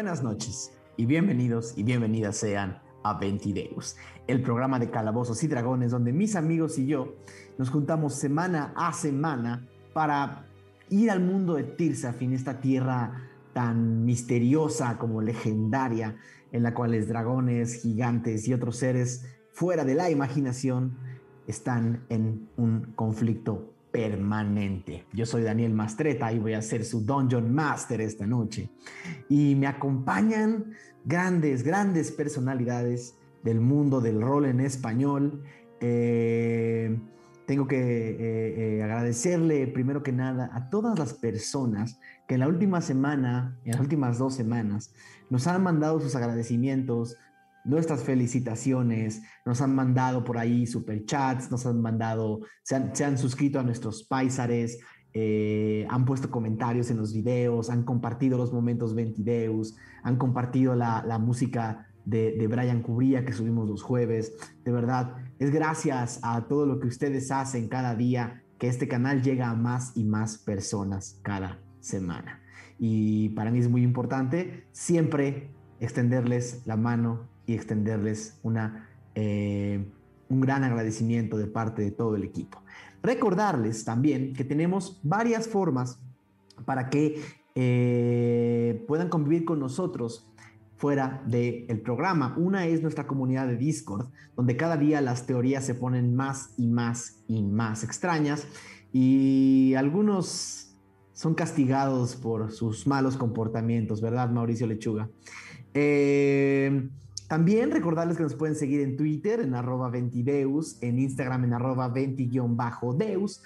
Buenas noches y bienvenidos y bienvenidas sean a Ventideus, el programa de calabozos y dragones donde mis amigos y yo nos juntamos semana a semana para ir al mundo de Tirsafin, esta tierra tan misteriosa como legendaria, en la cual los dragones, gigantes y otros seres fuera de la imaginación están en un conflicto permanente. Yo soy Daniel Mastreta y voy a ser su Dungeon Master esta noche. Y me acompañan grandes, grandes personalidades del mundo del rol en español. Eh, tengo que eh, eh, agradecerle primero que nada a todas las personas que en la última semana, en las últimas dos semanas, nos han mandado sus agradecimientos, nuestras felicitaciones, nos han mandado por ahí superchats, nos han mandado, se han, suscrito a nuestros paisares, eh, han puesto comentarios en los videos, han compartido los momentos Ventideus, han compartido la, música de, de, Brian Cubría que subimos los jueves. De verdad, es gracias a todo lo que ustedes hacen cada día que este canal llega a más y más personas cada semana. Y para mí es muy importante siempre extenderles la mano y extenderles una, eh, un gran agradecimiento de parte de todo el equipo. Recordarles también que tenemos varias formas para que eh, puedan convivir con nosotros fuera del programa. Una es nuestra comunidad de Discord, donde cada día las teorías se ponen más y más y más extrañas y algunos son castigados por sus malos comportamientos, ¿verdad, Mauricio Lechuga? Eh, también recordarles que nos pueden seguir en Twitter en arroba ventideus, en Instagram en arroba venti-deus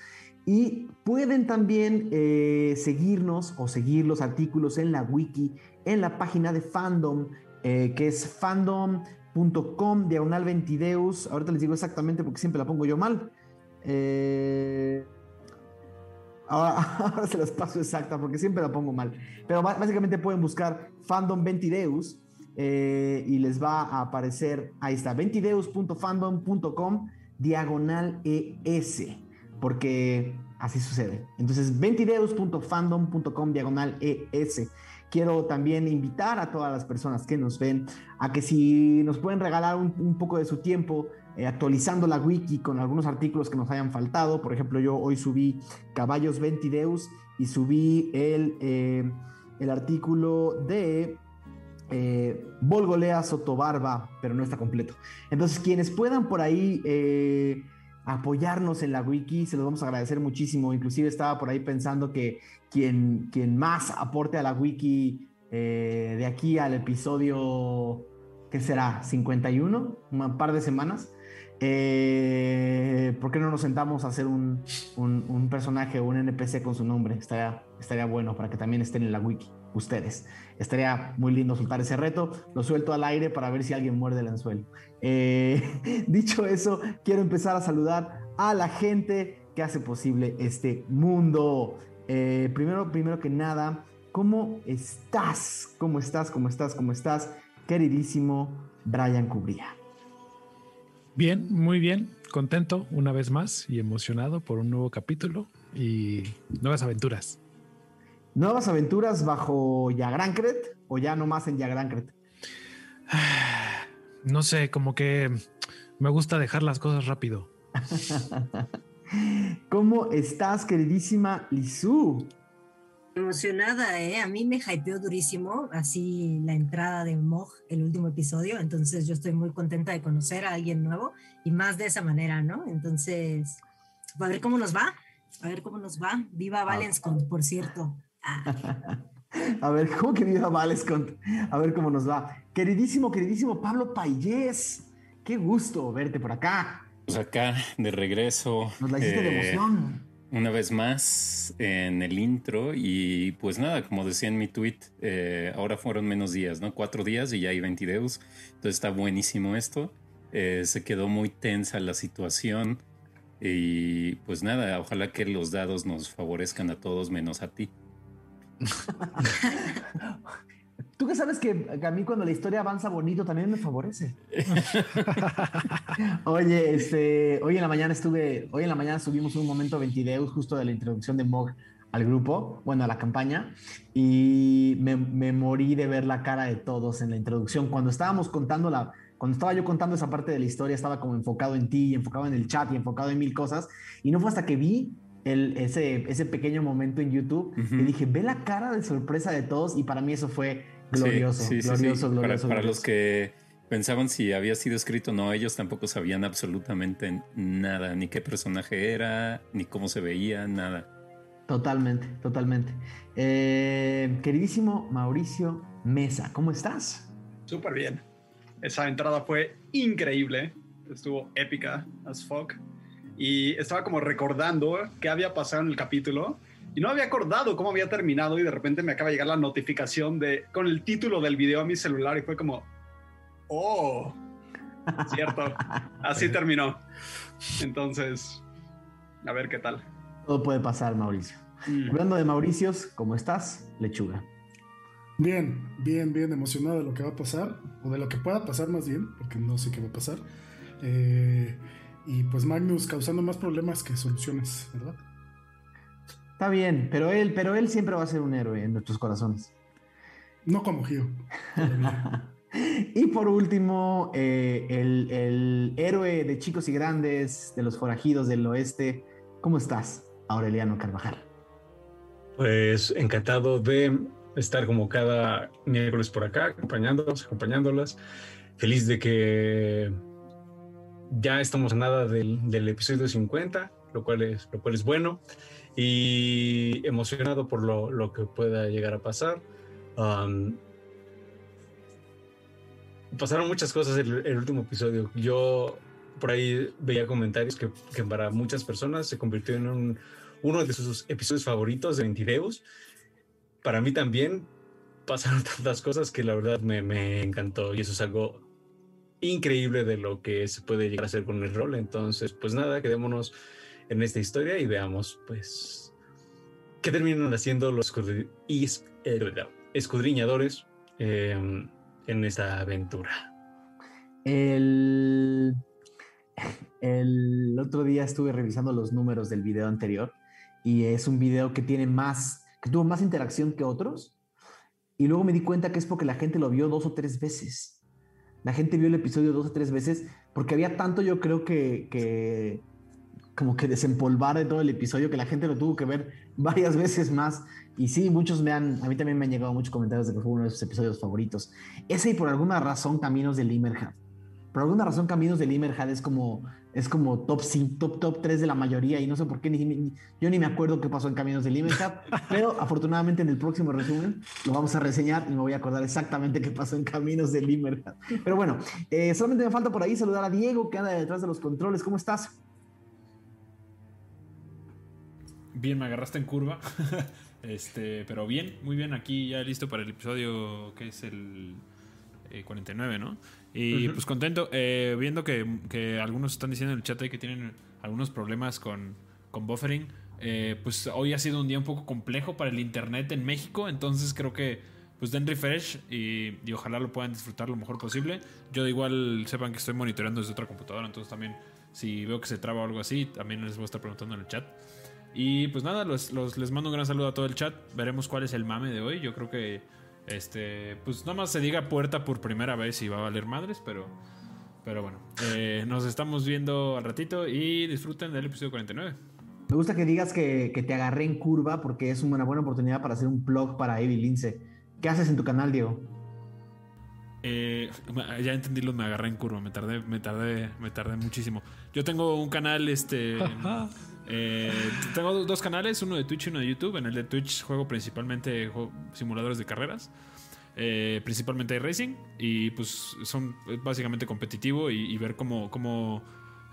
y pueden también eh, seguirnos o seguir los artículos en la wiki, en la página de fandom, eh, que es fandom.com diagonal ventideus. Ahorita les digo exactamente porque siempre la pongo yo mal. Eh, ahora, se las paso exacta porque siempre la pongo mal. Pero básicamente pueden buscar fandom ventideus eh, y les va a aparecer, ahí está, ventideus.fandom.com diagonal ES, porque así sucede. Entonces, ventideus.fandom.com diagonal ES. Quiero también invitar a todas las personas que nos ven a que si nos pueden regalar un, poco de su tiempo eh, actualizando la wiki con algunos artículos que nos hayan faltado. Por ejemplo, yo hoy subí Caballos Ventideus y subí el, eh, el artículo de eh, Volgolea Sotobarba, pero no está completo. Entonces, quienes puedan por ahí eh, apoyarnos en la wiki, se los vamos a agradecer muchísimo. Inclusive estaba por ahí pensando que quien, quien más aporte a la wiki eh, de aquí al episodio, ¿qué será? ¿51? Un par de semanas. Eh, ¿Por qué no nos sentamos a hacer un, un, personaje o un NPC con su nombre? Estaría, estaría bueno para que también estén en la wiki ustedes. Estaría muy lindo soltar ese reto. Lo suelto al aire para ver si alguien muerde el anzuelo. Eh, dicho eso, quiero empezar a saludar a la gente que hace posible este mundo. Eh, primero, primero que nada, ¿cómo estás? ¿Cómo estás? ¿Cómo estás? ¿Cómo estás? Queridísimo Brian Cubría. Bien, muy bien, contento una vez más y emocionado por un nuevo capítulo y nuevas aventuras. ¿Nuevas aventuras bajo Yagrancret o ya no más en Yagrancret? No sé, como que me gusta dejar las cosas rápido. ¿Cómo estás, queridísima Lizu? Emocionada, ¿eh? A mí me hypeó durísimo, así la entrada de Mog, el último episodio, entonces yo estoy muy contenta de conocer a alguien nuevo y más de esa manera, ¿no? Entonces, a ver cómo nos va, a ver cómo nos va. Viva ah. Valenscont, por cierto. A ver, ¿cómo que viva Valescont? A ver cómo nos va. Queridísimo, queridísimo Pablo Payés, qué gusto verte por acá. Pues acá, de regreso. Nos la hiciste de eh, emoción. Una vez más en el intro y pues nada, como decía en mi tweet, eh, ahora fueron menos días, ¿no? Cuatro días y ya hay 20 Entonces está buenísimo esto. Eh, se quedó muy tensa la situación y pues nada, ojalá que los dados nos favorezcan a todos menos a ti. Tú que sabes que a mí cuando la historia avanza bonito también me favorece. Oye, este, hoy en la mañana estuve, hoy en la mañana subimos un momento 22 justo de la introducción de Mog al grupo, bueno, a la campaña, y me, me, morí de ver la cara de todos en la introducción. Cuando estábamos contando la, cuando estaba yo contando esa parte de la historia, estaba como enfocado en ti, enfocado en el chat y enfocado en mil cosas, y no fue hasta que vi el, ese, ese pequeño momento en YouTube y dije, ve la cara de sorpresa de todos, y para mí eso fue glorioso, glorioso, glorioso. Para, los que pensaban si había sido escrito no, ellos tampoco sabían absolutamente nada, ni qué personaje era, ni cómo se veía, nada. Totalmente, totalmente. Eh, queridísimo Mauricio Mesa, ¿cómo estás? Súper bien. Esa entrada fue increíble, estuvo épica as fuck. Y estaba como recordando qué había pasado en el capítulo y no había acordado cómo había terminado y de repente me acaba de llegar la notificación de con el título del video a mi celular y fue como, oh, cierto, así terminó. Entonces, a ver qué tal. Todo puede pasar, Mauricio. Mm. Hablando de Mauricios, ¿cómo estás, lechuga? Bien, bien, bien emocionado de lo que va a pasar, o de lo que pueda pasar más bien, porque no sé qué va a pasar. Eh, y pues Magnus causando más problemas que soluciones, ¿verdad? Está bien, pero él, pero él siempre va a ser un héroe en nuestros corazones. No como Gio. y por último, eh, el, el, héroe de chicos y grandes, de los forajidos del oeste. ¿Cómo estás, Aureliano Carvajal? Pues encantado de estar como cada miércoles por acá, acompañándolos, acompañándolas. Feliz de que ya estamos a nada del, del episodio 50, lo cual es, lo cual es bueno y emocionado por lo, lo que pueda llegar a pasar. pasaron muchas cosas en el, último episodio. Yo por ahí veía comentarios que, que para muchas personas se convirtió en un, uno de sus episodios favoritos de Ventideus. Para mí también pasaron tantas cosas que la verdad me, me encantó y eso es algo increíble de lo que se puede llegar a hacer con el rol. Entonces, pues nada, quedémonos en esta historia y veamos, pues, qué terminan haciendo los eh, escudriñadores em, en esta aventura. El, el otro día estuve revisando los números del video anterior y es un video que tiene más, que tuvo más interacción que otros. Y luego me di cuenta que es porque la gente lo vio dos o tres veces. La gente vio el episodio dos o tres veces porque había tanto, yo creo que, que como que desempolvar de todo el episodio, que la gente lo tuvo que ver varias veces más. Y sí, muchos me han, a mí también me han llegado muchos comentarios de que fue uno de sus episodios favoritos. Ese y por alguna razón Caminos de Limerhad. Por alguna razón Caminos de Limerhad es como, es como top 5, top, top 3 de la mayoría y no sé por qué, ni, yo ni me acuerdo qué pasó en Caminos de Limerhad, pero afortunadamente en el próximo resumen lo vamos a reseñar y me voy a acordar exactamente qué pasó en Caminos de Limerhad. Pero bueno, eh, solamente me falta por ahí saludar a Diego que anda detrás de los controles. ¿Cómo estás? Bien, me agarraste en curva. este, pero bien, muy bien. Aquí ya listo para el episodio que es el 49, eh, ¿no? Y pues contento, eh, viendo que, algunos están diciendo en el chat ahí que tienen algunos problemas con, con buffering. Eh, pues hoy ha sido un día un poco complejo para el internet en México, entonces creo que pues den refresh y, y, ojalá lo puedan disfrutar lo mejor posible. Yo de igual sepan que estoy monitoreando desde otra computadora, entonces también si veo que se traba o algo así, también les voy a estar preguntando en el chat. Y pues nada, los, les mando un gran saludo a todo el chat. Veremos cuál es el mame de hoy. Yo creo que, este, pues nada más se diga puerta por primera vez y va a valer madres, pero, pero bueno, eh, nos estamos viendo al ratito y disfruten del episodio 49. Me gusta que digas que, te agarré en curva porque es una buena oportunidad para hacer un blog para Evi Lince. ¿Qué haces en tu canal, Diego? Eh, ya entendí lo me agarré en curva, me tardé, me tardé, me tardé muchísimo. Yo tengo un canal, este, Eh, tengo dos canales, uno de Twitch y uno de YouTube. En el de Twitch juego principalmente simuladores de carreras. Eh, principalmente racing. Y pues son básicamente competitivo y, ver cómo, cómo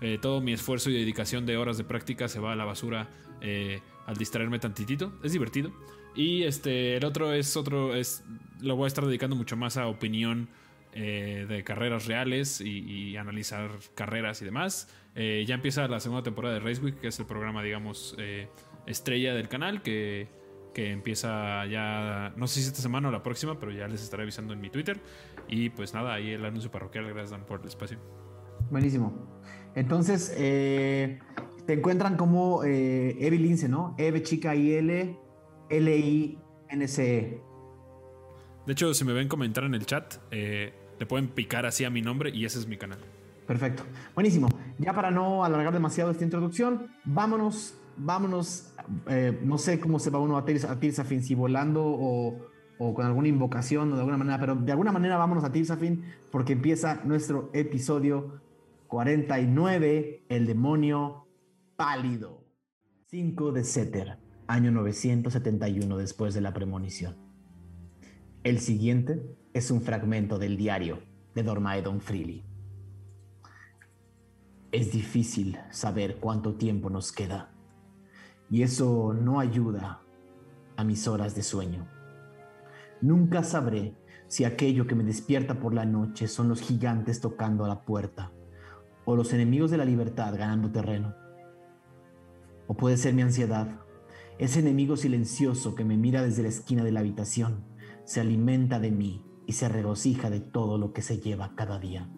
eh, todo mi esfuerzo y dedicación de horas de práctica se va a la basura al distraerme tantitito. Es divertido. Y este, el otro es otro, es, lo voy a estar dedicando mucho más a opinión de carreras reales y analizar carreras y demás. Eh, ya empieza la segunda temporada de Race Week, que es el programa, digamos, eh, estrella del canal, que, que, empieza ya, no sé si esta semana o la próxima, pero ya les estaré avisando en mi Twitter. Y pues nada, ahí el anuncio parroquial, gracias Dan por el espacio. Buenísimo. Entonces, eh, te encuentran como Eve Lince, ¿no? Eve chica IL L-I-N-C-E. De hecho, si me ven comentar en el chat, le pueden picar así a mi nombre y ese es mi canal. Perfecto. Buenísimo. Ya para no alargar demasiado esta introducción, vámonos, vámonos. eh, no sé cómo se va uno a Tirsa, a si volando o, o con alguna invocación o de alguna manera, pero de alguna manera vámonos a Tirsafin porque empieza nuestro episodio 49, El demonio pálido. 5 de Seter, año 971 después de la premonición. El siguiente es un fragmento del diario de Dormaedon Freely. Es difícil saber cuánto tiempo nos queda y eso no ayuda a mis horas de sueño. Nunca sabré si aquello que me despierta por la noche son los gigantes tocando a la puerta o los enemigos de la libertad ganando terreno. O puede ser mi ansiedad, ese enemigo silencioso que me mira desde la esquina de la habitación, se alimenta de mí y se regocija de todo lo que se lleva cada día.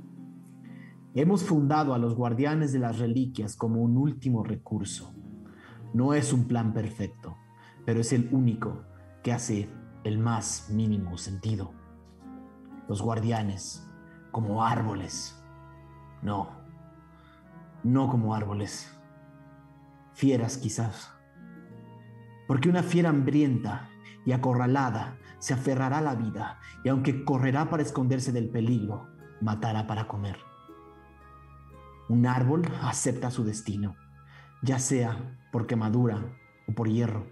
Hemos fundado a los guardianes de las reliquias como un último recurso. No es un plan perfecto, pero es el único que hace el más mínimo sentido. Los guardianes como árboles. No, no como árboles. Fieras quizás. Porque una fiera hambrienta y acorralada se aferrará a la vida y aunque correrá para esconderse del peligro, matará para comer. Un árbol acepta su destino, ya sea por quemadura o por hierro.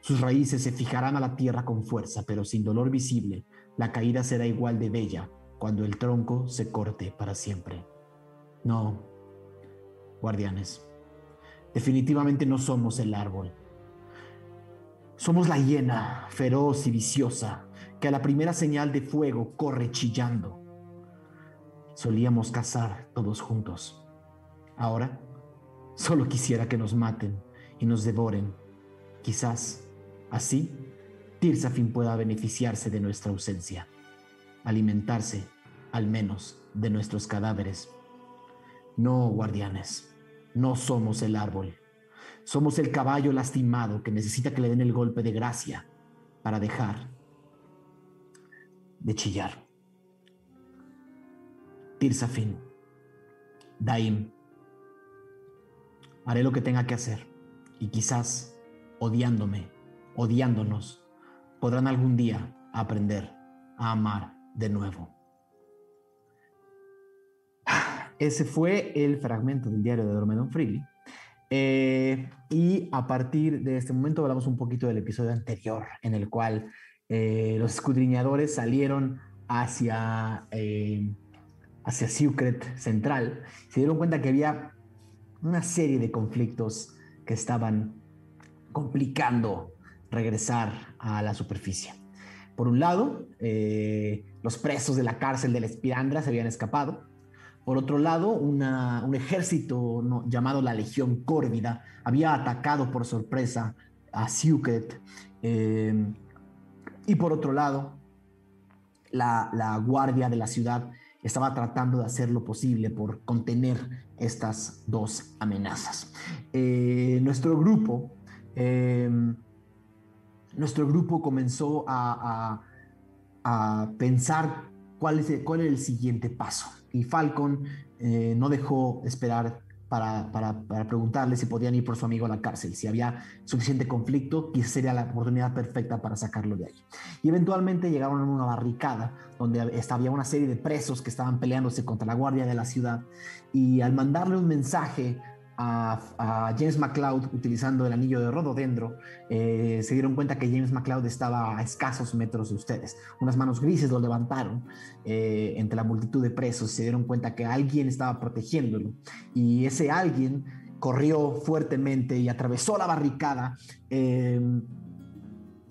Sus raíces se fijarán a la tierra con fuerza, pero sin dolor visible, la caída será igual de bella cuando el tronco se corte para siempre. No, guardianes, definitivamente no somos el árbol. Somos la hiena, feroz y viciosa, que a la primera señal de fuego corre chillando. Solíamos cazar todos juntos. Ahora, solo quisiera que nos maten y nos devoren. Quizás, así, Tirsafin pueda beneficiarse de nuestra ausencia, alimentarse, al menos, de nuestros cadáveres. No, guardianes, no somos el árbol. Somos el caballo lastimado que necesita que le den el golpe de gracia para dejar de chillar. Tirsafin, Daim, haré lo que tenga que hacer y quizás, odiándome, odiándonos, podrán algún día aprender a amar de nuevo. Ese fue el fragmento del diario de Dormedon Freely. Eh, y a partir de este momento hablamos un poquito del episodio anterior, en el cual eh, los escudriñadores salieron hacia, eh, hacia Secret Central. Se dieron cuenta que había una serie de conflictos que estaban complicando regresar a la superficie. Por un lado, los presos de la cárcel de la Espirandra se habían escapado. Por otro lado, un ejército llamado la Legión Córvida había atacado por sorpresa a Siuket. Eh, y por otro lado, la, la, guardia de la ciudad estaba tratando de hacer lo posible por contener estas dos amenazas. Eh, nuestro grupo, eh, nuestro grupo comenzó a, a, pensar cuál es, el, cuál es el siguiente paso y Falcon eh, no dejó esperar para, para, preguntarle si podían ir por su amigo a la cárcel. Si había suficiente conflicto, quizás sería la oportunidad perfecta para sacarlo de ahí. Y eventualmente llegaron a una barricada donde había una serie de presos que estaban peleándose contra la guardia de la ciudad. Y al mandarle un mensaje a, James McLeod utilizando el anillo de rododendro, eh, se dieron cuenta que James McLeod estaba a escasos metros de ustedes. Unas manos grises lo levantaron eh, entre la multitud de presos, se dieron cuenta que alguien estaba protegiéndolo y ese alguien corrió fuertemente y atravesó la barricada. Eh,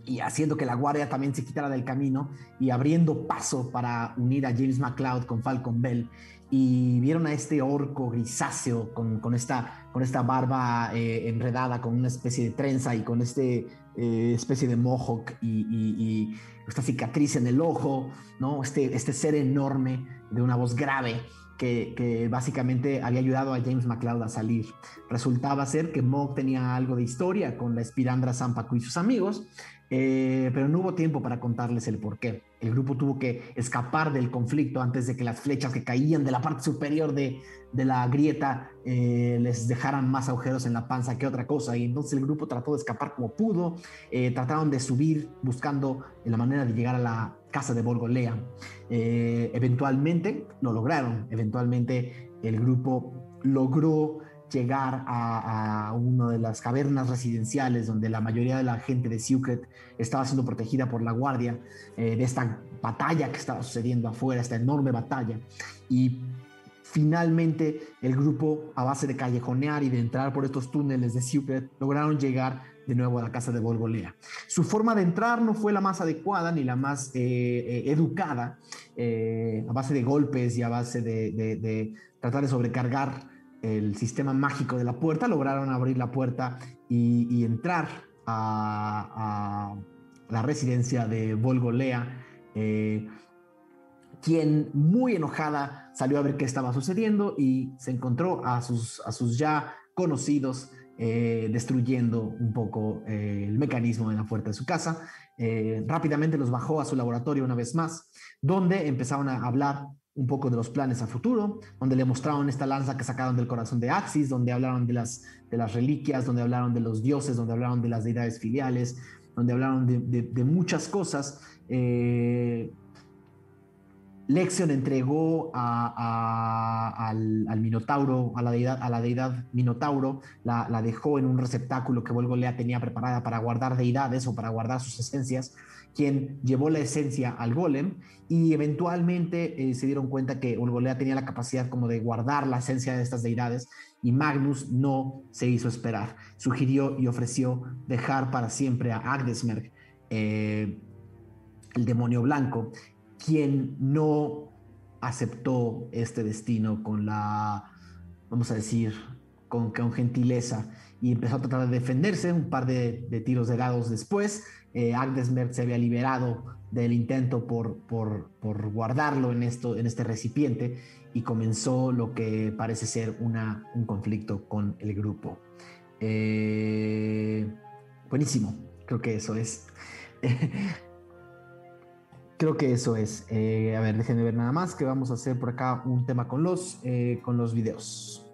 y haciendo que la guardia también se quitara del camino y abriendo paso para unir a James McLeod con Falcon Bell y vieron a este orco grisáceo con, con esta, con esta barba eh, enredada, con una especie de trenza y con este eh, especie de mohawk y, y, y, esta cicatriz en el ojo, ¿no? Este, este ser enorme de una voz grave que, básicamente había ayudado a James McLeod a salir. Resultaba ser que Mog tenía algo de historia con la espirandra Zampacu y sus amigos, eh, pero no hubo tiempo para contarles el por qué. El grupo tuvo que escapar del conflicto antes de que las flechas que caían de la parte superior de, la grieta eh, les dejaran más agujeros en la panza que otra cosa. Y entonces el grupo trató de escapar como pudo, eh, trataron de subir buscando la manera de llegar a la casa de Volgolea. eventualmente lo lograron, eventualmente el grupo logró llegar a, una de las cavernas residenciales donde la mayoría de la gente de Secret estaba siendo protegida por la guardia eh, de esta batalla que estaba sucediendo afuera, esta enorme batalla. Y finalmente el grupo, a base de callejonear y de entrar por estos túneles de Secret, lograron llegar de nuevo a la casa de Volgolea. Su forma de entrar no fue la más adecuada ni la más eh, eh, educada, a base de golpes y a base de tratar de sobrecargar el sistema mágico de la puerta, lograron abrir la puerta y, entrar a, la residencia de Volgolea, eh, quien muy enojada salió a ver qué estaba sucediendo y se encontró a sus, a sus ya conocidos eh, destruyendo un poco eh, el mecanismo de la puerta de su casa. rápidamente los bajó a su laboratorio una vez más, donde empezaron a hablar un poco de los planes a futuro, donde le mostraron esta lanza que sacaron del corazón de Axis, donde hablaron de las, de las reliquias, donde hablaron de los dioses, donde hablaron de las deidades filiales, donde hablaron de, muchas cosas. Eh, Lexion entregó al, Minotauro, a la deidad, a la deidad Minotauro, la, la dejó en un receptáculo que Volgolea tenía preparada para guardar deidades o para guardar sus esencias quien llevó la esencia al golem y eventualmente eh, se dieron cuenta que Olgolea tenía la capacidad como de guardar la esencia de estas deidades y Magnus no se hizo esperar. Sugirió y ofreció dejar para siempre a Agdesmerg, eh, el demonio blanco, quien no aceptó este destino con la, vamos a decir, con, gentileza y empezó a tratar de defenderse un par de, de tiros de dados después eh, se había liberado del intento por, por, por, guardarlo en, esto, en este recipiente y comenzó lo que parece ser una, un conflicto con el grupo. Eh, buenísimo, creo que eso es. creo que eso es. Eh, a ver, déjenme ver nada más que vamos a hacer por acá un tema con los, eh, con los videos.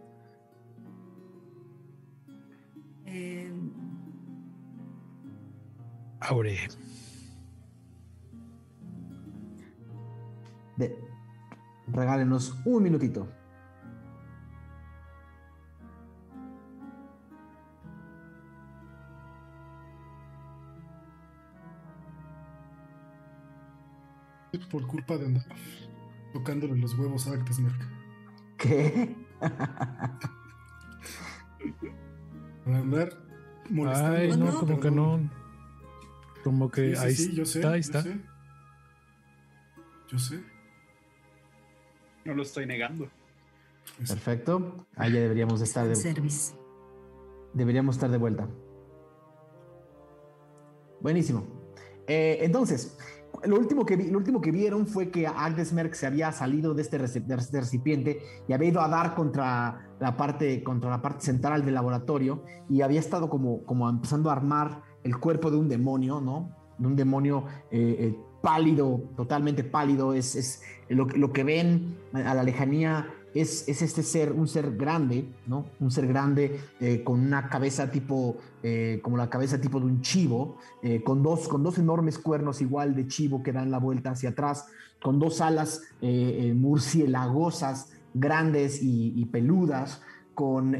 Aure. De, regálenos un minutito. Por culpa de andar tocándole los huevos a Merck. ¿Qué? Por andar molestando. Ay, no, como que no. Como que ahí yo sé, está, ahí está. Yo sé. No lo estoy negando. Perfecto. Ahí ya deberíamos estar de Service. Deberíamos estar de vuelta. Buenísimo. Eh, entonces, lo último, que lo último que vieron fue que Agnes Merck se había salido de este, este recipiente y había ido a dar contra la parte, contra la parte central del laboratorio y había estado como, como empezando a armar el cuerpo de un demonio, ¿no? De un demonio eh, eh, pálido, totalmente pálido. Es, es lo, lo, que ven a la lejanía es, es, este ser, un ser grande, ¿no? Un ser grande eh, con una cabeza tipo, como la cabeza tipo de un chivo, con, dos, con dos enormes cuernos igual de chivo que dan la vuelta hacia atrás, con dos alas murcielagosas grandes y, y peludas, con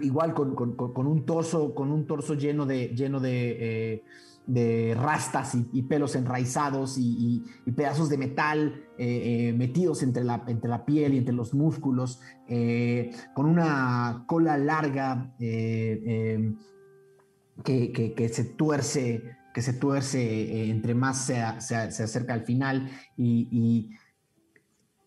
igual con, un torso, con un torso lleno de, lleno de, eh, rastas y, pelos enraizados y, pedazos de metal eh, eh, metidos entre la, entre la piel y entre los músculos, con una cola larga em, que, se tuerce que se tuerce entre más se, acerca al final y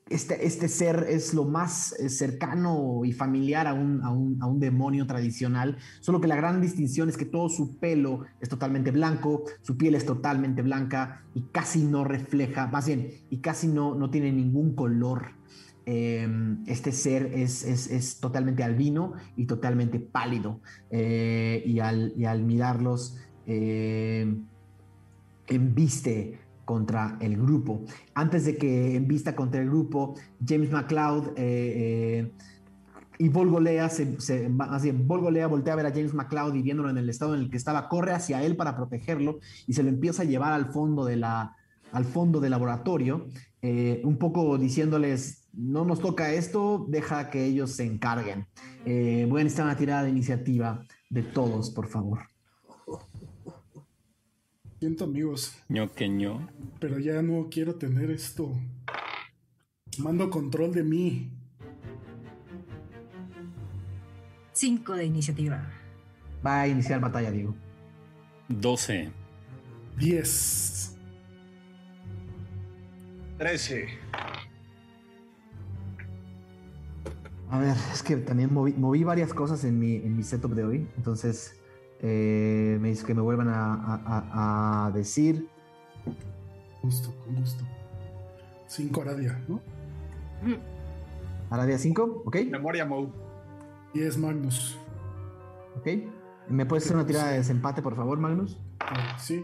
este, este, ser es lo más eh, cercano y familiar a un, a, un, demonio tradicional, solo que la gran distinción es que todo su pelo es totalmente blanco, su piel es totalmente blanca y casi no refleja, más bien, y casi no, no tiene ningún color. eh, este ser es, es- es totalmente albino y totalmente pálido. Eh, y, al, y al mirarlos, eh, embiste contra el grupo. Antes de que embista contra el grupo, James McLeod eh, eh, y Volgolea, se, se- voltea a ver a James McLeod y viéndolo en el estado en el que estaba, corre hacia él para protegerlo y se lo empieza a llevar al fondo, de la, al fondo del laboratorio, eh, un poco diciéndoles, no nos toca esto, deja que ellos se encarguen. Eh, voy a necesitar una tirada de iniciativa de todos, por favor. Siento amigos, ño que ño. pero ya no quiero tener esto. Mando control de mí. Cinco de iniciativa. Va a iniciar batalla, Diego. 12. 10. 13. A ver, es que también moví, moví varias cosas en mi, en mi setup de hoy, entonces eh, me dice que me vuelvan a, a- a- decir. Gusto, con gusto. 5 Aradia, ¿no? Aradia 5, ¿ok? Memoria Mo. 10 Magnus. ¿Ok? ¿Me puedes hacer una tirada de desempate, por favor, Magnus? Ah, sí.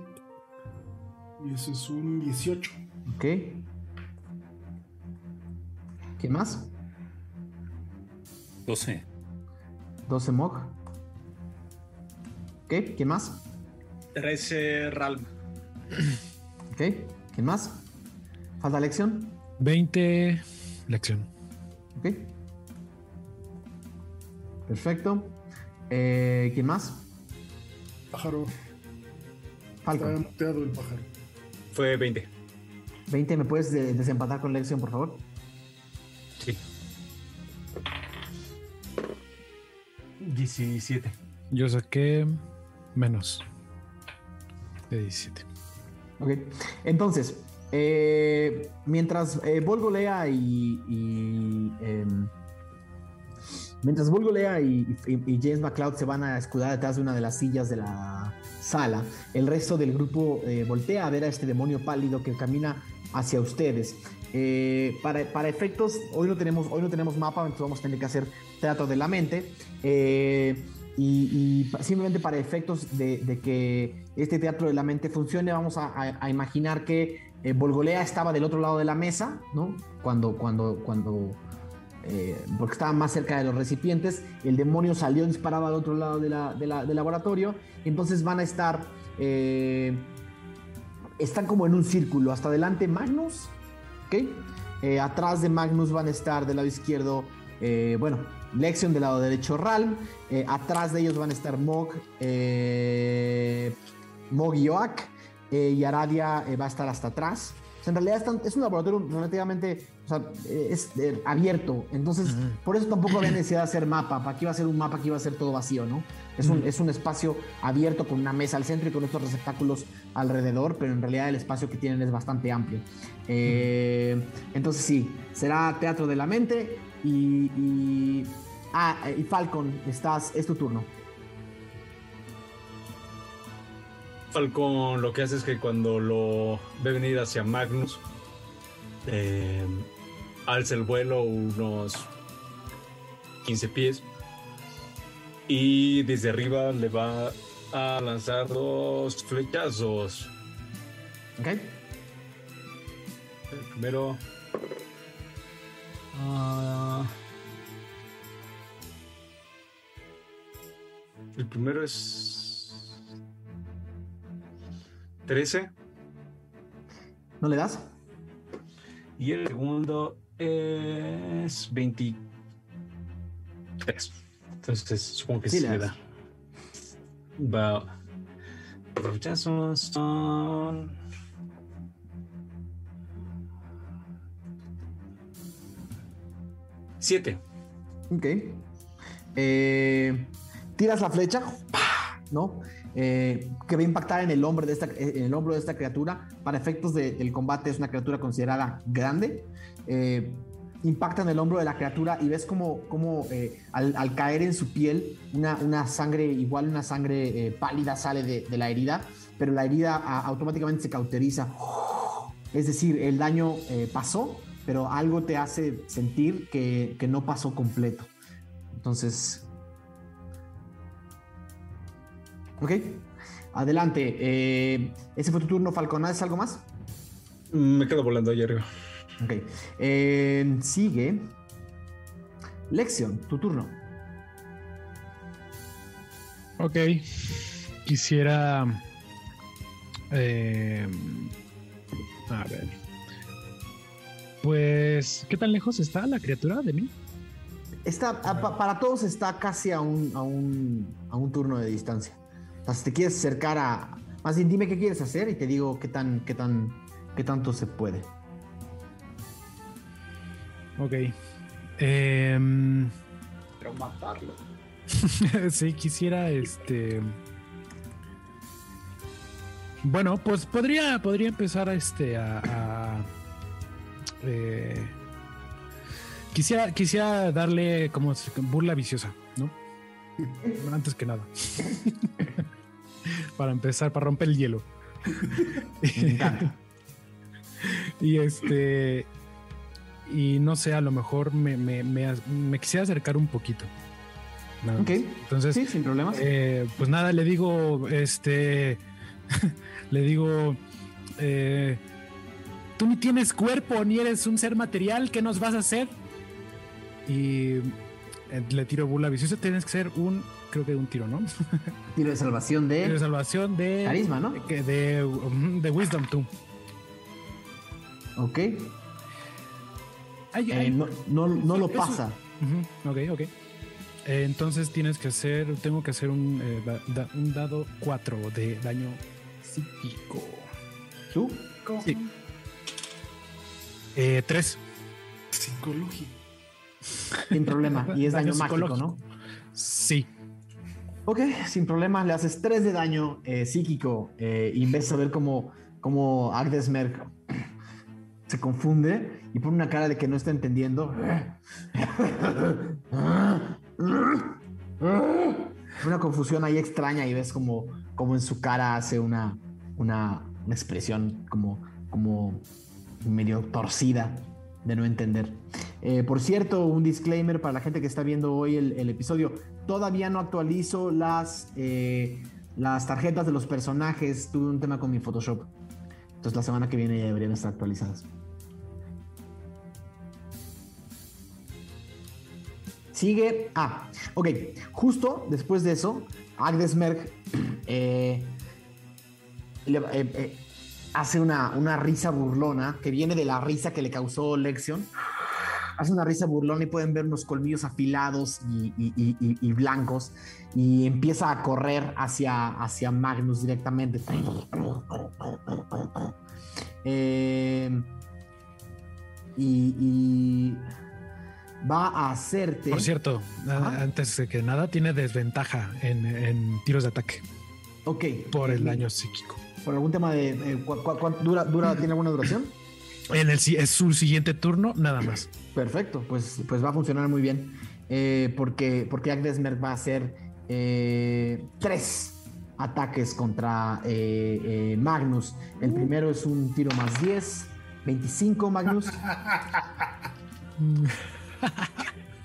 Y eso es un 18. ¿Ok? ¿Quién más? 12. 12 Mog. ¿Ok? ¿Quién más? 13 Ralm. ¿Ok? ¿Quién más? ¿Falta lección? 20 lección. ¿Ok? Perfecto. Eh, ¿Quién más? Pájaro. Está Falcon. muteado el pájaro. Fue 20. 20, ¿me puedes de- desempatar con lección, por favor? Sí. 17. Yo saqué menos de 17. Ok. Entonces, eh, mientras eh, Volgolea y. em, mientras Volgolea y, y- James McCloud se van a escudar detrás de una de las sillas de la sala, el resto del grupo eh, voltea a ver a este demonio pálido que camina hacia ustedes. Para, para efectos, hoy no, tenemos, hoy no tenemos mapa, entonces vamos a tener que hacer teatro de la mente. Y, simplemente para efectos de, que este teatro de la mente funcione, vamos a, imaginar que eh, Volgolea estaba del otro lado de la mesa, ¿no? Cuando, cuando, cuando, eh, porque estaba más cerca de los recipientes, el demonio salió disparado al otro lado de la- de la- del laboratorio, entonces van a estar, eh, están como en un círculo, hasta adelante Magnus, ¿ok? Eh, atrás de Magnus van a estar del lado izquierdo, bueno, Lexion del lado derecho Ralm, eh, atrás de ellos van a estar Mog, eh, Mog y Oak, eh, y Aradia eh, va a estar hasta atrás. O sea, en realidad están- es un laboratorio relativamente o sea, es, abierto, entonces por eso tampoco había necesidad de hacer mapa, para qué iba a ser un mapa que iba a ser todo vacío, ¿no? Es un, es un espacio abierto con una mesa al centro y con estos receptáculos alrededor, pero en realidad el espacio que tienen es bastante amplio. Entonces sí, será teatro de la mente y... y ah, y Falcon, estás, es tu turno. Falcon lo que hace es que cuando lo ve venir hacia Magnus, eh, alza el vuelo unos 15 pies y desde arriba le va a lanzar dos flechazos. ¿Ok? El primero. ah, el primero es. 13. ¿No le das? Y el segundo es 23. Entonces supongo que Sí sí, le da. Va. Los flechazos son. Siete. Ok. Eh, tiras la flecha. ¿no? Eh, que va a impactar en el hombro de esta, en el hombro de esta criatura. Para efectos de- del combate es una criatura considerada grande. Eh, impacta en el hombro de la criatura y ves como, como eh, al, caer en su piel una, una sangre, igual una sangre pálida sale de, la herida, pero la herida automáticamente se cauteriza. Es decir, el daño pasó, pero algo te hace sentir que, que no pasó completo. Entonces, ok, adelante. Eh, ese fue tu turno, Falcon. ¿Haces algo más? Me quedo volando ahí arriba. Ok. Eh, sigue. Lección, tu turno. Ok. Quisiera. eh, a ver. Pues, ¿qué tan lejos está la criatura de mí? Está, a- pa- para todos está casi a un, a, un, a un turno de distancia. O sea, si te quieres acercar a... Más bien, dime qué quieres hacer y te digo qué, tan, qué, tan, qué tanto se puede. Ok. Pero matarlo. sí, quisiera este. Bueno, pues podría, podría empezar a este a. a, eh, quisiera, quisiera darle como burla viciosa. Antes que nada. para empezar, para romper el hielo. Y este. Y no sé, a lo mejor me, me, me, me quisiera acercar un poquito. Nada ok, más. Entonces, sí, sin problemas. eh, pues nada, le digo, este, le digo, eh, tú ni tienes cuerpo, ni eres un ser material, ¿qué nos vas a hacer? Y le tiro bula viciosa, tienes que ser un, creo que un tiro, ¿no? Tiro de salvación Tiro de de salvación de... carisma, ¿no? que De, um, de Wisdom, tú. Ok. Ay, Eh, ay, no, no, no lo Eso- pasa. Ok, ok. Eh, entonces tienes que hacer, tengo que hacer un, eh, da- da- un dado 4 de daño psíquico. ¿Tú? Sí. Eh, 3. Psicológico. Sin problema. Y es daño, Daño mágico. ¿no? Sí. Ok, sin problema, le haces 3 de daño eh, psíquico eh, y ves a ver cómo, cómo Agnes Merck se confunde y pone una cara de que no está entendiendo. Una confusión ahí extraña y ves como, como en su cara hace una, una, una expresión como, como medio torcida de no entender. Eh, por cierto, un disclaimer para la gente que está viendo hoy el, episodio. Todavía no actualizo las, eh, las tarjetas de los personajes. Tuve un tema con mi Photoshop. Entonces la semana que viene ya deberían estar actualizadas. Sigue. Ah, ok. Justo después de eso, Agnes Merck eh, eh, eh, hace una, una risa burlona que viene de la risa que le causó Lexion. Hace una risa burlona y pueden ver unos colmillos afilados y, y- y- y- y blancos. Y empieza a correr hacia, hacia Magnus directamente. Eh, y, va a hacerte. Por cierto, a- Ajá. antes de que nada, tiene desventaja en, en tiros de ataque Ok. por el daño psíquico. Por algún tema de. eh, ¿cu- cu- cuánto dura, dura, ¿Tiene alguna duración? En el si- es su siguiente turno, nada más. Perfecto, pues, pues va a funcionar muy bien. eh, porque, porque Agnes Merck va a hacer eh, tres ataques contra eh, eh, Magnus. El primero es un tiro más 10, 25 Magnus.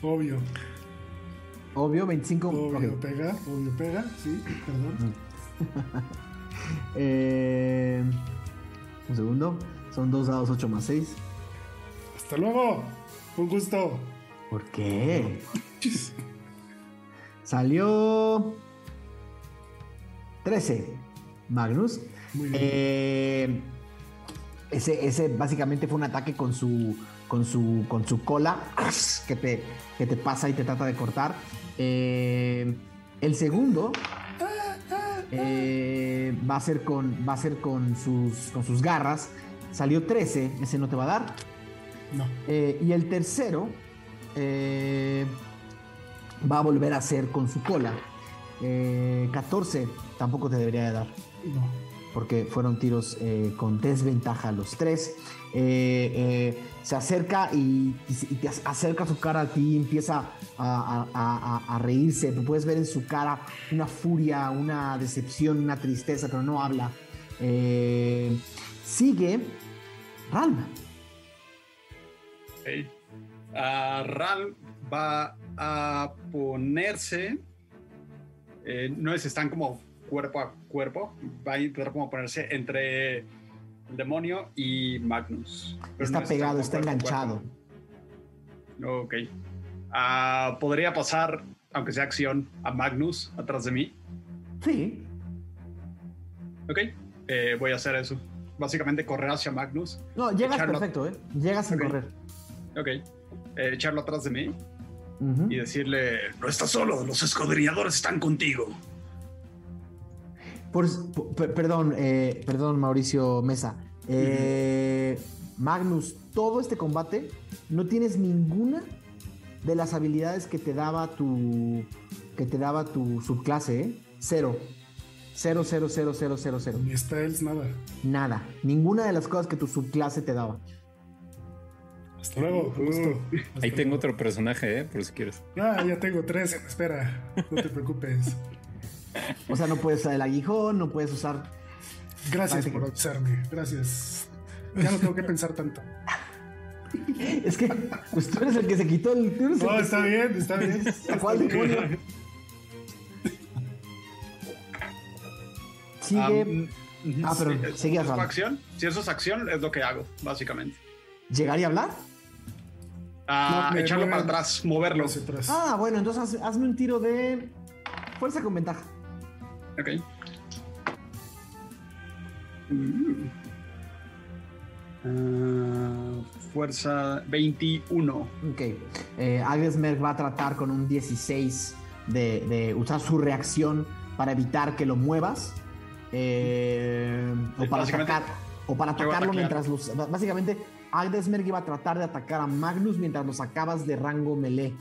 Obvio. Obvio, 25. Obvio pega. Obvio pega. Sí, perdón. Eh, un segundo. Son dos dados 8 más 6. Hasta luego. Un gusto. ¿Por qué? Salió 13. Magnus. Muy bien. Eh, ese, ese básicamente fue un ataque con su, con su, con su cola que te, que te pasa y te trata de cortar. Eh, el segundo eh, va a ser con, va a ser con sus, con sus garras. Salió 13, ese no te va a dar. No. Eh, y el tercero eh, va a volver a ser con su cola. Eh, 14 tampoco te debería de dar No. Porque fueron tiros eh, con desventaja los tres. Eh, eh, se acerca y, te ac- acerca su cara a ti y empieza a, reírse. Puedes ver en su cara una furia, una decepción, una tristeza, pero no habla. Sigue Ralm. Ok. Ah, Ral va a ponerse. no es, están como cuerpo a cuerpo. Va a intentar como ponerse entre el demonio y Magnus. Pero Está no pegado, está a enganchado. Ok. Ah, Podría pasar, aunque sea acción, a Magnus atrás de mí. Sí. Ok. Eh, voy a hacer eso. Básicamente correr hacia Magnus. No, llegas Echarlo- perfecto, ¿eh? Llegas sin Ok. correr. Ok. Eh, echarlo atrás de mí y decirle: No estás solo, los escudriñadores están contigo. Por- por- per- perdón, eh, perdón, Mauricio Mesa. Eh, Magnus, todo este combate no tienes ninguna de las habilidades que te daba tu que te daba tu subclase, ¿eh? Cero. Cero, cero, cero, cero, cero, cero. Ni spells, nada. Nada. Ninguna de las cosas que tu subclase te daba. Hasta luego. gusto. Hasta Ahí tengo otro personaje, ¿eh? Por si quieres. Ah, ya tengo tres espera. No te preocupes. O sea, no puedes usar el aguijón, no puedes usar. Gracias por avisarme. Gracias. Ya no tengo que pensar tanto. Es que pues tú eres el que se quitó el. Tú eres No, está bien, está bien. ¿Cuál demonio? Sigue. Ah, pero sí, seguías, ¿es tu Ram. acción? Si eso es acción, es lo que hago, básicamente. ¿Llegar y hablar? Ah, No, echarlo mueven para atrás, moverlo. hacia atrás. Ah, bueno, entonces haz- hazme un tiro de fuerza con ventaja. Ok. Mm. Ah, fuerza 21. Ok. Eh, Agnesmerg va a tratar con un 16 de, de usar su reacción para evitar que lo muevas. eh, o para atacar. O para atacarlo mientras los. Básicamente, Agnesmerg iba a tratar de atacar a Magnus mientras lo sacabas de rango melee.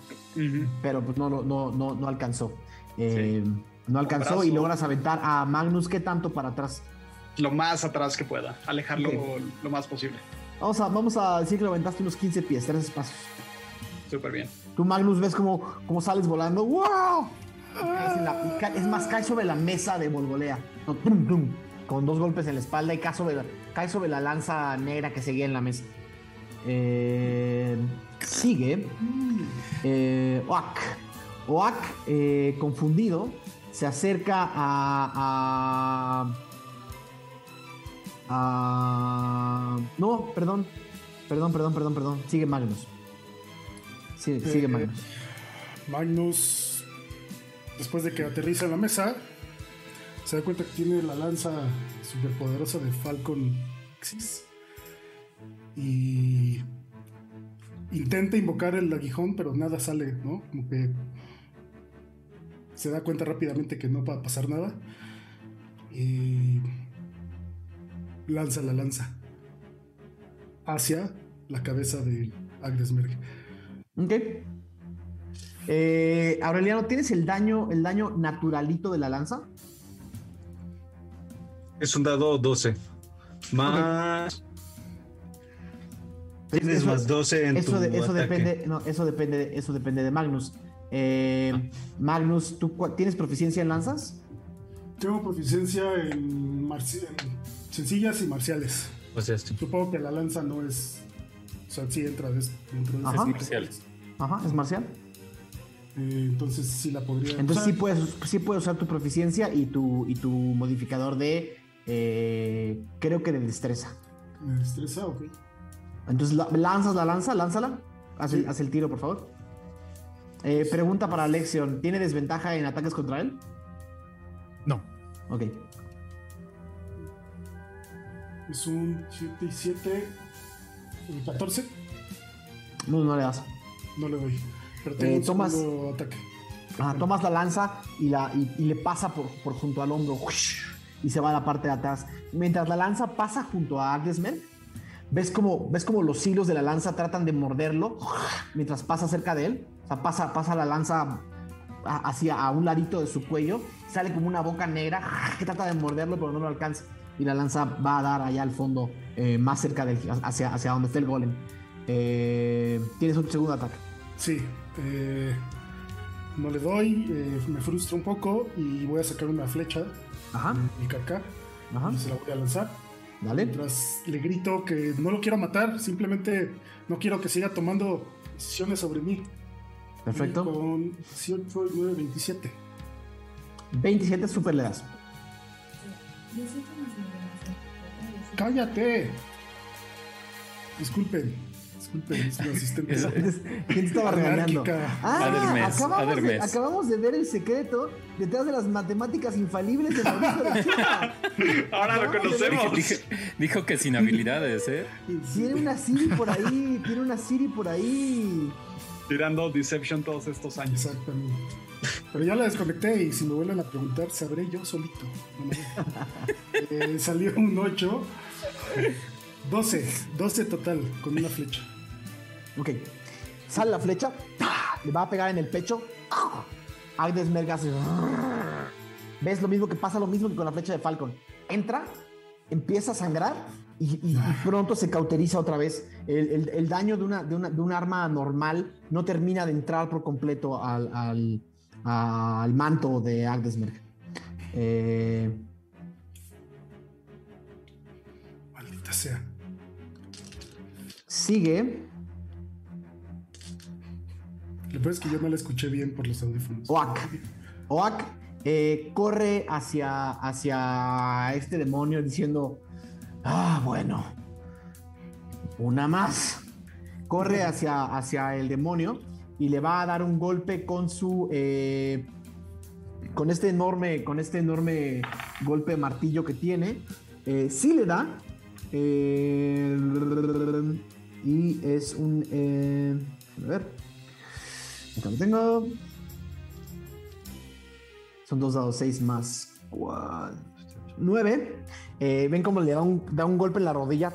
Pero pues no, lo- no, no, no alcanzó. Eh, No alcanzó brazo. y logras aventar a Magnus. ¿Qué tanto para atrás? Lo más atrás que pueda. Alejarlo lo más posible. Vamos a, vamos a decir que lo aventaste unos 15 pies, 3 espacios. Súper bien. Tú, Magnus, ves como, como sales volando. ¡Wow! La- es más, cae sobre la mesa de Volgolea. No, tum, tum, con dos golpes en la espalda y cae sobre la, cae sobre la lanza negra que seguía en la mesa. Eh, sigue. Eh, Oak. Oak, eh, confundido, se acerca a, a. a- No, perdón. Perdón, perdón, perdón, perdón. Sigue Magnus. Sigue, sigue Eh, Magnus. Magnus, después de que aterriza en la mesa, se da cuenta que tiene la lanza superpoderosa de Falcon Xyz. Y intenta invocar el aguijón, pero nada sale, ¿no? Como que se da cuenta rápidamente que no va a pasar nada. Y lanza la lanza hacia la cabeza de Agnesmerg. Ok. Eh, Aureliano, ¿tienes el daño, el daño naturalito de la lanza? Es un dado 12. Más. Tienes Eso- más 12 en Eso, tu de- eso ataque. depende, no, eso depende, de- eso depende de Magnus. Eh, Magnus, ¿tú tienes proficiencia en lanzas? Tengo proficiencia en, marci- en sencillas y marciales. O sea. Supongo que la lanza no es. O sea, sí entra dentro de Ajá. esas Es marcial. Ajá, es marcial. Eh, entonces sí la podría. Entonces usar. sí puedes, sí puedes usar tu proficiencia y tu, y tu modificador de, eh, creo que de destreza. Me destreza, ok. Entonces la- lanzas la lanza, lánzala. Haz el, Sí. haz el tiro, por favor. Eh, pregunta para Lexion, ¿tiene desventaja en ataques contra él? No. Ok. Es un 7 y 7. 14. No, no le das. No le doy. Pero tengo Eh, tomas- ataque. Ajá, tomas la lanza y, la, y, y le pasa por, por junto al hombro y se va a la parte de atrás. Mientras la lanza pasa junto a Agnesmer, ves como, ves como los hilos de la lanza tratan de morderlo mientras pasa cerca de él. O sea, pasa, pasa la lanza hacia a un ladito de su cuello, sale como una boca negra que trata de morderlo, pero no lo alcanza. Y la lanza va a dar allá al fondo, eh, más cerca del, hacia, hacia donde está el golem. Eh, tienes un segundo ataque. Sí. eh, no le doy. me frustra un poco. Y voy a sacar una flecha. Ajá, Mi carca. ajá. Y se la voy a lanzar. Dale. Mientras le grito que no lo quiero matar, simplemente no quiero que siga tomando decisiones sobre mí. Perfecto. Y Con 18 y 9, 27. 27 super le das. ¡Cállate! Disculpen, disculpen, es mi asistente. Es- ¿Quién te estaba regañando? Anárquica. Ah, acabamos, de, Adelmes. acabamos de ver el secreto detrás de las matemáticas infalibles de Mauricio de Chupa. Ahora lo Acabamos conocemos. Dijo, dijo que sin habilidades, ¿eh? Tiene una Siri por ahí, tiene una Siri por ahí. Tirando Deception todos estos años. Exactamente. Pero ya la desconecté y si me vuelven a preguntar, sabré yo solito. Eh, salió un 8. 12, 12 total, con una flecha. Ok. Sale la flecha, le va a pegar en el pecho. Agnes Merga hace. ¿Ves lo mismo que pasa? Lo mismo que con la flecha de Falcon. Entra, empieza a sangrar y, y- y pronto se cauteriza otra vez. El, el- el daño de, una, de, una- de un arma normal no termina de entrar por completo al, al- al manto de Agdesmerg. Eh, Maldita sea. sigue Lo peor es que yo no la escuché bien por los audífonos. Oak. Oak eh, corre hacia, hacia este demonio diciendo, ah, bueno, una más. Corre hacia, hacia el demonio y le va a dar un golpe con su... eh, con este enorme, con este enorme golpe de martillo que tiene. Eh, sí le da. eh, y es un... eh, a ver. Tengo. Son dos dados, seis más cuatro, nueve. Eh, ven como le da un, da un golpe en la rodilla.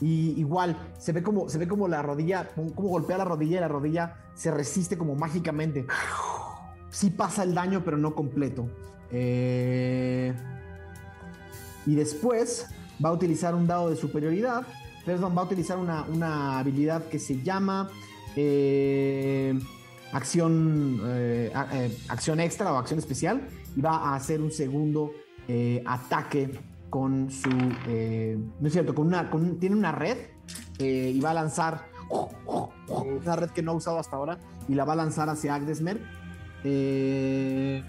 Y igual, se ve como, se ve como la rodilla, como, golpea la rodilla y la rodilla se resiste como mágicamente. Sí pasa el daño, pero no completo. Eh, y después va a utilizar un dado de superioridad. Perdón, va a utilizar una, una habilidad que se llama eh, acción, eh, eh, acción extra o acción especial. Y va a hacer un segundo ataque con su. no es cierto, con una, tiene una red y va a lanzar una red que no ha usado hasta ahora y la va a lanzar hacia Agdesmer. Eh,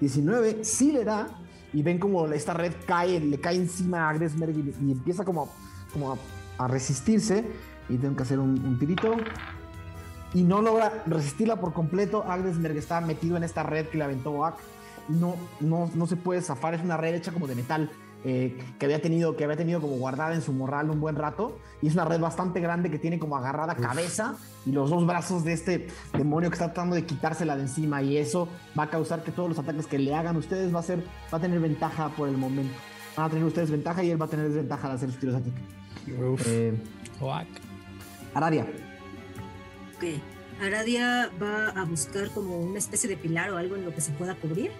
19, sí le da. Y ven como esta red cae, le cae encima a Agdesmer y, empieza como, como a resistirse. Y tengo que hacer un, un tirito. Y no logra resistirla por completo. Agdesmer está metido en esta red que le aventó Oak. Y no, no, no se puede zafar. Es una red hecha como de metal. eh, que había tenido que había tenido como guardada en su morral un buen rato y es una red bastante grande que tiene como agarrada cabeza y los dos brazos de este demonio que está tratando de quitársela de encima y eso va a causar que todos los ataques que le hagan ustedes va a ser va a tener ventaja por el momento van a tener ustedes ventaja y él va a tener desventaja al hacer sus tiros de ataque Eh, Oak. Aradia Ok. Aradia va a buscar como una especie de pilar o algo en lo que se pueda cubrir.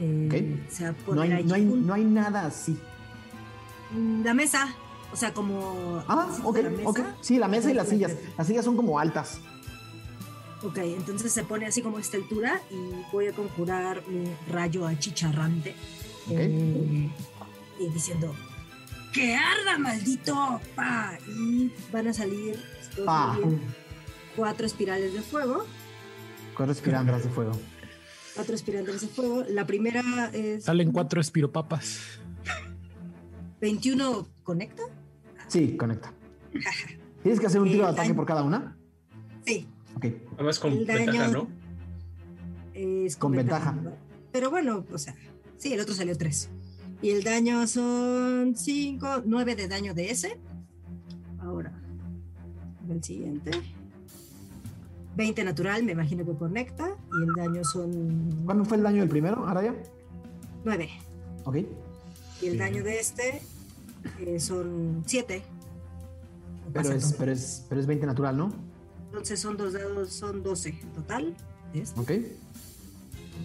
Eh, Se va a no hay, ahí no, hay, un- no hay nada así Mm, la mesa. O sea, como. ah ok de la mesa. ok sí la mesa y las sillas las sillas son como altas Ok, entonces se pone así como a esta altura y voy a conjurar un rayo achicharrante. Ok. Eh, y diciendo, ¡Que arda, maldito! ¡Pa! Y van a salir Pa. cuatro espirales de fuego. cuatro espirandras de fuego Cuatro espirales de fuego. La primera es. Salen cuatro espiropapas. 21 conecta. sí conecta tienes que hacer un tiro de ataque por cada una Sí, ok Además con El ventaja, ¿no? es Con ventaja. Pero bueno, o sea, sí, el otro salió 3. Y el daño son 5, 9 de daño de ese. Ahora, el siguiente. 20 natural, me imagino que conecta. Y el daño son ¿cuándo fue el daño del primero Aradia? 9. ok Y el daño de este eh, son 7. pero es, pero es pero es 20 natural ¿no? Entonces son dos dados, son 12 en total. este. ok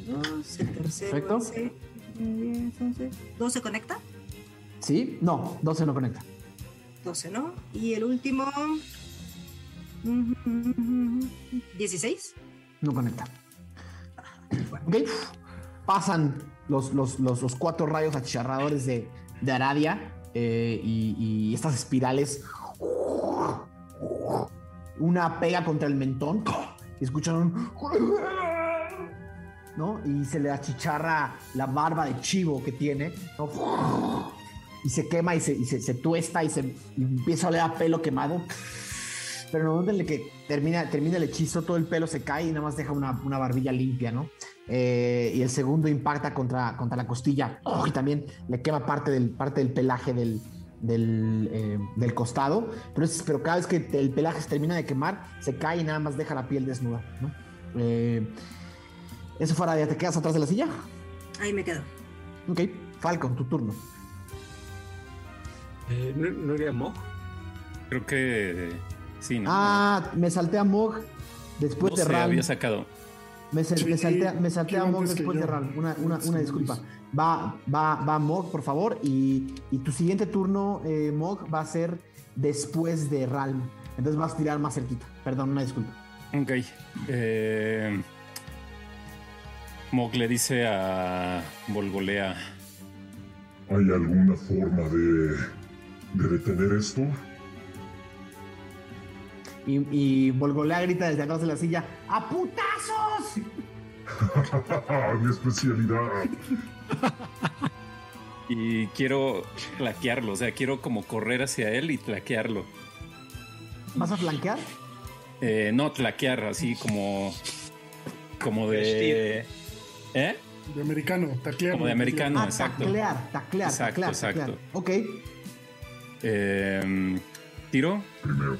Dos, el tercero. Perfecto. ese, 10, 11. 12 conecta. sí no 12 no conecta 12, ¿no? Y el último. 16. No conecta. Ok. Pasan los, los, los, los cuatro rayos achicharradores de, de Aradia eh, y, y estas espirales. Una pega contra el mentón y escuchan un. ¿No? Y se le achicharra la barba de chivo que tiene. Y se quema y se, se, tuesta y se empieza a oler pelo quemado. Pero en el momento que termina, termina el hechizo, todo el pelo se cae y nada más deja una, una barbilla limpia, ¿no? Eh, y el segundo impacta contra, contra la costilla y también le quema parte del, parte del pelaje del, del, eh, del costado. Pero, es- cada vez que el pelaje se termina de quemar, se cae y nada más deja la piel desnuda, ¿no? Eh, eso fuera ya te quedas atrás de la silla. Ahí me quedo. Ok, Falcon, tu turno. Eh, ¿no, no iría Mog? Creo que sí, ¿no? Ah, me salté a Mog después no de Ram. había sacado. Me, sal- Sí, me salté, a- me salté a quiero Mog después de. Ram. Una, disculpa. Va, va, va Mog, por favor. Y, y tu siguiente turno, eh, Mog, va a ser después de Ralm. Entonces vas a tirar más cerquita. Perdón, una disculpa. Ok. Eh, Mog le dice a Volgolea. ¿Hay alguna forma de, de detener esto? Y, y Volgolea grita desde atrás de la silla: ¡A putazos! Mi especialidad. Y quiero tlaquearlo, o sea, quiero como correr hacia él y tlaquearlo. ¿Vas a flanquear? Eh, no, tlaquear, así como. Como de. ¿Eh? De americano, taclear. Como de americano. Ah, exacto. taclear, taclear, Exacto, taclear, exacto. taclear. Ok. Eh, Tiro. Primero.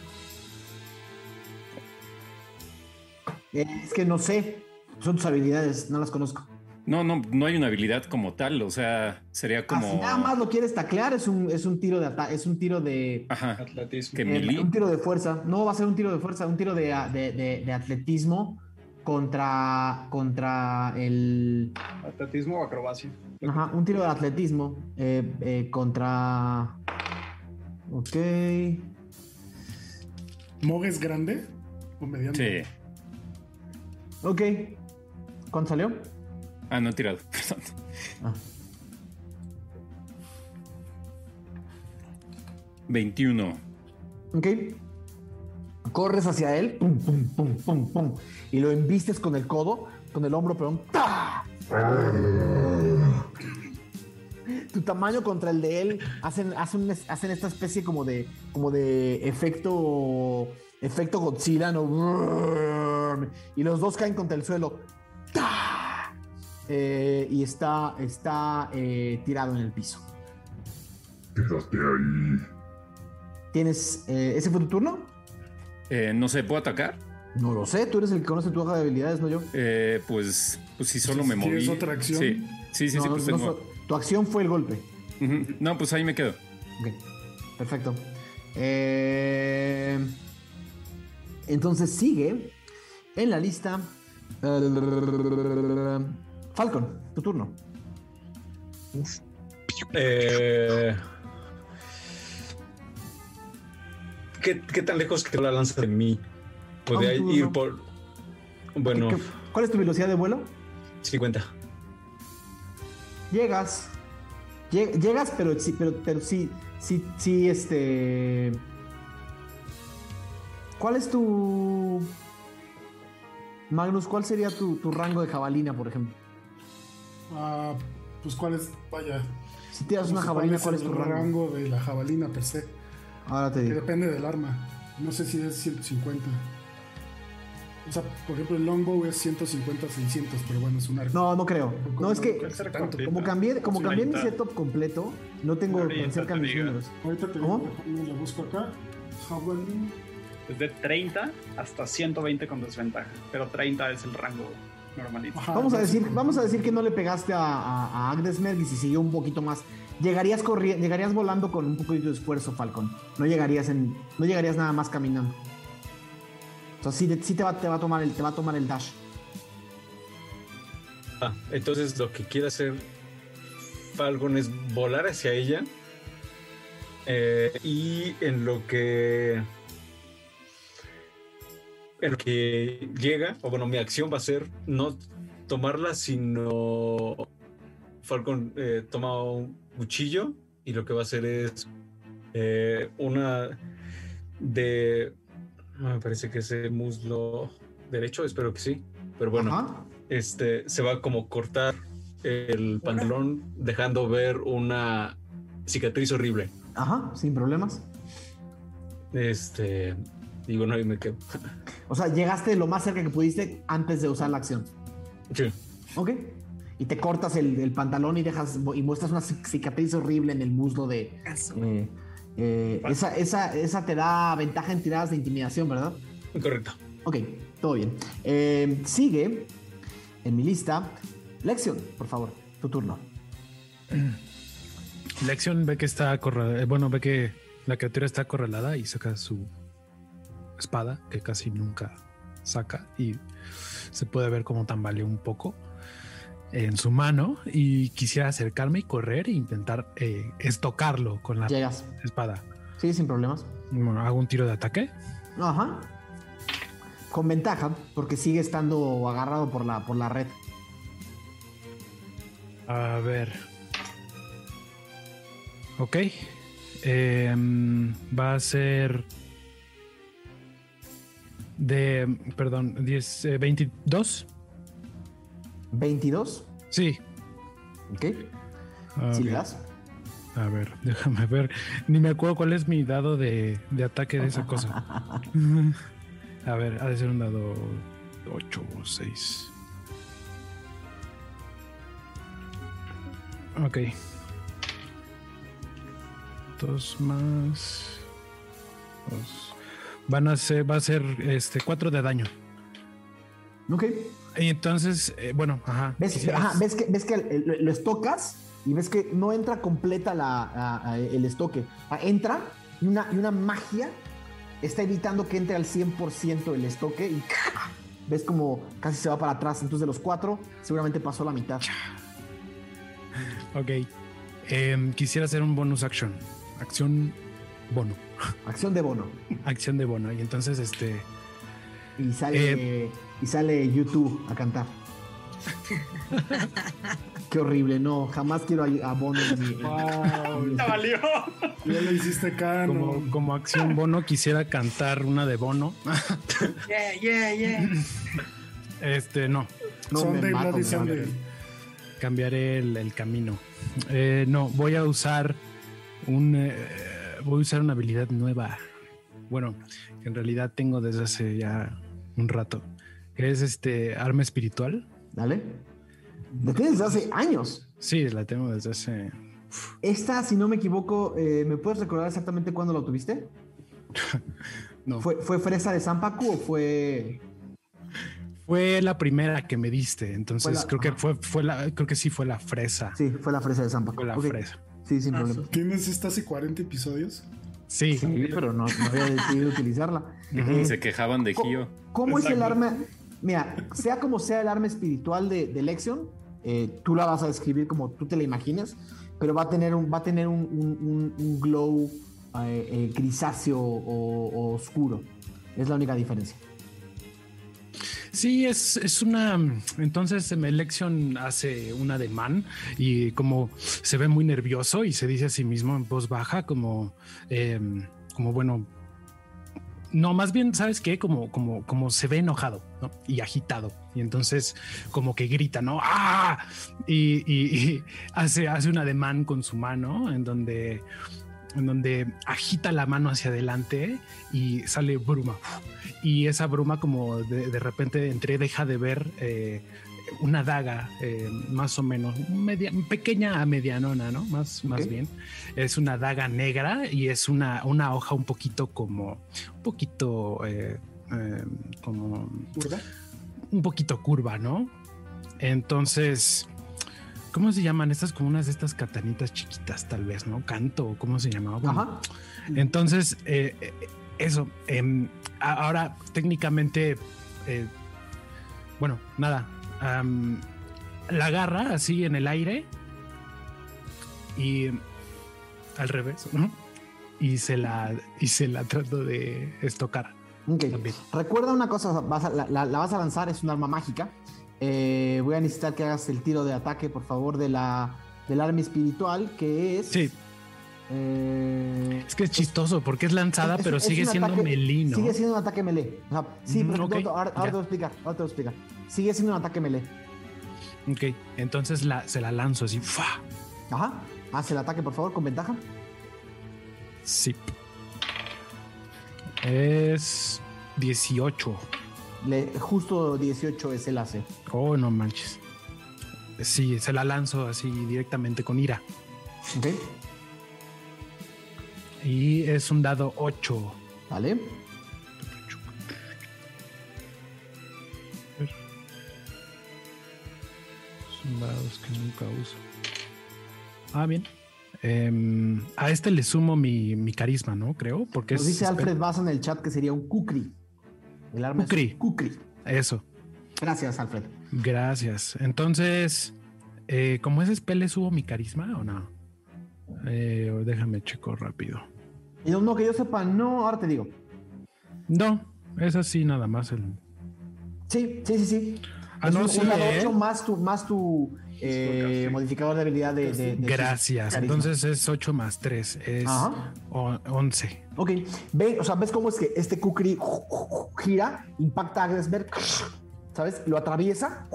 Eh, es que no sé. Son tus habilidades, no las conozco. No, no, no hay una habilidad como tal, o sea, sería Ah, como. si nada más lo quieres taclear, es un, es un tiro de ata- es un tiro de. Ajá. Atletismo. Eh, un tiro de fuerza. No va a ser un tiro de fuerza, un tiro de, de- de- de atletismo contra. contra el. Atletismo o acrobacia. Ajá, un tiro de atletismo eh, eh, contra. Ok. ¿Mog es grande o mediano? Sí. Ok. ¿Cuánto salió? Ah, no he tirado. Perdón. Ah. 21. Ok. Corres hacia él, pum, pum, pum, pum, pum, y lo embistes con el codo, con el hombro, perdón. ¡Ta! Tu tamaño contra el de él hacen, hacen, hacen esta especie como de, como de efecto, efecto Godzilla, ¿no? Y los dos caen contra el suelo. ¡Ta! Eh, y está, está eh, tirado en el piso. Quédate ahí. ¿Tienes, eh, ese fue tu turno? Eh, no sé, ¿puedo atacar? No lo sé, tú eres el que conoce tu hoja de habilidades, no yo. Eh, pues, pues si solo me moví. ¿Tienes otra acción? Sí, sí, sí, No, sí, pues no tengo. tu acción fue el golpe. No, pues ahí me quedo. Ok, perfecto. Eh, entonces sigue en la lista. Falcon, tu turno. Eh, ¿qué, qué tan lejos quedó la lanza de mí? Podría turno. ir por. Bueno, ¿Qué- qué- ¿Cuál es tu velocidad de vuelo? 50. Llegas. Lle- Llegas, pero sí, pero, pero sí, sí, sí, este. ¿Cuál es tu. Magnus, ¿cuál sería tu, tu rango de jabalina, por ejemplo? Ah, pues cuál es, vaya. Si tiras una jabalina, ¿cuál es el tu rango? de la jabalina per se? Ahora te Que digo. depende del arma. No sé si es 150. O sea, por ejemplo, el longbow es 150, 600, pero bueno, es un arco. No, no creo. No, es que como cambié, como cambié mi setup completo, no tengo tan cerca mis números. Ahorita te ¿Cómo? lo busco acá. Jabalina. Es de 30 hasta 120 con desventaja. Pero 30 es el rango normalito. Ajá, Vamos a decir, vamos a decir que no le pegaste a, a, a Agdesmerg y si siguió un poquito más. Llegarías llegarías volando con un poquito de esfuerzo, Falcon. No llegarías en, no llegarías nada más caminando. Sea, sí, te va a tomar el, te va a tomar el dash. Ah, entonces lo que quiere hacer Falcon es volar hacia ella. eh, y en lo que. En lo que llega, o bueno, mi acción va a ser no tomarla, sino. Falcon eh, toma un cuchillo y lo que va a hacer es eh, una de, me parece que es el muslo derecho, espero que sí, pero bueno, Ajá. este se va como cortar el pantalón dejando ver una cicatriz horrible. Ajá, sin problemas. Este, digo, no, y me quedo. O sea, llegaste lo más cerca que pudiste antes de usar la acción. Sí. Ok. Y te cortas el, el pantalón y dejas y muestras una cic- cicatriz horrible en el muslo de. Caso. Eh, eh, esa, esa, esa te da ventaja en tiradas de intimidación, ¿verdad? Correcto. Ok, todo bien. Eh, sigue en mi lista. Lección, por favor, tu turno. Lección ve que está acorralada. Bueno, ve que la criatura está acorralada y saca su espada, que casi nunca saca, y se puede ver como tambalea un poco en su mano. Y quisiera acercarme y correr e intentar eh, estocarlo con la Llegas. espada. Sí, sin problemas. Bueno, hago un tiro de ataque. Ajá. Con ventaja, porque sigue estando agarrado por la, por la red. A ver. Ok. Em, va a ser. De. Perdón, 10, eh, 22. 22. Sí. Ok. A Si le das. A ver, déjame ver. Ni me acuerdo cuál es mi dado de, de ataque de esa cosa. A ver, ha de ser un dado 8 o 6. Ok. Dos más. Dos. Van a ser, va a ser este 4 de daño. Ok. Y entonces, eh, bueno, ajá. ¿Ves, quisieras- ajá, ves que, ves que lo, lo estocas y ves que no entra completa la, a- a- el estoque. Ah, Entra y una, y una magia está evitando que entre al 100% el estoque y ves como casi se va para atrás. Entonces de los cuatro seguramente pasó la mitad. Ok. Em, quisiera hacer un bonus action. Acción bono. Acción de bono. Acción de bono. Y entonces, este. Y sale, y sale YouTube a cantar. Qué horrible, no, jamás quiero a, Bono en mi- en- ¡Te valió! Ya lo hiciste canon. Como, como acción bono, quisiera cantar una de bono. Yeah, yeah, yeah. Este, no. No, me Sunday, mato, Bloody Sunday. Cambiaré el, el camino. Eh, no, voy a usar un. eh, voy a usar una habilidad nueva. Bueno, que en realidad tengo desde hace ya un rato. Que es este arma espiritual. Dale. La tienes desde hace años. Sí, la tengo desde hace. Esta, si no me equivoco, eh, ¿me puedes recordar exactamente cuándo la tuviste? No. ¿Fue, ¿Fue fresa de Zampacu o fue.? Fue la primera que me diste, entonces la- creo que fue, fue la, creo que sí fue la fresa. Sí, fue la fresa de Zampacu. Fue la fresa. Sí, sin Ah, problema. ¿Tienes esta hace 40 episodios? Sí. Sí, pero no, no había decidido utilizarla. Eh, Se quejaban de ¿Cómo, Gio. cómo es el arma? Mira, sea como sea el arma espiritual de, de Lexion, eh, tú la vas a describir como tú te la imagines, pero va a tener un, va a tener un, glow eh, eh, grisáceo o, oscuro. Es la única diferencia. Sí, es, es una. Entonces, Election hace un ademán y como se ve muy nervioso y se dice a sí mismo en voz baja, como, em, como bueno. No, más bien, ¿sabes qué? Como, como, como se ve enojado ¿no? y agitado. Y entonces, como que grita, ¿no? ¡Ah! Y hace, hace un ademán con su mano en donde, en donde agita la mano hacia adelante y sale bruma y esa bruma como de, de repente entre deja de ver eh, una daga eh, más o menos media, pequeña a medianona, ¿no? Más, más bien. Es una daga negra y es una, una hoja un poquito como, un poquito eh, eh, como ¿Curva? un poquito curva, ¿no? Entonces, ¿cómo se llaman estas? Como unas de estas katanitas chiquitas, tal vez, ¿no? Canto, ¿cómo se llamaba? Bueno, Ajá. entonces, eso, em, ahora técnicamente, bueno, nada, la agarra así en el aire y al revés, ¿no? Y se la, y se la trato de estocar. Ok. También. Recuerda una cosa, vas a- la, la- la vas a lanzar, es un arma mágica. Eh, voy a necesitar que hagas el tiro de ataque, por favor, de la, del arma espiritual, que es Sí, Eh, Es que es chistoso porque es lanzada, es- pero es sigue siendo ataque- melino. Sigue siendo un ataque melee. O sea, sí, Mm, pero ahora, te voy a explicar. Ahora te voy a explicar. Sigue siendo un ataque melee. Ok, entonces la, se la lanzo así. ¡fa! Ajá. Haz el ataque, por favor, con ventaja. Sí. Es 18. Le, justo 18 es el AC. Oh, no manches. Sí, se la lanzo así directamente con ira. ¿Ok? Y es un dado 8. Vale. Son dados que nunca uso. Ah, bien. Em, a este le sumo mi, mi carisma, ¿no? Creo, porque Nos es. dice Alfred Bass en el chat que sería un kukri. El arma Kukri. es kukri. Eso. Gracias, Alfred. Gracias. Entonces, eh, ¿como ese spell le subo mi carisma o no? Eh, déjame checo rápido. Y no, que yo sepa, no, ahora te digo. No, es así nada más el. Sí, sí, sí, sí. Ah, Es no, un- sí, un dado ¿eh? ocho más tu, más tu eh, modificador de habilidad de. de- de Gracias. Entonces es 8 más 3. Es Ajá. o- 11. Ok, ve, o sea, ves cómo es que este kukri gira, impacta a Agnesberg, ¿sabes? Lo atraviesa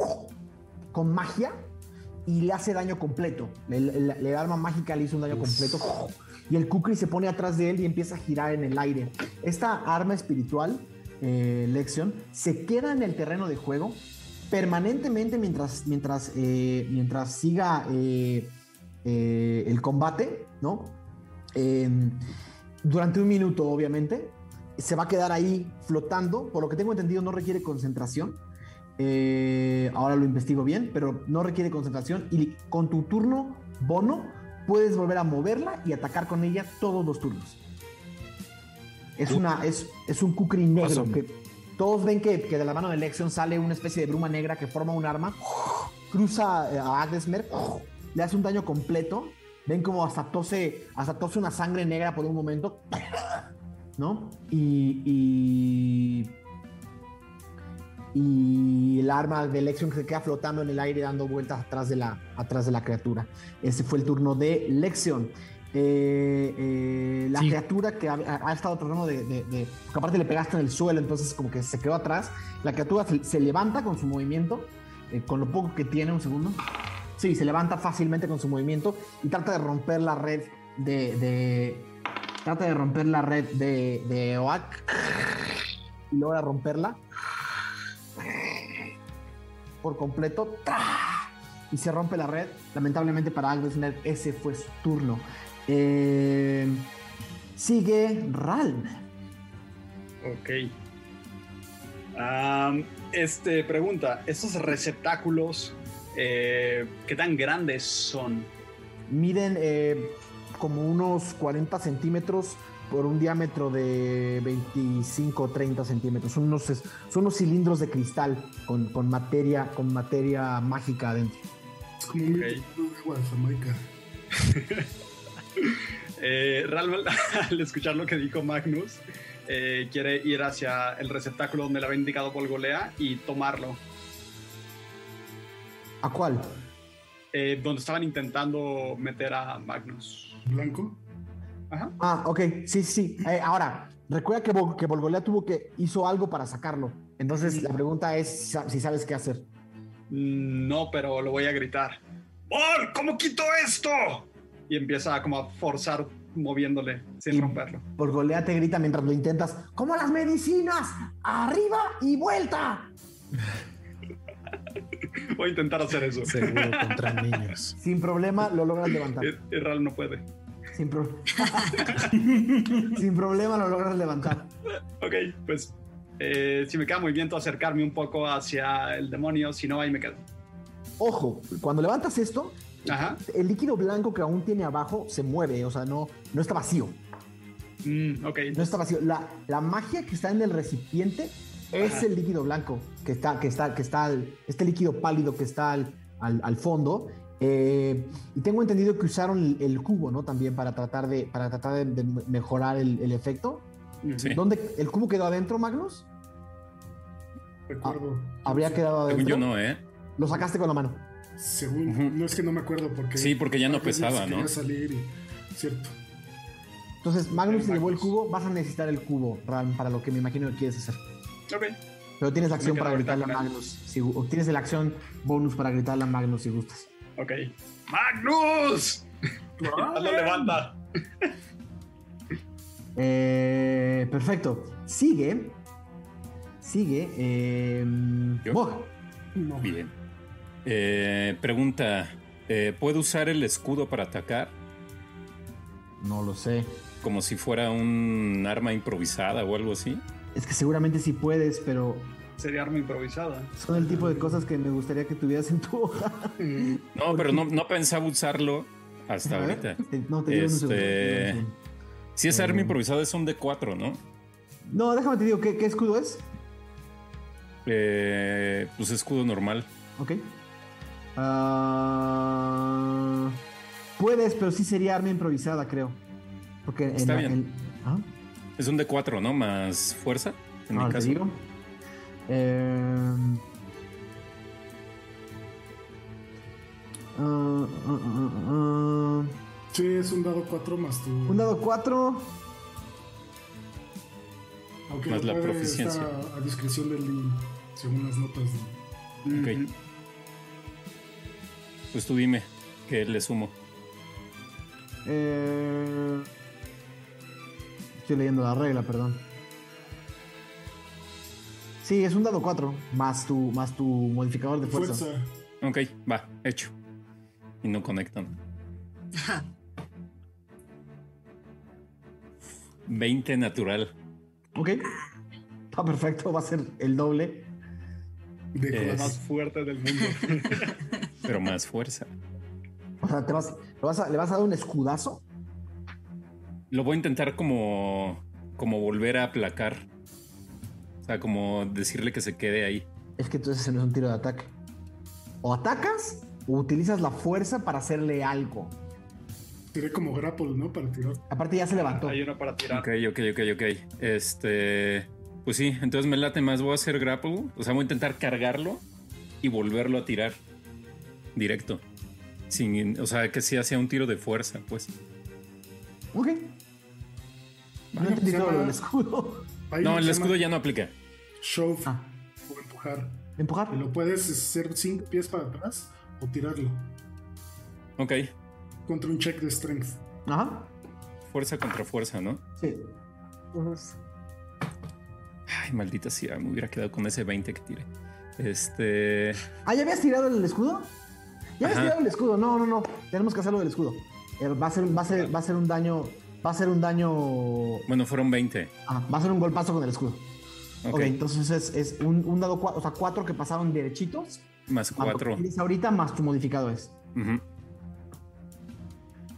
con magia y le hace daño completo. El, el- el arma mágica le hizo un daño completo y el kukri se pone atrás de él y empieza a girar en el aire. Esta arma espiritual, eh, Lexion, se queda en el terreno de juego permanentemente mientras, mientras, eh, mientras siga eh, eh, el combate, ¿no? Em, durante un minuto, obviamente. Se va a quedar ahí flotando. Por lo que tengo entendido, no requiere concentración. Ahora lo investigo bien, pero no requiere concentración. Y con tu turno bono, puedes volver a moverla y atacar con ella todos los turnos. Es, una, es, es un kukri negro que todos ven que, que de la mano de Lexion sale una especie de bruma negra que forma un arma, cruza eh, a Agnesmer, le hace un daño completo. Ven como hasta tose, hasta tose una sangre negra por un momento, ¿no? Y, y, y el arma de Lexion se queda flotando en el aire dando vueltas atrás de la, atrás de la criatura. Ese fue el turno de Lexion. Eh, eh, la Sí. criatura que ha, ha estado tratando de, de- de- porque aparte le pegaste en el suelo, entonces como que se quedó atrás. La criatura se, se levanta con su movimiento, eh, con lo poco que tiene, un segundo. Sí, se levanta fácilmente con su movimiento y trata de romper la red de. de- trata de romper la red de, de Oak y logra romperla por completo y se rompe la red. Lamentablemente para Agnesner ese fue su turno. Eh, sigue Ralm. Ok. Este pregunta: ¿estos receptáculos eh, qué tan grandes son? Miden eh, como unos 40 centímetros por un diámetro de 25 o 30 centímetros. Son unos, son unos cilindros de cristal con, con materia, con materia mágica adentro. Es como un Ok. litro de agua de Jamaica. Eh, realmente, al escuchar lo que dijo Magnus, eh, quiere ir hacia el receptáculo donde le había indicado Polgolea y tomarlo. ¿A cuál? Eh, donde estaban intentando meter a Magnus. Blanco. Ajá. Ah, ok, sí, sí. Eh, ahora, recuerda que, Vol- que Volgolea tuvo que hizo algo para sacarlo. Entonces la pregunta es si sa- si sabes qué hacer. Mm, No, pero lo voy a gritar. ¡Bol! ¿Cómo quito esto? Y empieza como a forzar moviéndole sin Y- romperlo. Volgolea te grita mientras lo intentas. ¡Como las medicinas! ¡Arriba y vuelta! Voy a intentar hacer eso. Seguro contra niños. Sin problema lo logras levantar. Y- y Ral no puede. Sin, pro- Sin problema lo logras levantar. Ok, pues eh, si me queda movimiento, acercarme un poco hacia el demonio, si no, ahí me quedo. Ojo, cuando levantas esto, Ajá. el líquido blanco que aún tiene abajo se mueve, o sea, no, no está vacío. Mm, ok, No está vacío. La, la magia que está en el recipiente es Ajá. el líquido blanco que está, que está, que está, al- este líquido pálido que está al, al- al fondo. Eh, y tengo entendido que usaron el, el cubo, ¿no? También para tratar de, para tratar de, de mejorar el, el efecto. Sí. ¿Dónde el cubo quedó adentro, Magnus? Recuerdo. Habría quedado Según adentro. yo no, ¿eh? Lo sacaste con la mano. Según. Ujú. No es que no me acuerdo porque. Sí, porque ya no pesaba, ¿no? salir y. Cierto. Entonces, Magnus Eh, se llevó el cubo, vas a necesitar el cubo, Ram, para lo que me imagino que quieres hacer. Ok. Pero tienes la acción para gritarle a. Magnus. Si, o tienes la acción bonus para gritarle a Magnus si gustas. Ok. ¡Magnus! Lo levanta. Eh, perfecto. Sigue. Sigue. Eh, ¿Yo? Mog. No. Bien. Eh, pregunta: eh, ¿puedo usar el escudo para atacar? No lo sé. Como si fuera un arma improvisada o algo así. Es que seguramente sí puedes, pero Sería arma improvisada. son el tipo de cosas que me gustaría que tuvieras en tu hoja. No, pero no, no pensaba usarlo hasta ahorita. No, te un Este-. Si es arma Mm. improvisada es un D4, ¿no? No, déjame te digo, ¿qué, qué escudo es? Eh, pues escudo normal. Ok. Ah, puedes, pero sí sería arma improvisada, creo. Porque Está bien. en- ¿Ah? Es un D4, ¿no? Más fuerza. En mi Ahora te caso. digo. Eh, ah, ah, ah, Sí, es un dado 4 más tu. un dado 4. Aunque más la proficiencia. está a discreción del link, según las notas. de- Ok. Ujú. Pues tú dime que le sumo. Eh, estoy leyendo la regla, perdón. Sí, es un dado 4 más tu, más tu modificador de fuerza. Fuerza. Ok, va, hecho. Y no conectan. 20 natural. Ok. Está perfecto, va a ser el doble. De Eh, La más fuerte del mundo. Pero más fuerza. O sea, te vas, le vas a, le vas a dar un escudazo. Lo voy a intentar como. como volver a aplacar. O sea, como decirle que se quede ahí. Es que entonces ese no es un tiro de ataque. O atacas o utilizas la fuerza para hacerle algo. Tiré como grapple, ¿no? Para tirar. Aparte ya se levantó. Hay uno para tirar. Ok, ok, ok, ok. Este. Pues sí, entonces me late más. Voy a hacer grapple. O sea, voy a intentar cargarlo y volverlo a tirar. Directo. Sin, o sea, que sí hacía un tiro de fuerza, pues. Ok. No entendí se todo lo del escudo. No, el escudo ya no aplica. Shove Ah. o empujar. Empujar. Lo puedes hacer cinco pies para atrás o tirarlo. Ok. Contra un check de strength. Ajá. Fuerza contra fuerza, ¿no? Sí. Ay, maldita sea, me hubiera quedado con ese 20 que tiré. Este. Ah, ¿ya habías tirado el escudo? Ya habías Ajá. tirado el escudo. No, no, no. Tenemos que hacerlo del escudo. Eh, va, a ser, va, a ser, va a ser un daño. Va a ser un daño. Bueno, fueron 20. Ah, va a ser un golpazo con el escudo. Ok, Ok. entonces es, es un, un dado cuatro, o sea, cuatro que pasaron derechitos. Más Más 4. tienes ahorita más tu modificador es.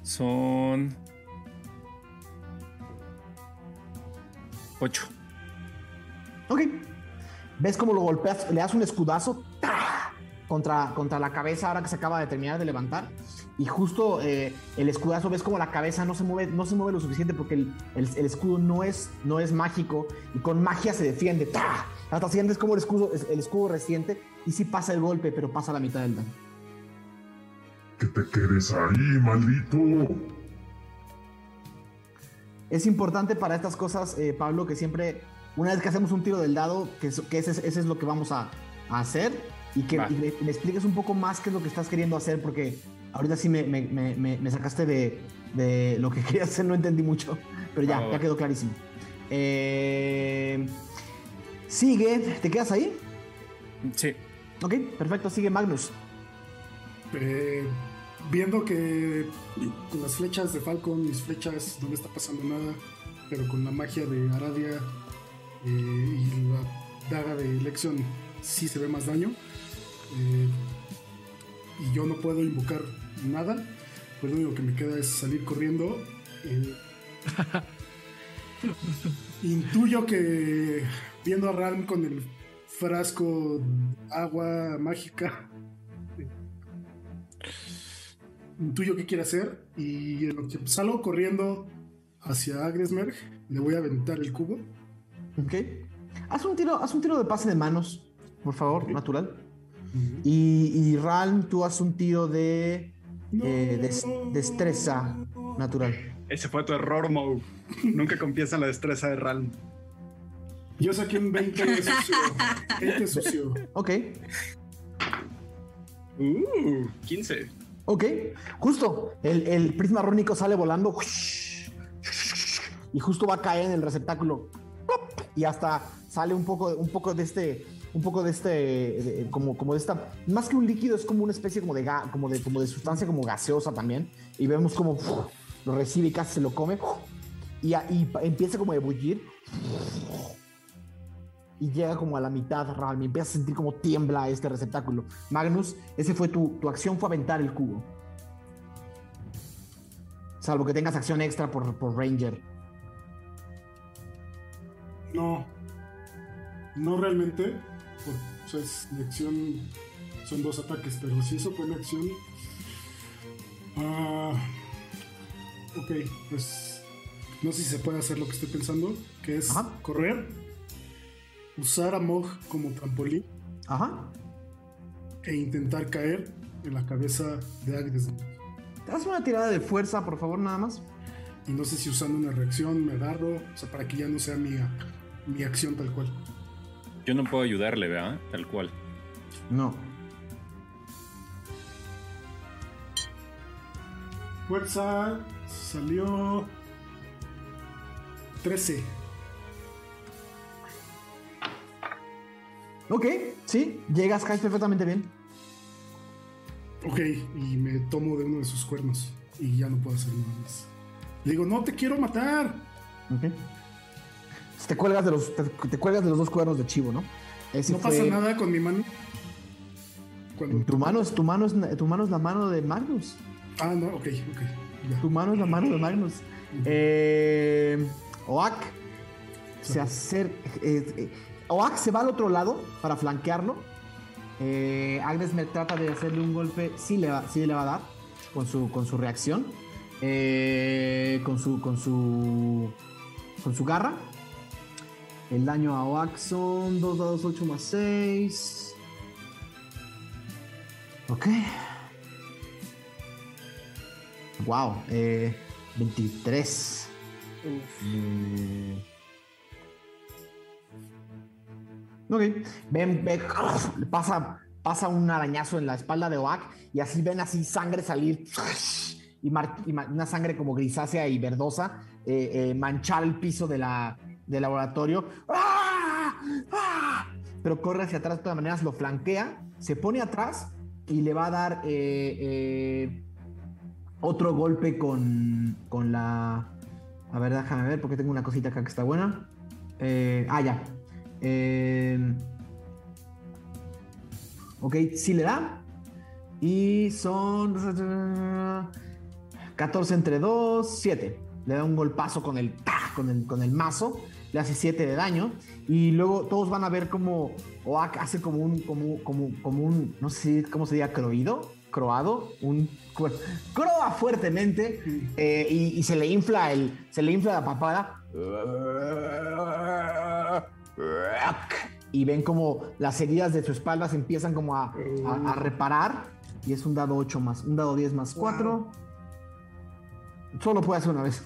Son. 8. Ok. ¿Ves cómo lo golpeas? Le das un escudazo ¡tra! Contra, contra la cabeza ahora que se acaba de terminar de levantar. Y justo eh, el escudazo, ves como la cabeza no se mueve, no se mueve lo suficiente porque el, el- el escudo no es, no es mágico y con magia se defiende. ¡tra! Hasta sientes como el escudo, el escudo resiente y sí pasa el golpe, pero pasa la mitad del daño. Que te quedes ahí, maldito. Es importante para estas cosas, eh, Pablo, que siempre, una vez que hacemos un tiro del dado, que, eso- que ese, es- ese es lo que vamos a, a hacer y que y le, le expliques un poco más qué es lo que estás queriendo hacer, porque ahorita sí me, me- me- me- me sacaste de, de lo que quería hacer, no entendí mucho, pero ya, ya quedó clarísimo. Eh, sigue, ¿te quedas ahí? Sí. Ok, perfecto, sigue Magnus. Eh, viendo que con las flechas de Falcon, mis flechas no me está pasando nada, pero con la magia de Aradia eh, y la daga de Lexion sí se ve más daño. Eh, y yo no puedo invocar nada, pues lo único que me queda es salir corriendo. eh, intuyo que viendo a Ram con el frasco agua mágica intuyo qué quiere hacer y en lo que salgo corriendo hacia Agresmerg, le voy a aventar el cubo. Ok. Haz un tiro, haz un tiro de pase de manos, por favor, natural. Y, y Ralm, tú haz un tiro de eh, des- destreza natural. Ese fue tu error, Mo. Nunca confías en la destreza de Ralm. Yo saqué un 20 de sucio. 20 sucio. Ok, Uh, 15. ok. Justo, el, el prisma rúnico sale volando. Y justo va a caer en el receptáculo. Y hasta sale un poco, un poco de este. Un poco de este. como, como de esta. Más que un líquido, es como una especie como de, ga- como de, como de sustancia como gaseosa también. Y vemos como lo recibe y casi se lo come. Y, empieza como a ebullir. Y llega como a la mitad, Ralm, y empiezas a sentir como tiembla este receptáculo. Magnus, ese fue tu, tu acción, fue aventar el cubo. Salvo que tengas acción extra por, por Ranger. No. No realmente. Por- o sea, es mi acción. Son dos ataques, pero si eso fue mi acción. Ah. Ok, pues. No sé si se puede hacer lo que estoy pensando, que es Ajá. correr, usar a Mog como trampolín Ajá. e intentar caer en la cabeza de Agnes. ¿Te das una tirada de fuerza, por favor, nada más? Y no sé si usando una reacción me agarro, o sea, para que ya no sea mi, mi acción tal cual. Yo no puedo ayudarle, ¿verdad? Tal cual. No. Fuerza salió 13. Ok, sí, llegas, caes perfectamente bien. Ok, y me tomo de uno de sus cuernos y ya no puedo hacer nada más. Le digo, no te quiero matar. Ok. Te cuelgas de los, te, te cuelgas de los dos cuernos de chivo, ¿no? Ese No fue- pasa nada con mi mano. Cuando Tu mano, es, tu, mano es, tu mano es la mano de Magnus. Ah, no, ok, ok. ya. Tu mano es la mano de Magnus. Eh, Oak se acerca. eh, eh, Oak se va al otro lado para flanquearlo. Agnes me trata de hacerle un golpe. Sí le va, sí le va a dar con su, con su reacción. Con su. con su. con su garra. El daño a Oak son 2 dados 8 más 6. Ok. Wow, eh, 23. Eh, Ok, ven, ven, pasa, pasa un arañazo en la espalda de Oak y así ven así sangre salir y, mar- y una sangre como grisácea y verdosa eh, eh, manchar el piso de la, del laboratorio. ¡Ah! ¡Ah! Pero corre hacia atrás de todas maneras, lo flanquea, se pone atrás y le va a dar eh, eh, otro golpe con, con la... A ver, déjame ver porque tengo una cosita acá que está buena. Eh, ah, ya. Ok, sí le da. Y son 14 entre 2, 7. Le da un golpazo con el, con el, con el mazo. Le hace 7 de daño. Y luego todos van a ver como Oak hace como un, como, como, como un, no sé cómo se diga, croído, croado, un croa fuertemente eh, y, y se le infla el, se le infla la papada. Y ven como las heridas de su espalda se empiezan como a, a- a reparar. Y es un dado 8 más, un dado 10 más 4. Solo puede hacer una vez.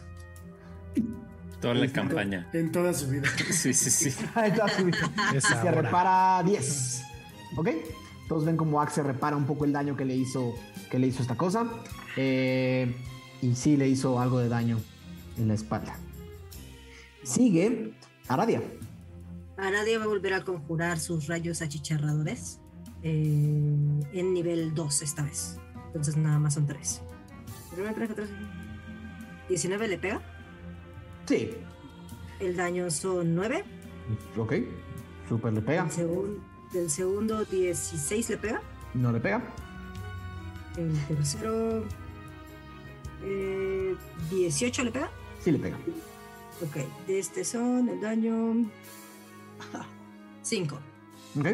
Toda la campaña. En toda su vida. Sí, sí, sí. Ahí está su vida. Y Es se ahora. repara 10. ¿Ok? Todos ven como Axe repara un poco el daño que le hizo, que le hizo esta cosa. Eh, y sí le hizo algo de daño en la espalda. Sigue Aradia. Aradia va a volver a conjurar sus rayos achicharradores eh, en nivel 2 esta vez. Entonces nada más son 3. 19 le pega. Sí. El daño son 9. Ok. Super le pega. El, segun- el segundo 16 le pega. No le pega. El tercero eh, 18 le pega. Sí le pega. Ok, de este son el daño 5. Ok.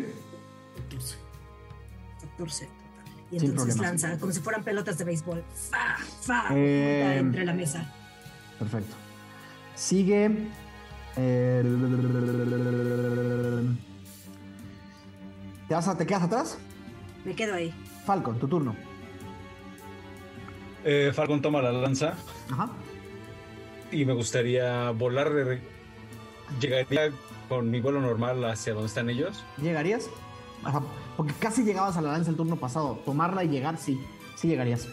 14. 14 total. Y Sin entonces problemas. lanza como si fueran pelotas de béisbol. ¡Fa! ¡Fa! Eh, entre la mesa. Perfecto. Sigue. eh, ¿Te, vas a- ¿Te quedas atrás? Me quedo ahí. Falcon, tu turno. Eh, Falcon toma la lanza Ajá. y me gustaría volar. Llegaría con mi vuelo normal hacia donde están ellos. ¿Llegarías? Ajá, porque casi llegabas a la lanza el turno pasado. Tomarla y llegar, sí. Sí llegarías.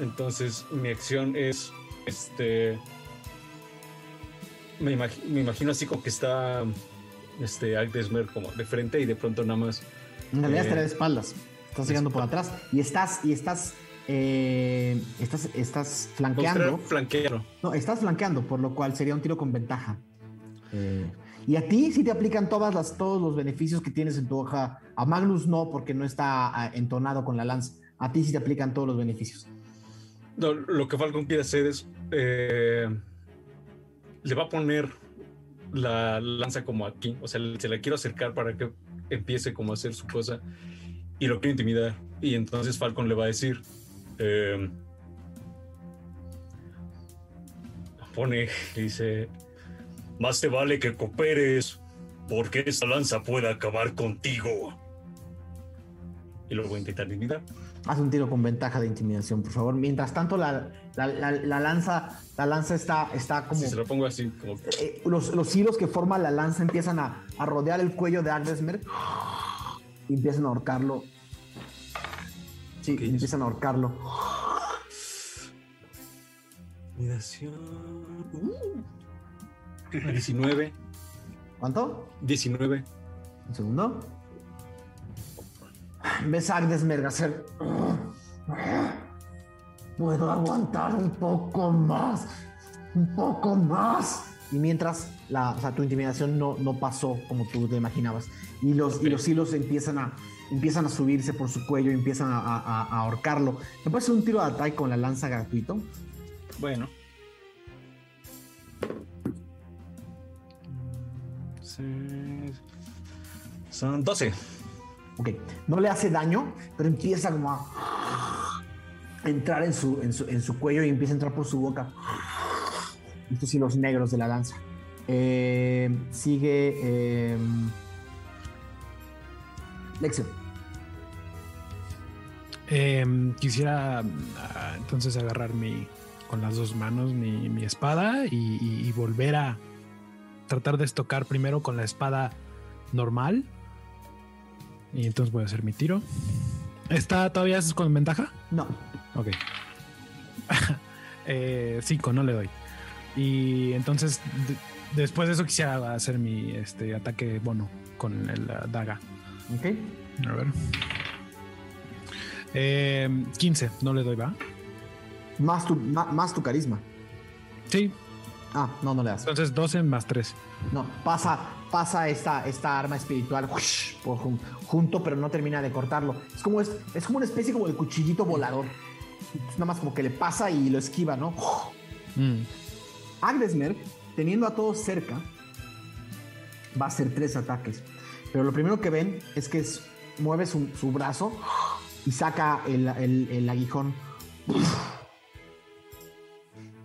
Entonces mi acción es, este, me, imag- me imagino así como que está, este, Agdesmer como de frente y de pronto nada más. En realidad Eh, estaría de espaldas. Estás llegando por atrás. Y estás, y estás, eh, estás, estás flanqueando. Flanquearlo. No, estás flanqueando, por lo cual sería un tiro con ventaja. Eh, y a ti sí te aplican todas las, todos los beneficios que tienes en tu hoja. A Magnus no, porque no está ah, entonado con la lanza. A ti sí te aplican todos los beneficios. No, lo que Falcon quiere hacer es, eh, le va a poner la lanza como aquí, o sea, se la quiero acercar para que empiece como a hacer su cosa y lo quiero intimidar. Y entonces Falcon le va a decir, eh, pone, dice, más te vale que cooperes porque esta lanza puede acabar contigo. Y lo voy a intentar intimidar. Haz un tiro con ventaja de intimidación, por favor. Mientras tanto, la, la- la- la lanza, la lanza está, está como. Si se lo pongo así, como eh, los, los hilos que forma la lanza empiezan a, a rodear el cuello de Agnesmer y empiezan a ahorcarlo. Sí, empiezan a ahorcarlo. Intimidación. Uh. 19. ¿Cuánto? 19. Un segundo. Ves a Agnesmer hacer. Puedo aguantar un poco más. Un poco más. Y mientras la, o sea, tu intimidación no, no pasó como tú te imaginabas. Y los, y los hilos empiezan a, empiezan a subirse por su cuello y empiezan a, a- a ahorcarlo. ¿Me puedes hacer un tiro de ataque con la lanza gratuito? Bueno. Seis. Son 12. Ok, no le hace daño, pero empieza como a entrar en su, en su, en su cuello y empieza a entrar por su boca. Estos hilos negros de la lanza. Eh, sigue. Eh, Lexio. Em, quisiera ah, entonces agarrar mi con las dos manos mi, mi espada y, y- y volver a tratar de estocar primero con la espada normal. Y entonces voy a hacer mi tiro. ¿Está todavía con ventaja? No. Ok. eh, cinco, no le doy. Y entonces de- después de eso quisiera hacer mi este ataque bono con el, la daga. Ok. A ver. Eh, 15, no le doy, ¿va? Más tu, ma- más tu carisma. Sí. Ah, no, no le das. Entonces 12 más 3. No, pasa, pasa esta, esta arma espiritual por jun- junto, pero no termina de cortarlo. Es como, es, es como una especie como de cuchillito volador. Es nada más como que le pasa y lo esquiva, ¿no? Agdesmer, teniendo a todos cerca, va a hacer tres ataques. Pero lo primero que ven es que es- mueve su, su brazo y saca el, el- el aguijón.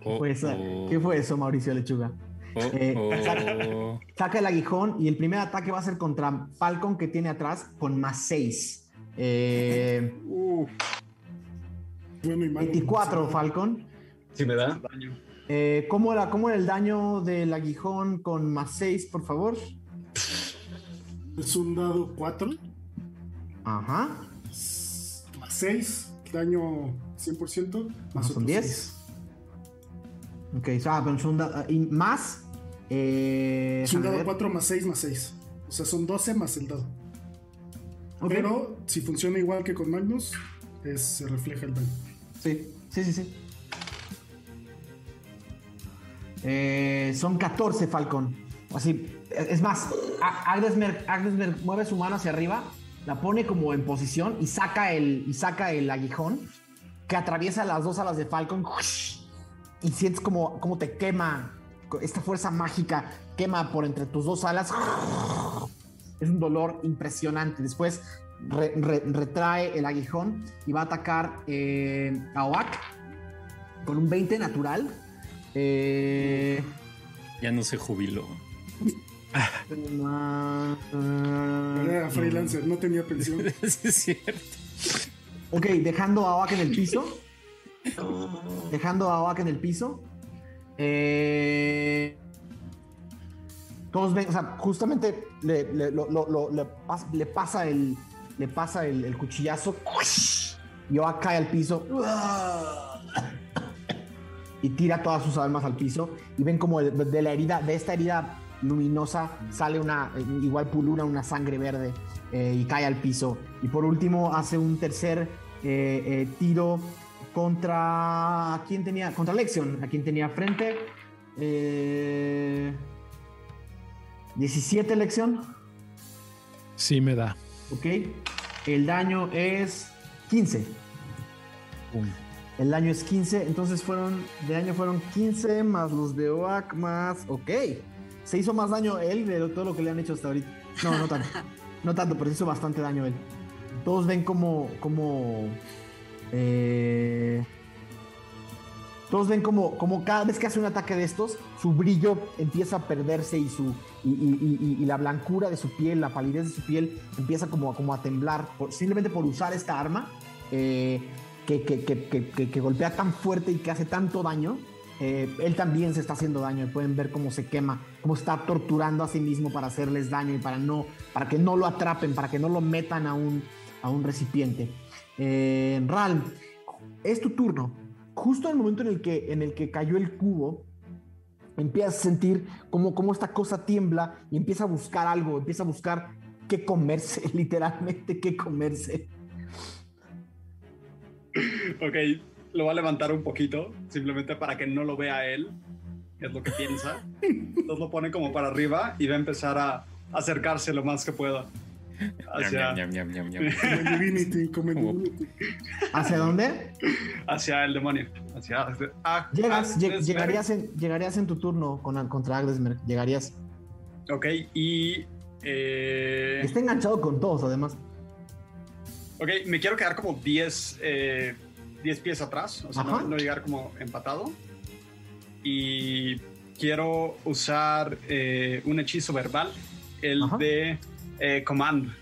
¿Qué fue eso, Oh, ¿Qué fue eso, Mauricio Lechuga? oh, Eh, oh. Saca el aguijón y el primer ataque va a ser contra Falcon que tiene atrás con más 6. Uh, bueno y malo. 24, Falcon. Si me da. Daño. Eh, ¿cómo, era, ¿Cómo era el daño del aguijón con más 6, por favor? Es un dado 4 Ajá. más 6, daño 100%, más Más son otros 10. seis. Ok, ah, pero son da- y más. Eh, Es un dado ver. 4 más 6 más 6. O sea, son 12 más el dado. Ok. Pero si funciona igual que con Magnus, es- se refleja el daño. Sí, sí, sí, sí. Eh, son 14, Falcon. Así, es más, A- Agnesmer, Agnesmer mueve su mano hacia arriba, la pone como en posición y saca el, y saca el aguijón que atraviesa las dos alas de Falcon y sientes como, como te quema esta fuerza mágica, quema por entre tus dos alas. Es un dolor impresionante. Después re- re- retrae el aguijón y va a atacar eh, a Oak con un 20 natural. Eh, Ya no se jubiló. Era freelancer, no tenía pensión. Es cierto. ok, dejando a Oak en el piso. Dejando a Oak en el piso. Eh, todos ven, o sea, justamente le, le- lo- lo- lo- le pas- le pasa el, le pasa el, el cuchillazo. Y Oak cae al piso. Y tira todas sus almas al piso. Y ven como de, de la herida, de esta herida luminosa, sale una, igual pulula, una sangre verde. eh, y cae al piso. Y por último hace un tercer eh, eh, tiro contra. ¿a ¿Quién tenía? Contra Lexion. ¿A quién tenía frente? Eh, 17 Lexion. Sí me da. Ok. El daño es 15. Pum. El daño es 15. Entonces fueron. De daño fueron 15 más los de Oak más. Ok. Se hizo más daño él de todo lo que le han hecho hasta ahorita. No, no tanto. no tanto, pero se hizo bastante daño él. Todos ven como. como. eh, todos ven como, como cada vez que hace un ataque de estos, su brillo empieza a perderse y su y, la blancura de su piel, la palidez de su piel empieza como, como a temblar simplemente por usar esta arma eh, que, que- que- que- golpea tan fuerte y que hace tanto daño. Eh, él también se está haciendo daño. y Pueden ver cómo se quema, cómo está torturando a sí mismo para hacerles daño y para no, para que no lo atrapen, para que no lo metan a un, a un recipiente. Eh, Ral, es tu turno. Justo en el momento en el que, en el que cayó el cubo, empiezas a sentir cómo, cómo esta cosa tiembla y empieza a buscar algo, empieza a buscar qué comerse, literalmente qué comerse. Ok, lo va a levantar un poquito, simplemente para que no lo vea él, que es lo que piensa. Entonces lo pone como para arriba y va a empezar a acercarse lo más que pueda. Hacia, Ñam, ñam, ñam, ñam, ñam. Como en Divinity, como en Como- Divinity. ¿Hacia dónde? hacia el demonio. Hacia, ah, Llegas, ah, lleg- llegarías, en, llegarías en tu turno con, contra Agdesmer. Llegarías. Ok, y. eh, Está enganchado con todos, además. ok, me quiero quedar como 10 eh, 10 pies atrás, o sea, no, llegar como empatado. Y quiero usar eh, un hechizo verbal, el Ajá. de eh, Command,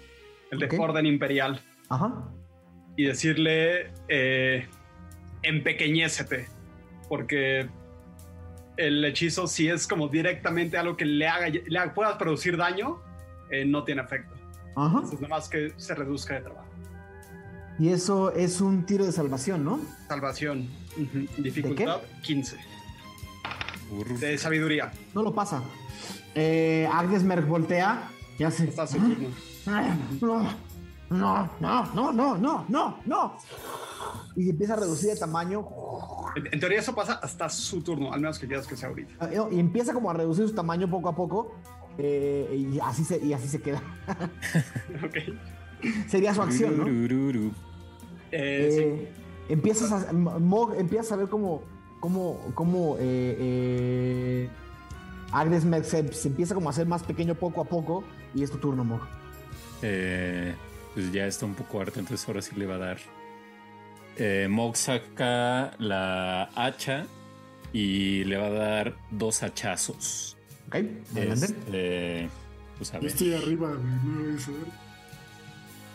el de. Orden Imperial, Ajá. y decirle: eh, empequeñécete, porque el hechizo, si es como directamente algo que le haga, le haga- pueda producir daño, eh, no tiene efecto. Ajá. Entonces, nomás que se reduzca de trabajo. Y eso es un tiro de salvación, ¿no? Salvación. Dificultad 15. Urr. De sabiduría. No lo pasa. Eh, Agdesmer voltea y hace. Está su turno. "Ah, No, no, no, no, no, no, no. Y empieza a reducir de tamaño. En, en teoría eso pasa hasta su turno, al menos que quieras que sea ahorita. Eh, Y empieza como a reducir su tamaño poco a poco. eh, y, así se, y así se queda. ok. Sería su acción, ¿no? Urururu. Eh, sí. Eh, empiezas a Mog empiezas a ver cómo cómo cómo eh, eh, Agdesmer se, se empieza como a hacer más pequeño poco a poco y es tu turno Mog Eh, pues ya está un poco harto, entonces ahora sí le va a dar. Eh, Mog saca la hacha y le va a dar dos hachazos. ¿ok? adelante Este, pues a Yo ver. estoy arriba, güey, no voy a saber.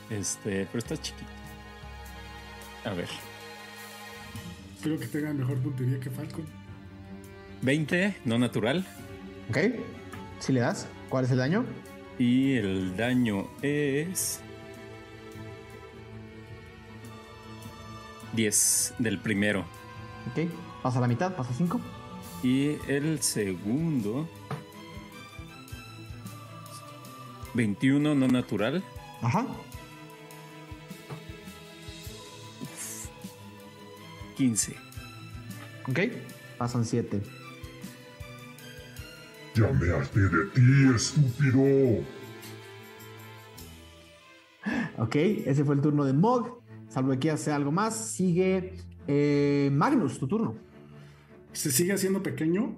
Este, pero está chiquito. A ver. Creo que tenga mejor puntería que Falcon. 20, no natural. ¿Ok? si le das ¿cuál es el daño? Y el daño es. 10 del primero. ¿ok? pasa la mitad pasa 5 Y el segundo. 21 no natural. ajá 15. ¿ok? pasan 7 Ya me harté de ti, estúpido. ok ese fue el turno de Mog salvo que hace algo más sigue eh, Magnus tu turno Se sigue haciendo pequeño.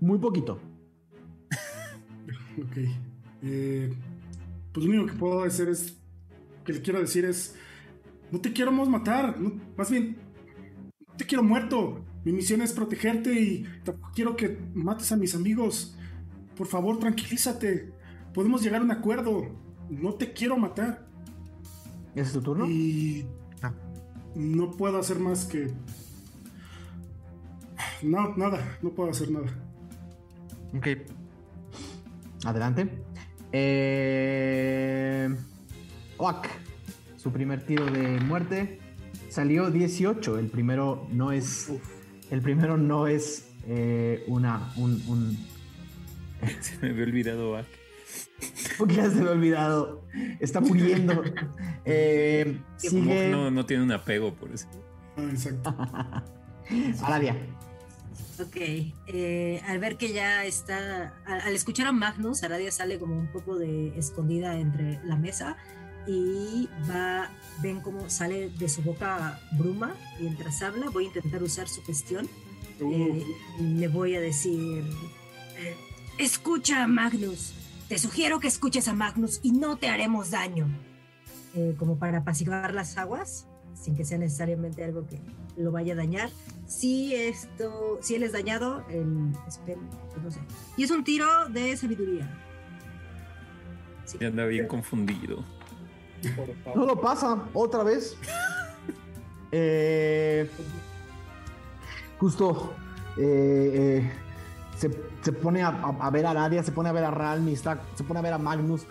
muy poquito Ok. Eh, pues lo único que puedo hacer es. Que le quiero decir es. No te quiero más matar. no- más bien. No te quiero muerto. Mi misión es protegerte y tampoco quiero que mates a mis amigos. Por favor, tranquilízate. Podemos llegar a un acuerdo. No te quiero matar. es tu turno Y Ah. no puedo hacer más que No, nada, no puedo hacer nada. Ok. Adelante. Eh... Oak, su primer tiro de muerte salió 18. El primero no es. El primero no es eh, una. Un, un- Se me había olvidado Ak. ¿Por qué ya se me ha olvidado? Está muriendo. Eh, sigue. No, no tiene un apego por eso. Ah, exacto. Aradia. Ok, eh, al ver que ya está, al, al escuchar a Magnus, Aradia sale como un poco de escondida entre la mesa y va, ven cómo sale de su boca bruma mientras habla. Voy a intentar usar su gestión. Eh, le voy a decir, eh, escucha Magnus, te sugiero que escuches a Magnus y no te haremos daño. Eh, como para apaciguar las aguas, sin que sea necesariamente algo que lo vaya a dañar. Si esto, si él es dañado, el spell, pues no sé. Y es un tiro de sabiduría. Sí. Ya anda bien confundido. Por No lo pasa, otra vez. Eh, justo eh, eh, se, se pone a, a- a ver a Aradia, se pone a ver a Ralm y está, se pone a ver a Magnus.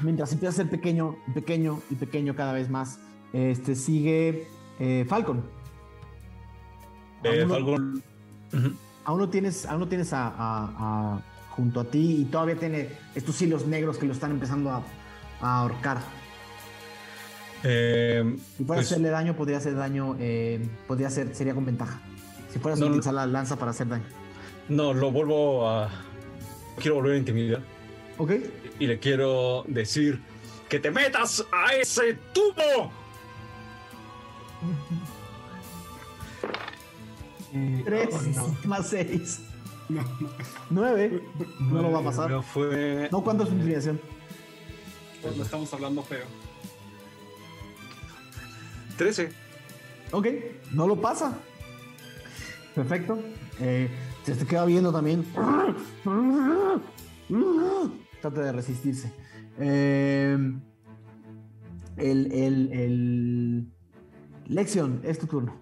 Mientras empieza a ser pequeño, pequeño y pequeño cada vez más. Este sigue eh, Falcon. Eh, Aún no- Falcon. Aún no tienes, aún no tienes a, a- a- junto a ti y todavía tiene estos hilos negros que lo están empezando a, a ahorcar. Eh, Si fuera pues, a hacerle daño, podría hacer daño, eh, podría ser, sería con ventaja. Si fueras No, a no. utilizar la lanza para hacer daño. No, lo vuelvo a. Quiero volver a intimidar. ¿Ok? Y le quiero decir que te metas a ese tubo. Tres no. más seis. No, no. Nueve. No lo va a pasar. No fue. No, ¿cuánto es su intimidación? Cuando estamos hablando feo. 13. Ok, no lo pasa. Perfecto. Eh, se te queda viendo también. Trata de resistirse. Eh, el, el, el... Lexion, es tu turno.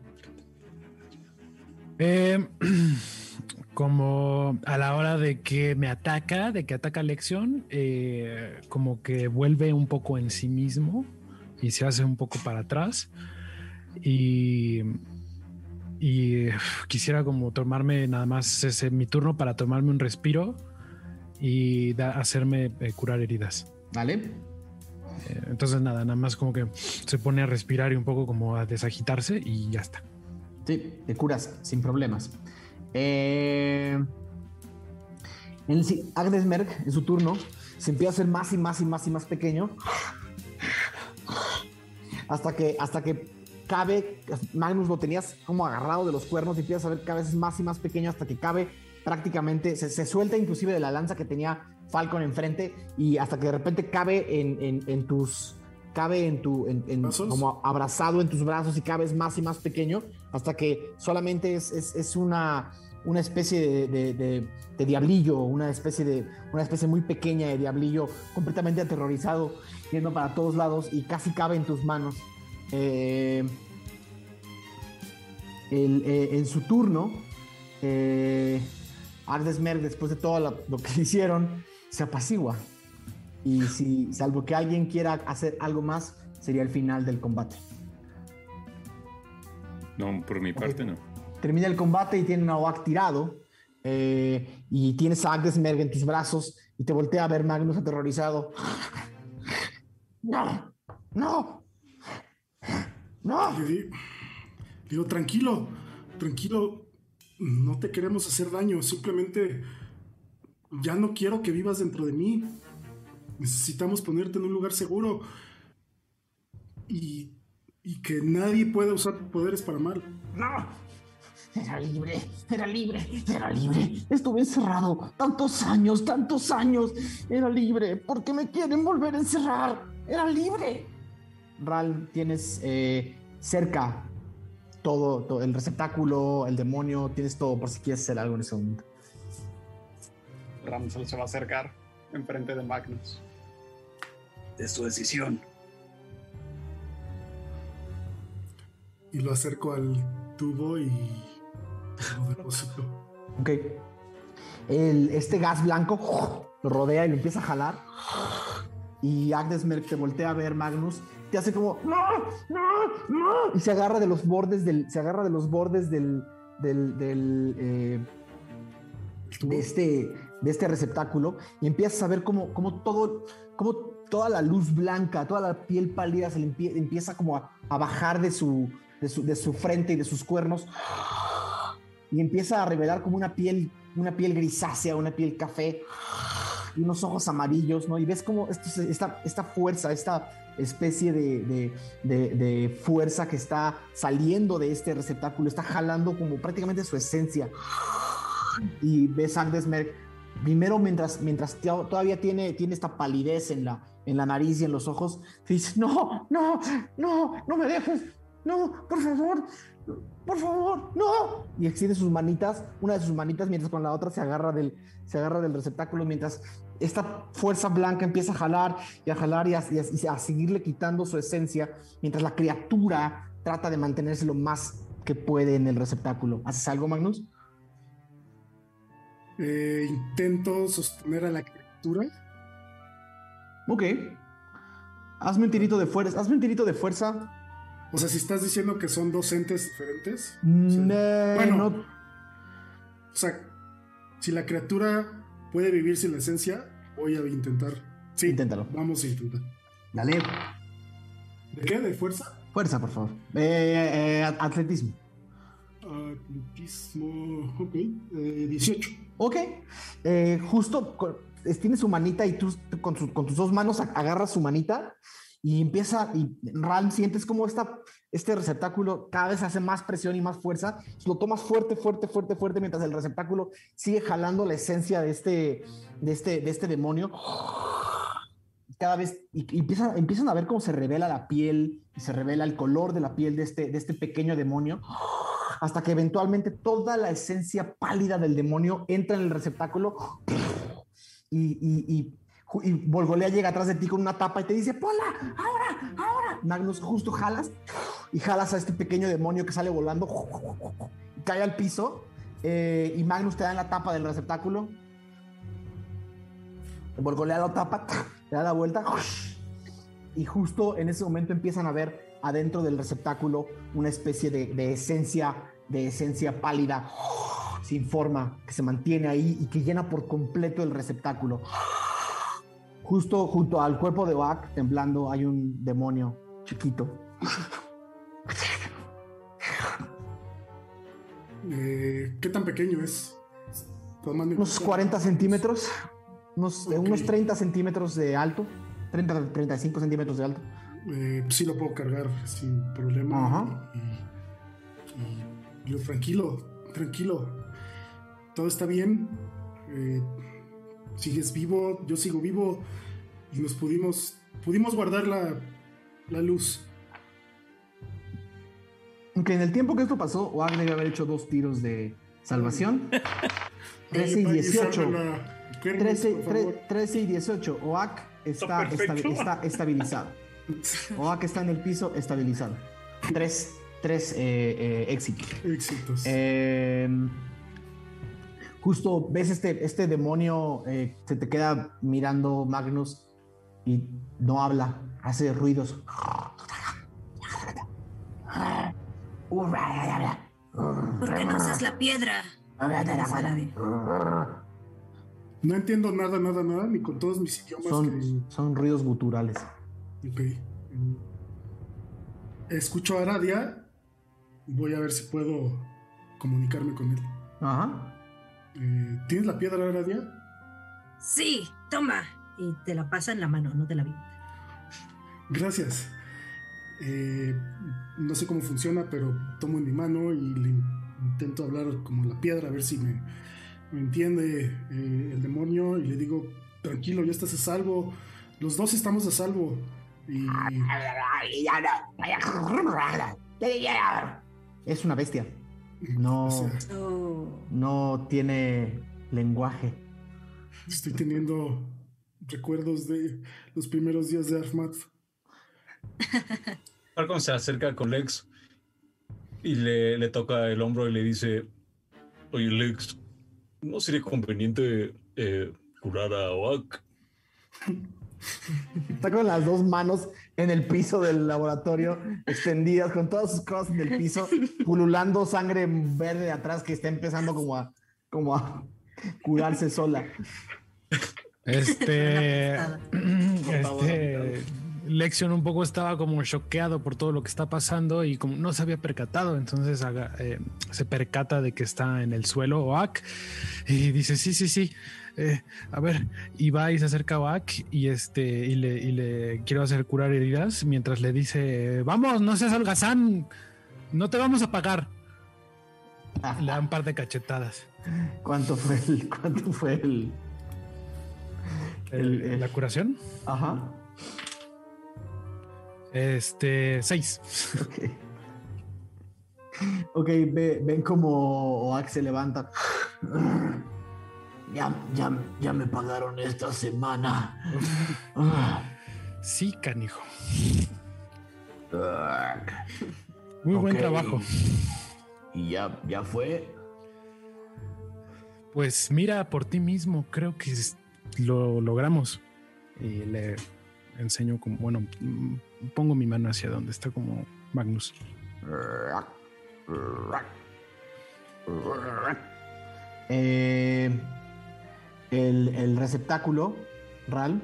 Eh, como a la hora de que me ataca, de que ataca Lexion, eh, como que vuelve un poco en sí mismo y se hace un poco para atrás. Y, y quisiera como tomarme nada más ese, mi turno para tomarme un respiro y da- hacerme eh, curar heridas. ¿Vale? Eh, entonces nada, nada más como que se pone a respirar y un poco como a desagitarse y ya está. Sí, te curas sin problemas. Eh, en el si- Agnes Merck, en su turno, se empieza a hacer más y más y más y más pequeño. Hasta que, hasta que cabe, Magnus lo tenías como agarrado de los cuernos y empiezas a ver cada vez más y más pequeño hasta que cabe prácticamente, se, se suelta inclusive de la lanza que tenía Falcon enfrente y hasta que de repente cabe en, en- en tus, cabe en tu, en, como abrazado en tus brazos y cabes más y más pequeño hasta que solamente es, es- es una, una especie de, de- de- de diablillo, una especie de, una especie muy pequeña de diablillo completamente aterrorizado, yendo para todos lados y casi cabe en tus manos. Eh, el- eh, en su turno, eh, Ardesmer, después de todo la- lo que le hicieron, se apacigua. Y si, salvo que alguien quiera hacer algo más, sería el final del combate. No, por mi parte no. Termina el combate y tienen a Oak tirado. eh, y tienes a Agdesmerg en tus brazos y te voltea a ver Magnus aterrorizado. No, no, no. Le digo, tranquilo, tranquilo, no te queremos hacer daño, simplemente ya no quiero que vivas dentro de mí. Necesitamos ponerte en un lugar seguro y, y que nadie pueda usar poderes para mal. No. Era libre, era libre, era libre. Estuve encerrado tantos años, tantos años. Era libre. ¿Por qué me quieren volver a encerrar? Era libre. Ral, tienes eh, cerca todo, todo, el receptáculo, el demonio, tienes todo por si quieres hacer algo en ese momento. Ramsel se va a acercar enfrente de Magnus. Es tu decisión. Y lo acerco al tubo y Lo deposito. Ok. El, este gas blanco lo rodea y lo empieza a jalar. Y Agnes Merck te voltea a ver, Magnus. Te hace como. ¡No! ¡No! ¡No! Y se agarra de los bordes del. Se agarra de los bordes del. del. eh, de este. De este receptáculo. Y empiezas a ver como, como todo. Como toda la luz blanca, toda la piel pálida se le empie- empieza como a, a bajar de su, de su, de su frente y de sus cuernos y empieza a revelar como una piel, una piel grisácea, una piel café y unos ojos amarillos, ¿no? Y ves como esto esta, esta fuerza, esta especie de, de- de- fuerza que está saliendo de este receptáculo, está jalando como prácticamente su esencia. Y ves a Agnes Merck, primero mientras, mientras to- todavía tiene, tiene esta palidez en la, en la nariz y en los ojos, dice, no, no, no, no me dejes, no, por favor, por favor, no. Y extiende sus manitas, una de sus manitas, mientras con la otra se agarra del, se agarra del receptáculo, mientras esta fuerza blanca empieza a jalar y a jalar y a, y a- y a seguirle quitando su esencia, mientras la criatura trata de mantenerse lo más que puede en el receptáculo. ¿Haces algo, Magnus? Eh, intento sostener a la criatura. Ok. Hazme un tirito de fuerza. Hazme un tirito de fuerza. O sea, si estás diciendo que son dos entes diferentes. Mm, Sí. eh, Bueno. no- O sea, si la criatura puede vivir sin la esencia, voy a intentar. Sí, Inténtalo. vamos a intentar. Dale. ¿De qué? ¿De fuerza? Fuerza, por favor. Eh, eh, atletismo. Atletismo. Ok. eh, 18. Ok. Eh, justo tiene su manita y tú con, su- con tus dos manos agarras su manita y empieza, y Ram sientes como esta, este receptáculo cada vez hace más presión y más fuerza. Lo tomas fuerte, fuerte, fuerte, fuerte, mientras el receptáculo sigue jalando la esencia de este, de este, de este demonio. Cada vez, y, y empieza- empiezan a ver cómo se revela la piel, y se revela el color de la piel de este, de este pequeño demonio hasta que eventualmente toda la esencia pálida del demonio entra en el receptáculo y, y Volgolea llega atrás de ti con una tapa y te dice, ¡Pola! ¡Ahora! ¡Ahora! Magnus, justo jalas y jalas a este pequeño demonio que sale volando y cae al piso eh, y Magnus te da en la tapa del receptáculo. Volgolea lo tapa, le da la vuelta y justo en ese momento empiezan a ver adentro del receptáculo una especie de, de esencia, de esencia pálida, sin forma, que se mantiene ahí y que llena por completo el receptáculo. Justo junto al cuerpo de Oak, temblando, hay un demonio chiquito. Eh, ¿Qué tan pequeño es? Unos cuenta- 40 centímetros, unos, eh, unos 30 centímetros de alto, 30, 35 centímetros de alto. Eh, sí lo puedo cargar sin problema. Ajá. Y, y- y lo- tranquilo, tranquilo. Todo está bien. Eh, sigues vivo, yo sigo vivo. Y nos pudimos, pudimos guardar la, la luz. Aunque en el tiempo que esto pasó, Oak debe haber hecho dos tiros de salvación. 13 y Eh, 18. sálvala. Cuervos, 13, por favor. 13 y 18. Oak está, Está está estabilizado. Oak está en el piso estabilizado. Tres, tres eh, eh, éxitos. Éxitos. Eh, justo ves este, este demonio, eh, se te queda mirando Magnus y no habla, hace ruidos. ¿Por qué no usas la piedra? no entiendo nada, nada, nada, ni con todos mis idiomas. Son, son ruidos guturales. que- ok. Escucho a Aradia. Voy a ver si puedo comunicarme con él. Ajá. Eh, ¿Tienes la piedra, Aradia? Sí, toma. Y te la pasa en la mano, no te la vi. Gracias. Eh, no sé cómo funciona, pero tomo en mi mano y le intento hablar como la piedra, a ver si me, me entiende eh, el demonio. Y le digo, tranquilo, ya estás a salvo. Los dos estamos a salvo. Y Es una bestia. No, o sea, no tiene lenguaje. estoy teniendo recuerdos de los primeros días de Arfmat. Falcon se acerca con Lex y le, le toca el hombro y le dice: Oye, Lex, ¿no sería conveniente eh, curar a Oak? Está con las dos manos en el piso del laboratorio, extendidas, con todas sus cosas en el piso, pululando sangre verde atrás que está empezando como a, como a curarse sola. Este, este, Lexion un poco estaba como choqueado por todo lo que está pasando y como no se había percatado, entonces haga- eh, se percata de que está en el suelo Oak y dice sí, sí, sí. Eh, a ver, y va y se acerca a Oak y este y le, y le quiero hacer curar heridas mientras le dice vamos, no seas holgazán, no te vamos a pagar. Le da un par de cachetadas. ¿Cuánto fue el, cuánto fue el, El- ¿La curación? ajá? Este, seis. Ok. Ok, ve- ven como Oak se levanta. Ya, ya, ya me pagaron esta semana. Sí, canijo. Muy buen trabajo. Y ya, ya fue. Pues mira por ti mismo, creo que lo logramos. Y le enseño como, bueno, mm, pongo mi mano hacia donde está como Magnus. Eh, el, el receptáculo, RAL,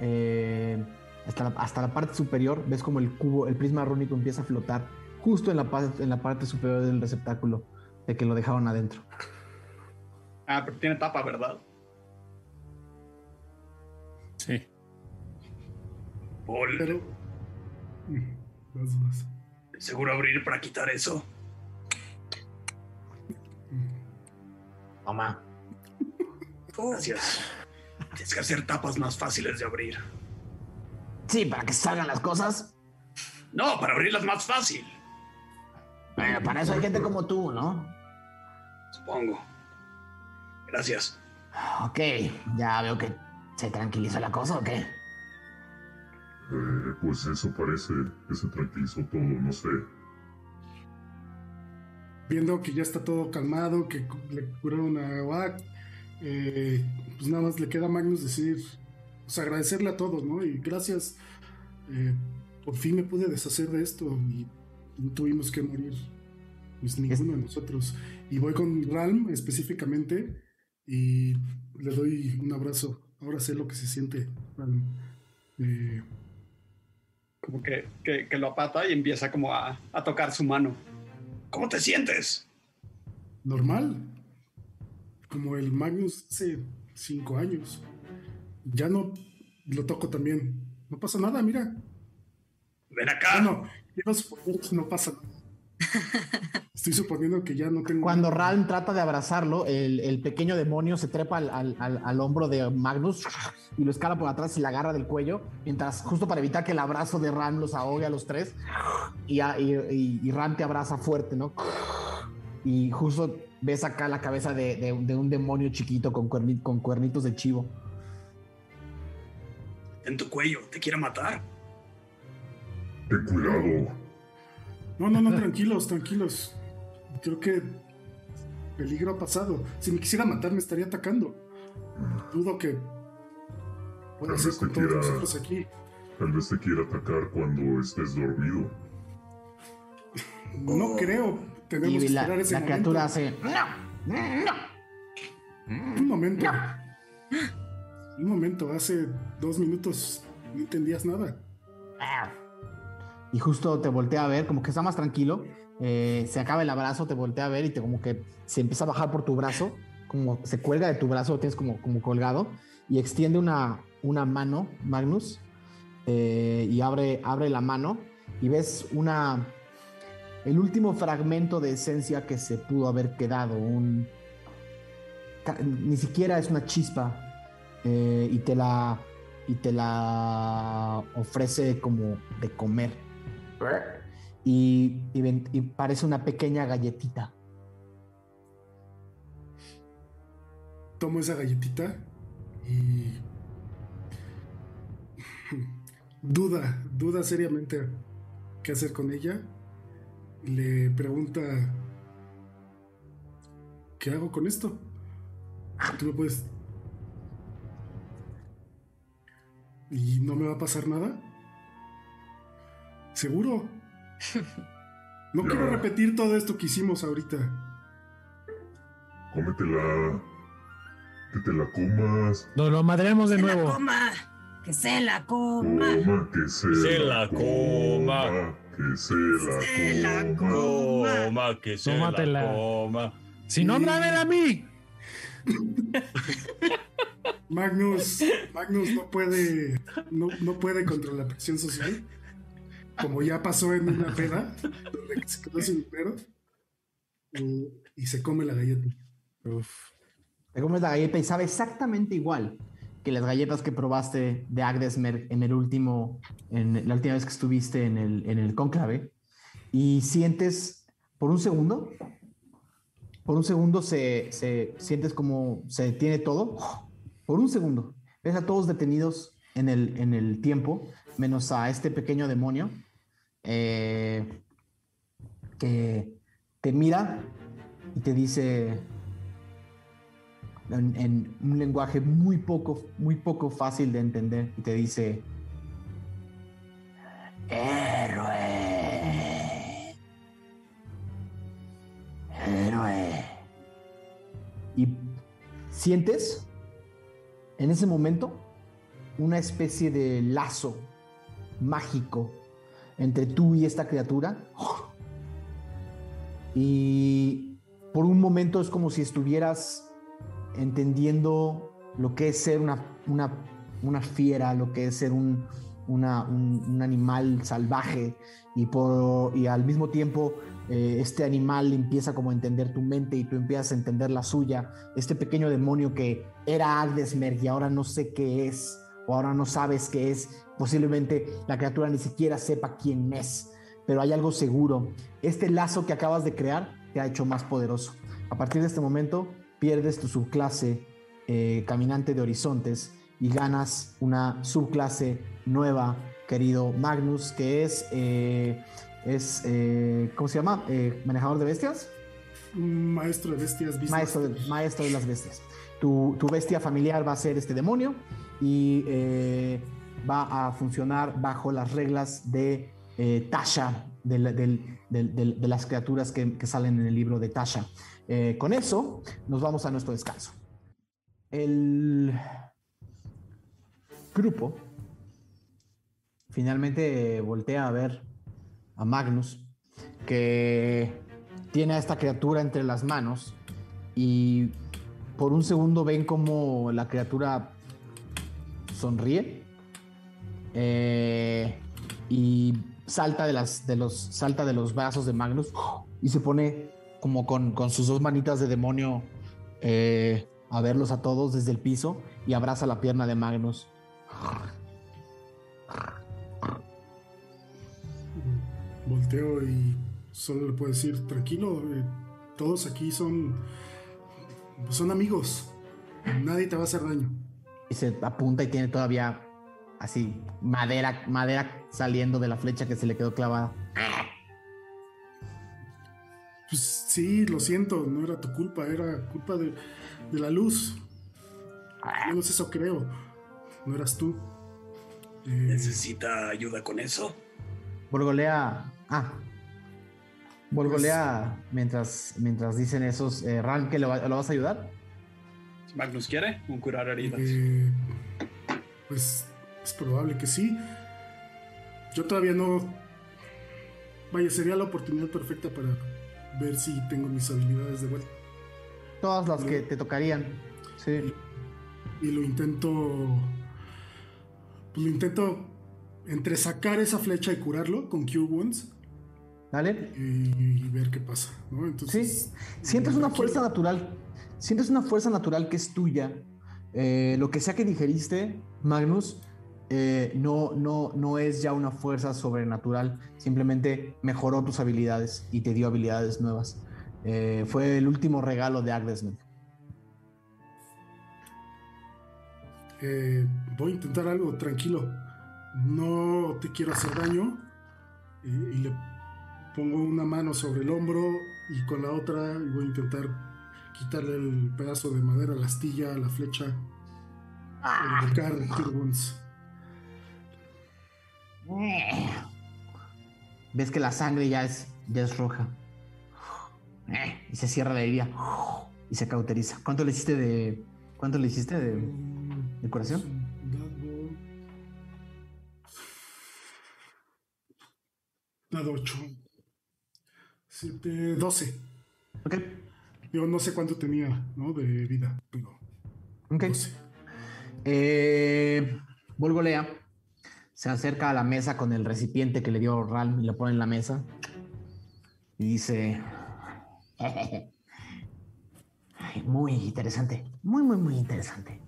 eh, hasta, la, hasta la parte superior, ves como el cubo, el prisma rúnico empieza a flotar justo en la, en la parte superior del receptáculo, de que lo dejaron adentro. Ah, pero tiene tapa, ¿verdad? Sí. Paul, Pero. Mm. ¿seguro abrir para quitar eso? Gracias. Tienes que hacer tapas más fáciles de abrir. Sí, para que salgan las cosas. No, para abrirlas más fácil, Bueno, para eso hay gente como tú, ¿no? supongo. Gracias. Ok, ya veo que se tranquilizó la cosa, ¿o qué? Eh, pues eso parece que se tranquilizó todo, no sé. Viendo que ya está todo calmado, que le curaron a Oak, eh, pues nada más le queda a Magnus decir, pues agradecerle a todos, ¿no? Y gracias, eh, por fin me pude deshacer de esto y no tuvimos que morir, pues ninguno de nosotros. Y voy con Ralm específicamente y le doy un abrazo. Ahora sé lo que se siente, Ralm. Eh, Como que, que, que lo apata y empieza como a, a tocar su mano. ¿Cómo te sientes? normal. Como el Magnus hace cinco años. Ya no lo toco también. No pasa nada, mira. Ven acá. Que no pasa nada. Estoy suponiendo que ya no tengo. Cuando Ralm trata de abrazarlo, el, el pequeño demonio se trepa al, al- al- al hombro de Magnus y lo escala por atrás y la agarra del cuello, mientras justo para evitar que el abrazo de Ralm los ahogue a los tres, y, y, y- y Ralm te abraza fuerte, ¿no? Y justo ves acá la cabeza de, de- de un demonio chiquito con, cuerni- con cuernitos de chivo. En tu cuello, te quiere matar. Ten cuidado. No, no, no, tranquilos, tranquilos. Creo que peligro ha pasado. Si me quisiera matar, me estaría atacando. Dudo que pueda Tal ser vez te con todos quiera- nosotros aquí. Tal vez te quiera atacar cuando estés dormido. No creo. Tenemos Y que la, esperar ese la momento. criatura hace... "No, no". Un momento. Un momento, hace dos minutos no entendías nada. Y justo te voltea a ver, como que está más tranquilo. eh, se acaba el abrazo, te voltea a ver y te como que se empieza a bajar por tu brazo, como se cuelga de tu brazo, lo tienes como, como colgado, y extiende una, una mano, Magnus, eh, y abre, abre la mano y ves una. El último fragmento de esencia que se pudo haber quedado, un. Ni siquiera es una chispa, eh, y te la. Y te la ofrece como de comer. Y, y y parece una pequeña galletita. Tomo esa galletita y. duda, duda seriamente qué hacer con ella. Le pregunta. ¿qué hago con esto? Tú me puedes... ¿Y no me va a pasar nada? ¿Seguro? No quiero repetir todo esto que hicimos ahorita. Cómetela. Que te la comas. Nos lo madreamos de ¡Que la nuevo. coma! ¡Que se la coma! Coma, que se, Se la la coma. Que se la coma. que se Tómatela. la coma. Si no, dámela a mí. Magnus, Magnus no puede, no, no puede contra la presión social, como ya pasó en una peda, donde se quedó sin dinero, eh, y se come la galleta. Te comes la galleta y sabe exactamente igual que las galletas que probaste de Agdesmer en el último, en la última vez que estuviste en el, en el cónclave. Y sientes por un segundo, por un segundo se, se sientes como se detiene todo. Por un segundo. Ves a todos detenidos en el, en el tiempo, menos a este pequeño demonio eh, que te mira y te dice en, un lenguaje muy poco, muy poco fácil de entender y te dice héroe, héroe. Y sientes en ese momento una especie de lazo mágico entre tú y esta criatura. Y por un momento es como si estuvieras entendiendo lo que es ser una, una, una fiera, lo que es ser un, un, un animal salvaje y, por, y al mismo tiempo eh, este animal empieza como a entender tu mente y tú empiezas a entender la suya. Este pequeño demonio que era Agdesmer y ahora no sé qué es o ahora no sabes qué es. Posiblemente la criatura ni siquiera sepa quién es, pero hay algo seguro. Este lazo que acabas de crear te ha hecho más poderoso. A partir de este momento pierdes tu subclase eh, caminante de horizontes y ganas una subclase nueva, querido Magnus, que es, eh, es eh, ¿cómo se llama? Eh, manejador de bestias. Maestro de bestias business. Maestro de, maestro de las bestias. Tu, tu bestia familiar va a ser este demonio y va a funcionar bajo las reglas de Tasha, de las criaturas que, que salen en el libro de Tasha. Eh, con eso nos vamos a nuestro descanso. El grupo finalmente voltea a ver a Magnus, que tiene a esta criatura entre las manos y por un segundo ven como la criatura sonríe eh, y salta de, las, de, los, salta de los brazos de Magnus y se pone como con, con sus dos manitas de demonio eh, a verlos a todos desde el piso y abraza la pierna de Magnus. Volteo y solo le puedo decir, tranquilo, eh, todos aquí son, son amigos. Nadie te va a hacer daño. Y se apunta y tiene todavía así madera, madera saliendo de la flecha que se le quedó clavada. Pues sí, lo siento, no era tu culpa, era culpa de, de la luz. Al menos eso creo. No eras tú. Eh, ¿Necesita ayuda con eso? Borgolea. Ah. Borgolea mientras, mientras dicen esos. Eh, Ran, ¿que lo, va- lo vas a ayudar? Magnus quiere, un curar heridas. eh, pues es probable que sí. Yo todavía no. Vaya, sería la oportunidad perfecta para ver si tengo mis habilidades de vuelta. Todas las que te tocarían. Sí. y lo intento. Pues lo intento entre sacar esa flecha y curarlo con Cure Wounds Dale. y, y ver qué pasa, ¿no? Sí. Entonces. Sientes una fuerza natural. Sientes una fuerza natural que es tuya. Eh, lo que sea que digeriste, Magnus, eh, no, no, no es ya una fuerza sobrenatural. Simplemente mejoró tus habilidades y te dio habilidades nuevas. Eh, fue el último regalo de Agdesmen. eh, voy a intentar algo tranquilo. No te quiero hacer daño. eh, y le pongo una mano sobre el hombro y con la otra voy a intentar quitarle el pedazo de madera, la astilla, la flecha, Ah. el Tirguns. Eh. Ves que la sangre ya es, ya es roja. Y se cierra la herida. Y se cauteriza. ¿Cuánto le hiciste de. ¿Cuánto le hiciste de, de curación? Dado. Dado 8. 7, 12. Ok. Yo no sé cuánto tenía, ¿no? De vida, pero Ok. 12. Eh, Volgolea se acerca a la mesa con el recipiente que le dio Ralm y lo pone en la mesa. Y dice: Muy interesante. Muy, muy, muy interesante.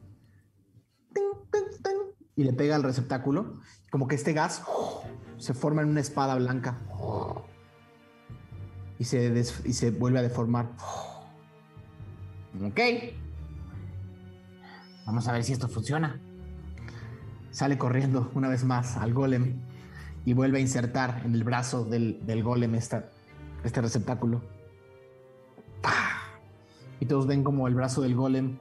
Y le pega al receptáculo. Como que este gas se forma en una espada blanca. Y se, y se vuelve a deformar. Ok. Vamos a ver si esto funciona. Sale corriendo una vez más al golem y vuelve a insertar en el brazo del, del golem este receptáculo. Y todos ven como el brazo del golem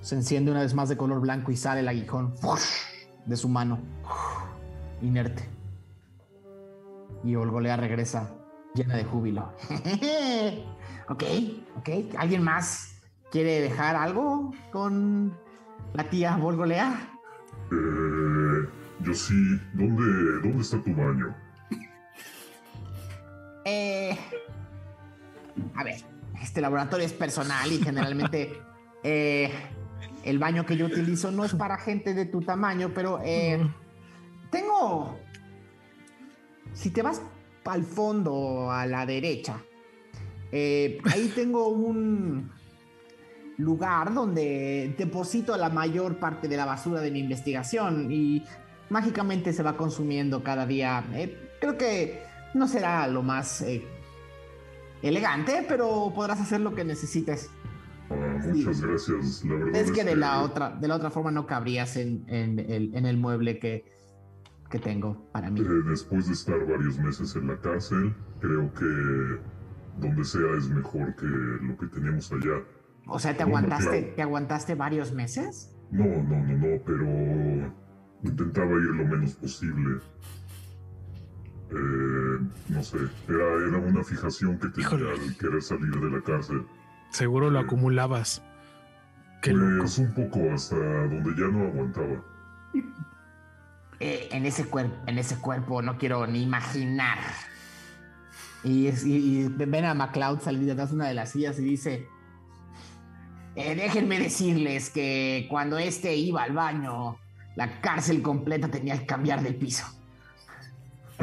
se enciende una vez más de color blanco y sale el aguijón de su mano, inerte. Y Olgolea regresa llena de júbilo. ok, ok. ¿Alguien más quiere dejar algo con la tía Volgolea? Eh, yo sí. ¿Dónde, ¿Dónde está tu baño? Eh, a ver, este laboratorio es personal y generalmente eh, el baño que yo utilizo no es para gente de tu tamaño, pero eh, tengo... Si te vas al fondo, a la derecha, eh, ahí tengo un lugar donde deposito la mayor parte de la basura de mi investigación y mágicamente se va consumiendo cada día. Eh, creo que no será lo más eh, elegante, pero podrás hacer lo que necesites. Muchas gracias. La verdad Es que de la otra, de la otra forma no cabrías en, en el mueble que, que tengo para mí. eh, después de estar varios meses en la cárcel, creo que donde sea es mejor que lo que tenemos allá. O sea, ¿te aguantaste, claro. ¿te aguantaste varios meses? No, no, no, no, pero intentaba ir lo menos posible. Eh, no sé, era, era una fijación que tenía Híjole. al querer salir de la cárcel. Seguro lo acumulabas. Qué loco. Pues un poco hasta donde ya no aguantaba. Eh, en, ese cuerpo, en ese cuerpo no quiero ni imaginar. Y, y- y ven a MacLeod salir detrás de una de las sillas y dice: "Eh, Déjenme decirles que cuando este iba al baño, la cárcel completa tenía que cambiar de piso.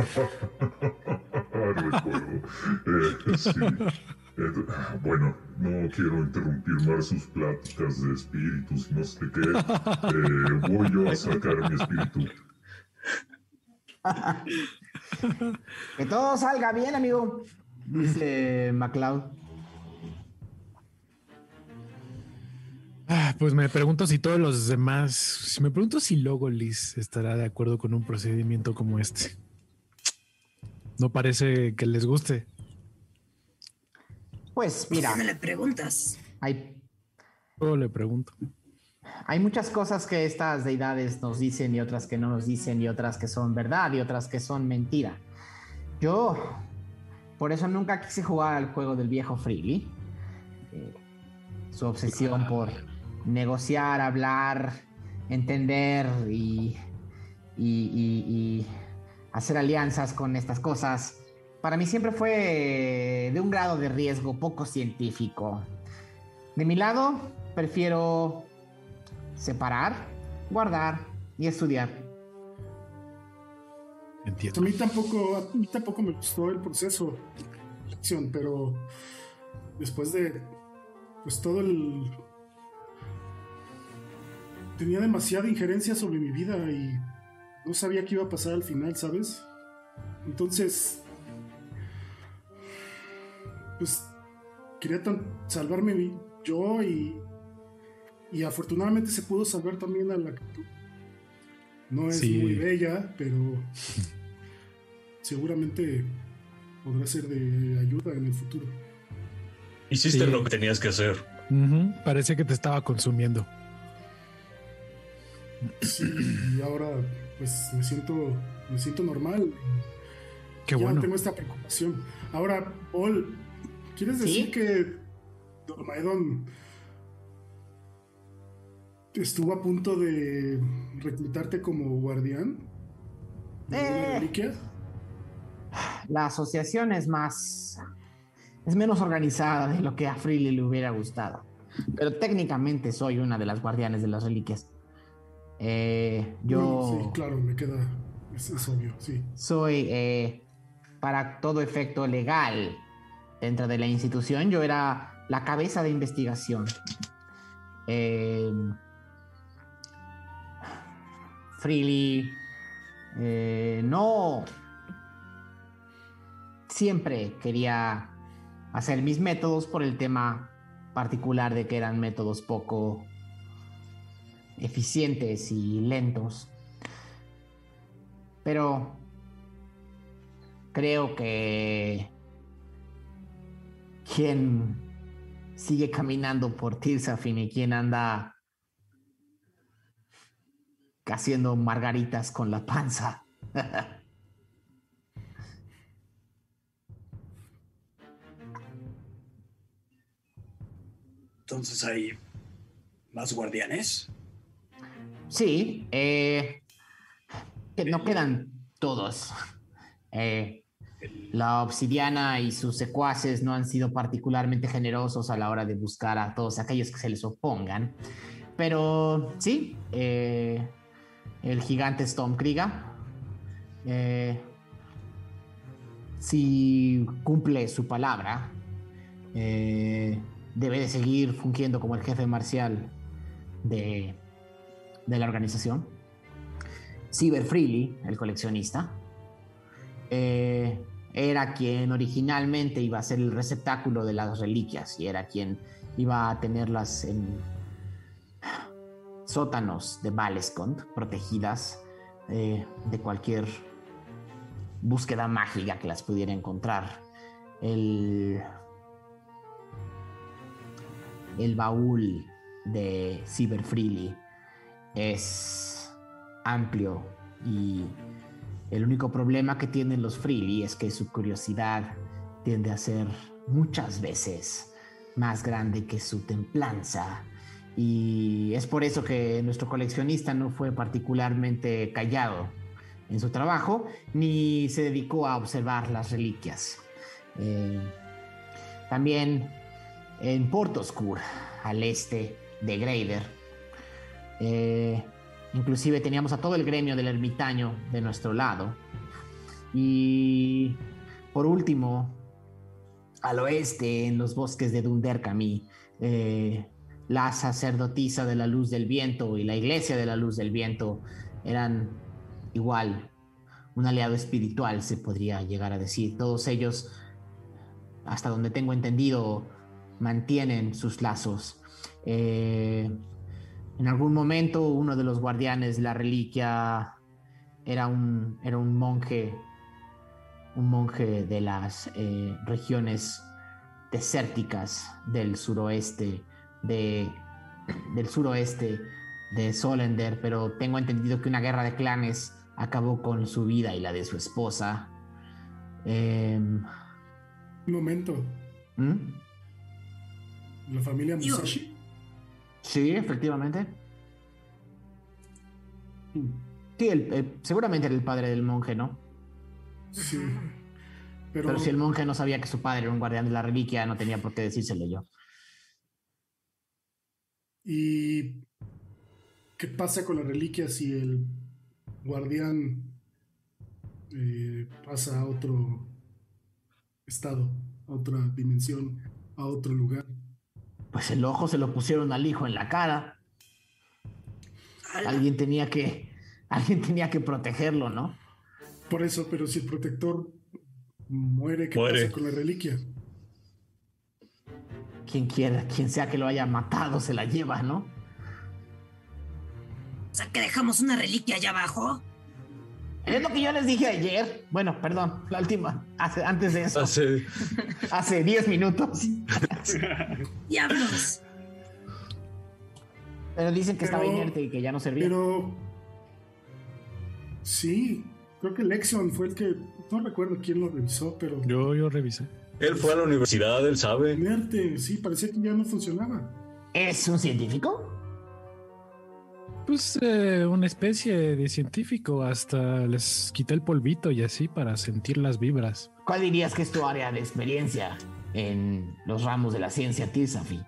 Recuerdo. Eh, sí. Eh, bueno, no quiero interrumpir más sus pláticas de espíritus no sé qué. Eh, voy yo a sacar mi espíritu. Que todo salga bien, amigo, dice MacLeod. Ah, pues me pregunto si todos los demás, si me pregunto si Logolis estará de acuerdo con un procedimiento como este. No parece que les guste. Pues mira, ¿Por qué me le preguntas? hay Luego le pregunto. Hay muchas cosas que estas deidades nos dicen y otras que no nos dicen y otras que son verdad y otras que son mentira. Yo, por eso nunca quise jugar al juego del viejo Freely. Eh, su obsesión por negociar, hablar, entender y, y- y- y hacer alianzas con estas cosas, para mí siempre fue de un grado de riesgo poco científico. De mi lado, prefiero separar, guardar y estudiar. Entiendo. A mí tampoco, a mí tampoco me gustó el proceso pero después de pues todo el tenía demasiada injerencia sobre mi vida y no sabía qué iba a pasar al final, ¿sabes? Entonces pues quería tan- salvarme yo y y afortunadamente se pudo salvar también a la no es Sí. muy bella, pero seguramente podrá ser de ayuda en el futuro. Hiciste Sí. lo que tenías que hacer. Ujú, Parecía que te estaba consumiendo. Sí, y ahora pues me siento, me siento normal. Qué ya bueno. no tengo esta preocupación. Ahora, Paul, ¿quieres decir ¿Sí? que Dormaedon estuvo a punto de reclutarte como guardián de Eh. reliquia? La asociación es más. es menos organizada de lo que a Freely le hubiera gustado. Pero técnicamente soy una de las guardianes de las reliquias. Eh, yo sí, claro, me queda, es, es obvio, sí. soy, eh, para todo efecto legal, dentro de la institución, yo era la cabeza de investigación. Eh, Freely no siempre quería hacer mis métodos por el tema particular de que eran métodos poco eficientes y lentos. Pero creo que quien sigue caminando por Tirsafin y quien anda haciendo margaritas con la panza. Entonces hay más guardianes. Sí, eh, que no quedan todos. Eh, la obsidiana y sus secuaces no han sido particularmente generosos a la hora de buscar a todos aquellos que se les opongan. Pero sí, eh, el gigante Stormkrieger, eh, si cumple su palabra, debe de seguir fungiendo como el jefe marcial de, de la organización. Cyber Freely, el coleccionista, eh, era quien originalmente iba a ser el receptáculo de las reliquias y era quien iba a tenerlas en sótanos de Valescont, protegidas eh, de cualquier búsqueda mágica que las pudiera encontrar. El, el baúl de Cyber Freely es amplio y el único problema que tienen los Freely es que su curiosidad tiende a ser muchas veces más grande que su templanza. Y es por eso que nuestro coleccionista no fue particularmente callado en su trabajo, ni se dedicó a observar las reliquias. Eh, también en Portoscur, al este de Greider, eh, Inclusive teníamos a todo el gremio del ermitaño de nuestro lado. Y por último, al oeste, en los bosques de Dunderkami, eh, la sacerdotisa de la luz del viento y la iglesia de la luz del viento eran igual un aliado espiritual, se podría llegar a decir. Todos ellos, hasta donde tengo entendido, mantienen sus lazos. Eh, en algún momento uno de los guardianes de la reliquia era un, era un monje, un monje de las eh, regiones desérticas del suroeste, de, del suroeste de Solender, pero tengo entendido que una guerra de clanes acabó con su vida y la de su esposa. Em, Un momento, ¿hmm? la familia. Musashi. Sí, efectivamente. Sí, el- el- seguramente era el padre del monje, ¿no? Sí. Pero, Pero si el monje no sabía que su padre era un guardián de la reliquia, no tenía por qué decírselo yo. ¿Y qué pasa con la reliquia si el guardián eh, pasa a otro estado, a otra dimensión, a otro lugar? Pues el ojo se lo pusieron al hijo en la cara. Alguien tenía que, alguien tenía que protegerlo, ¿no? Por eso, pero si el protector muere, ¿qué Muere. pasa con la reliquia? Quien quiera, quien sea que lo haya matado, se la lleva, ¿no? O sea, que dejamos una reliquia allá abajo. Es lo que yo les dije ayer. Bueno, perdón, la última, hace- antes de eso, Hace- hace 10 minutos. ¡Diablos! Pero dicen que estaba inerte y que ya no servía. Pero. Sí, creo que Lexion fue el que. No recuerdo quién lo revisó, pero. Yo, yo revisé. Él fue a la universidad, él sabe. Inerte, sí, parecía que ya no funcionaba. ¿Es un científico? Pues eh, una especie de científico. Hasta les quité el polvito y así para sentir las vibras. ¿Cuál dirías que es tu área de experiencia en los ramos de la ciencia Tilsafi?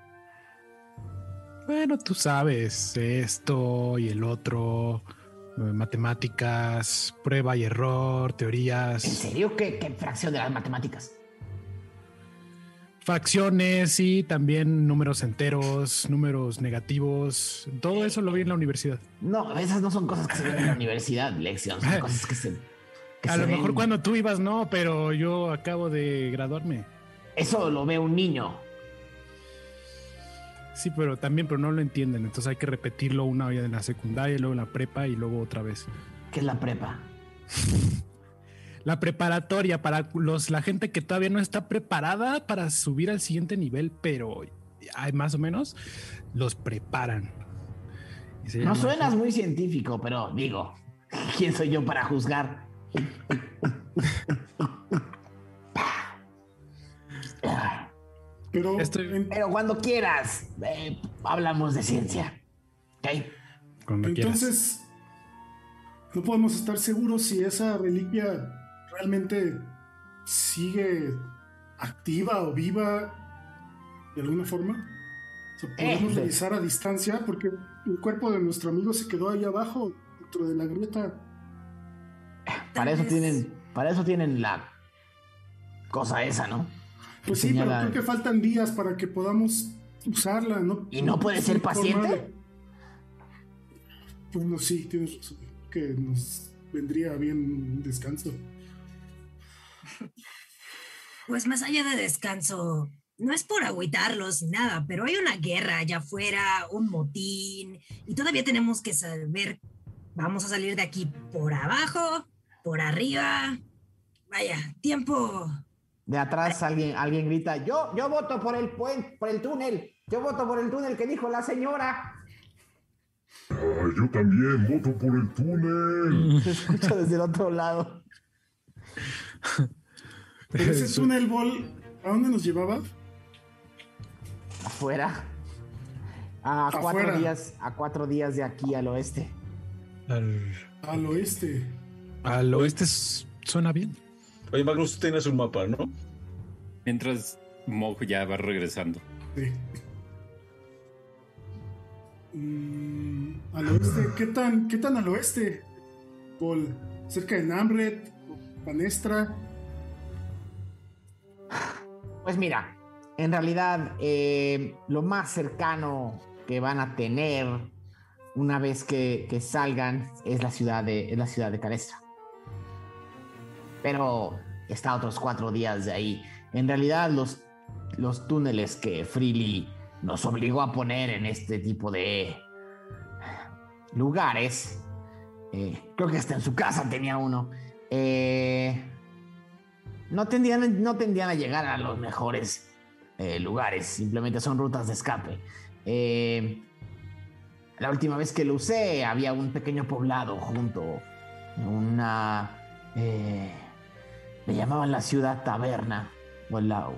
Bueno, tú sabes, esto y el otro, eh, matemáticas, prueba y error, ¿En teorías, serio? ¿Qué, qué fracción de las matemáticas? Fracciones y también números enteros, números negativos. Todo eso lo vi en la universidad. No, esas no son cosas que se ven en la universidad, Lexion. Son cosas que se. que A se lo mejor cuando tú ibas no, pero yo acabo de graduarme. Eso lo ve un niño. Sí, pero también, pero no lo entienden. Entonces hay que repetirlo una vez en la secundaria, luego en la prepa y luego otra vez. ¿Qué es la prepa? La preparatoria para los, la gente que todavía no está preparada para subir al siguiente nivel, pero hay más o menos los preparan. No suenas muy científico, pero digo, ¿quién soy yo para juzgar? Pero. Estoy- Pero cuando quieras, eh, hablamos de ciencia. ¿Ok? Cuando quieras. entonces. No podemos estar seguros si esa reliquia realmente sigue activa o viva de alguna forma. O sea, podemos Eh, revisar a distancia porque el cuerpo de nuestro amigo se quedó ahí abajo, dentro de la grieta. Para eso tienen, para eso tienen la cosa esa, ¿no? Pues sí, pero creo que faltan días para que podamos usarla, ¿no? ¿Y no puede ser paciente? de- Bueno, sí, tienes razón. Que nos vendría bien un descanso. Pues más allá de descanso, no es por agüitarlos ni nada, pero hay una guerra allá afuera, un motín, y todavía tenemos que saber, vamos a salir de aquí por abajo, por arriba. Vaya, tiempo. De atrás alguien, alguien grita, yo, yo voto por el puente, por el túnel. Yo voto por el túnel que dijo la señora. Ah, yo también voto por el túnel. Se escucha desde el otro lado. Pero ese túnel ball, ¿a dónde nos llevaba? Afuera. A cuatro Afuera. días, a cuatro días de aquí al oeste. Al- Al oeste. Al oeste suena bien. Oye, Magnus, tú tienes un mapa, ¿no? Mientras Mog ya va regresando. Sí. Mm, al oeste, ¿qué tan, qué tan al oeste? Paul, cerca de Namret, Panestra. Pues mira, en realidad eh, lo más cercano que van a tener una vez que, salgan es la ciudad de, la ciudad de Calestra. Pero está otros cuatro días de ahí. En realidad los, los túneles que Freely nos obligó a poner en este tipo de lugares, eh, creo que hasta en su casa tenía uno, eh, no tendrían, no tendrían a llegar a los mejores eh, lugares, simplemente son rutas de escape. Eh, la última vez que lo usé había un pequeño poblado junto, una... eh, le llamaban la ciudad taberna. O la,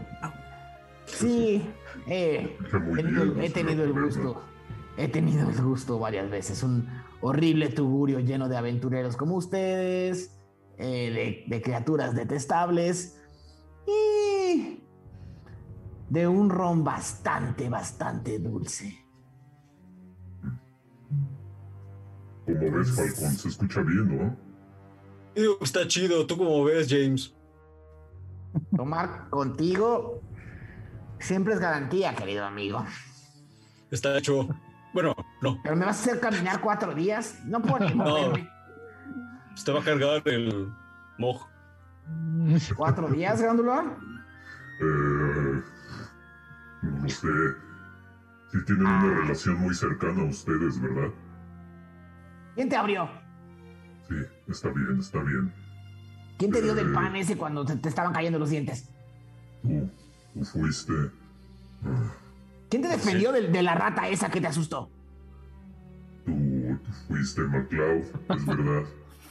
sí, eh, he tenido, he el gusto. He tenido el gusto varias veces. Un horrible tugurio lleno de aventureros como ustedes, eh, de, de criaturas detestables y de un ron bastante, bastante dulce. Como ves, Falcón, se escucha bien, ¿no? Digo, Está chido, ¿tú cómo ves, James? Tomar contigo siempre es garantía, querido amigo. Está hecho. Bueno, no. Pero me vas a hacer caminar cuatro días. No puedo ni te va a cargar el moj. ¿Cuatro días, Grándula? Eh, no sé. Sí tienen una relación muy cercana a ustedes, ¿verdad? ¿Quién te abrió? Sí, está bien, está bien. ¿Quién te dio del pan ese cuando te, te estaban cayendo los dientes? Tú, tú fuiste. ¿Quién te defendió de, de la rata esa que te asustó? fuiste MacLeod, es verdad.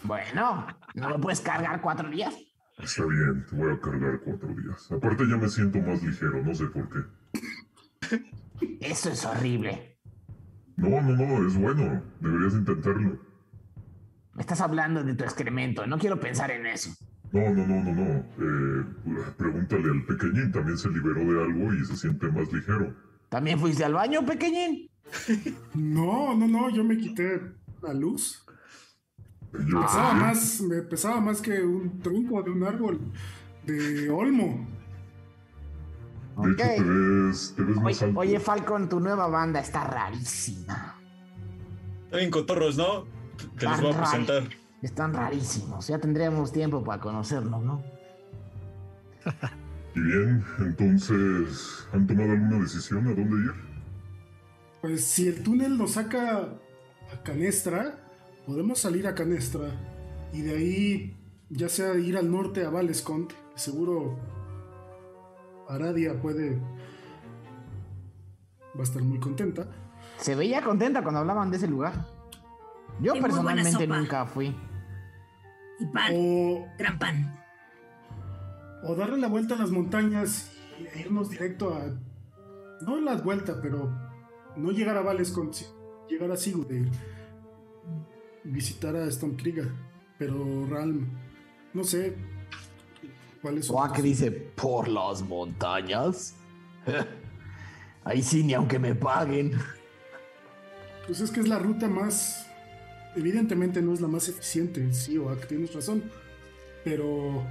Bueno, ¿no lo puedes cargar cuatro días? Está bien, te voy a cargar cuatro días. Aparte ya me siento más ligero, no sé por qué. Eso es horrible. No, no, no, es bueno. Deberías intentarlo. Me estás hablando de tu excremento. No quiero pensar en eso. No, no, no, no, no. Eh, pregúntale al pequeñín, también se liberó de algo y se siente más ligero. ¿También fuiste al baño, pequeñín? No, no, no, yo me quité la luz. Yo pesaba más, me pesaba más que un tronco de un árbol de olmo. De hecho, te ves, te ves más Oye, alto. oye, Falcon, tu nueva banda está rarísima. También cotorros, ¿no? Te los voy a presentar. Están rarísimos. Ya tendríamos tiempo para conocerlos, ¿no? Y bien, entonces, ¿han tomado alguna decisión a dónde ir? Pues si el túnel nos saca a Canestra, podemos salir a Canestra y de ahí ya sea ir al norte a Valescont. Seguro Aradia puede... Va a estar muy contenta. Se veía contenta cuando hablaban de ese lugar. Yo personalmente nunca fui. Y pan, O, gran pan. o darle la vuelta a las montañas e irnos directo a... No la vuelta, pero no llegar a Valescont, llegar a Sigurdir. Visitar a Stormkrieger. Pero Ralm, no sé cuál es su... Oak dice, por las montañas. Ahí sí, ni aunque me paguen. Pues es que es la ruta más. Evidentemente no es la más eficiente, sí, Oak, tienes razón. Pero.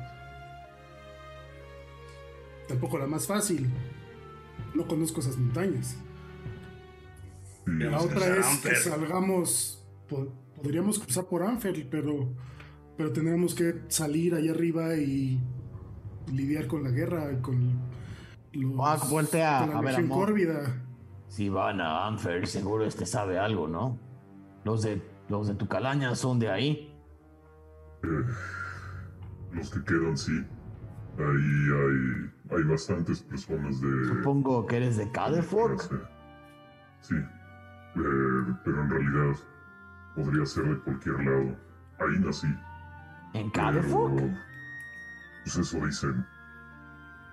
Tampoco la más fácil. No conozco esas montañas. La que otra es que salgamos. po- podríamos cruzar por Anfer, pero. Pero tendremos que salir allá arriba y lidiar con la guerra y con. Los, voltea con la a ver. Córvida. Si van a Anfer, seguro este sabe algo, ¿no? Los de, los de tu calaña son de ahí. Eh, los que quedan, sí. Ahí hay, hay bastantes personas de... Supongo que eres de Cadefork. Sí, Eh, pero en realidad podría ser de cualquier lado. Ahí nací. ¿En pero, Cadefork? Pues eso dicen.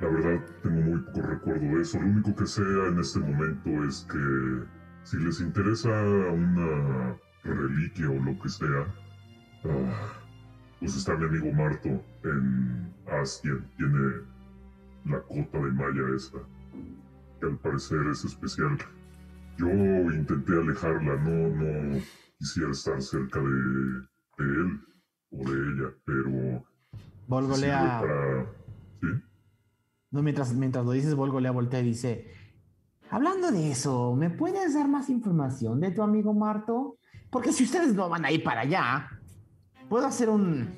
La verdad, tengo muy poco recuerdo de eso. Lo único que sé en este momento es que si les interesa una reliquia o lo que sea, ah, pues está mi amigo Marto en Astien. Tiene la cota de malla esta, que al parecer es especial. Yo intenté alejarla, no, no quisiera estar cerca de, de él o de ella, pero Volgolea. para... ¿Sí? No, mientras, mientras lo dices, Volgolea voltea y dice: Hablando de eso, ¿me puedes dar más información de tu amigo Marto? Porque si ustedes no van a ir para allá, puedo hacer un.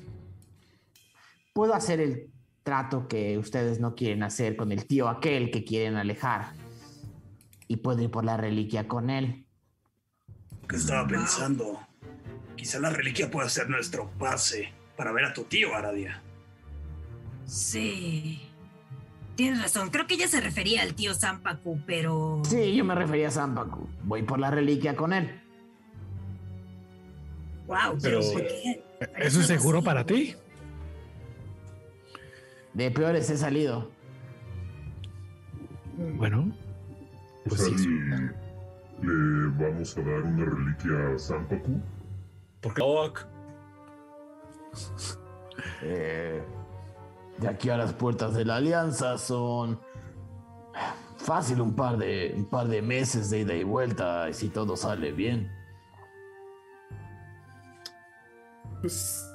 Puedo hacer el trato que ustedes no quieren hacer con el tío aquel que quieren alejar. Y puedo ir por la reliquia con él. Que estaba pensando. Quizá la reliquia pueda ser nuestro pase para ver a tu tío, Aradia. Sí. Tienes razón. Creo que ella se refería al tío Zampacu, pero. Sí, yo me refería a Zampacu. Voy por la reliquia con él. Wow, Pero- pero. ¿por qué? ¿Eso es seguro para ti? De peores he salido. Bueno, Pues Pues sí. Le vamos a dar una reliquia a Zampacu. Porque Eh, de aquí a las puertas de la alianza son fácil un par de un par de meses de ida y vuelta y si todo sale bien. Pues.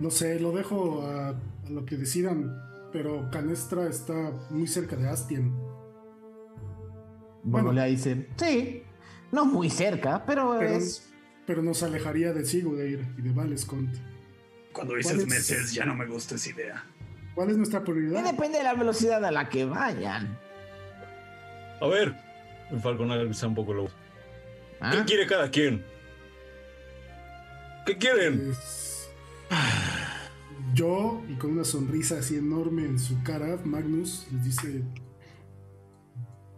No sé, lo dejo a, a lo que decidan. Pero Canestra está muy cerca de Astien. Bueno. Volgolea dice, sí, no muy cerca, pero, Pero- es... Pero nos alejaría de Sigurdir y de Valescont. Cuando ¿Cuál dices es? meses, ya no me gusta esa idea. ¿Cuál es nuestra y prioridad? depende de la velocidad a la que vayan. a ver, el Falcon alza un poco la voz. ¿Ah? ¿Qué quiere cada quien? ¿Qué quieren? Pues, yo, y con una sonrisa así enorme en su cara, Magnus les dice: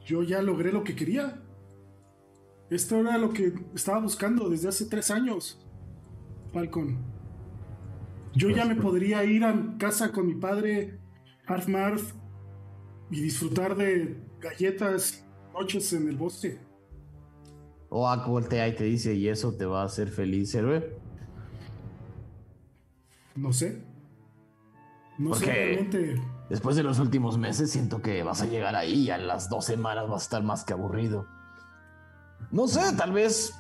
Yo ya logré lo que quería. Esto era lo que estaba buscando desde hace tres años. Falcon. Yo ya me podría ir a casa con mi padre, Arf Marf, y disfrutar de galletas noches en el bosque. Oak voltea y te dice, ¿y eso te va a hacer feliz, héroe? No sé. No ¿Por sé realmente. Después de los últimos meses siento que vas a llegar ahí y a las dos semanas vas a estar más que aburrido. No sé, tal vez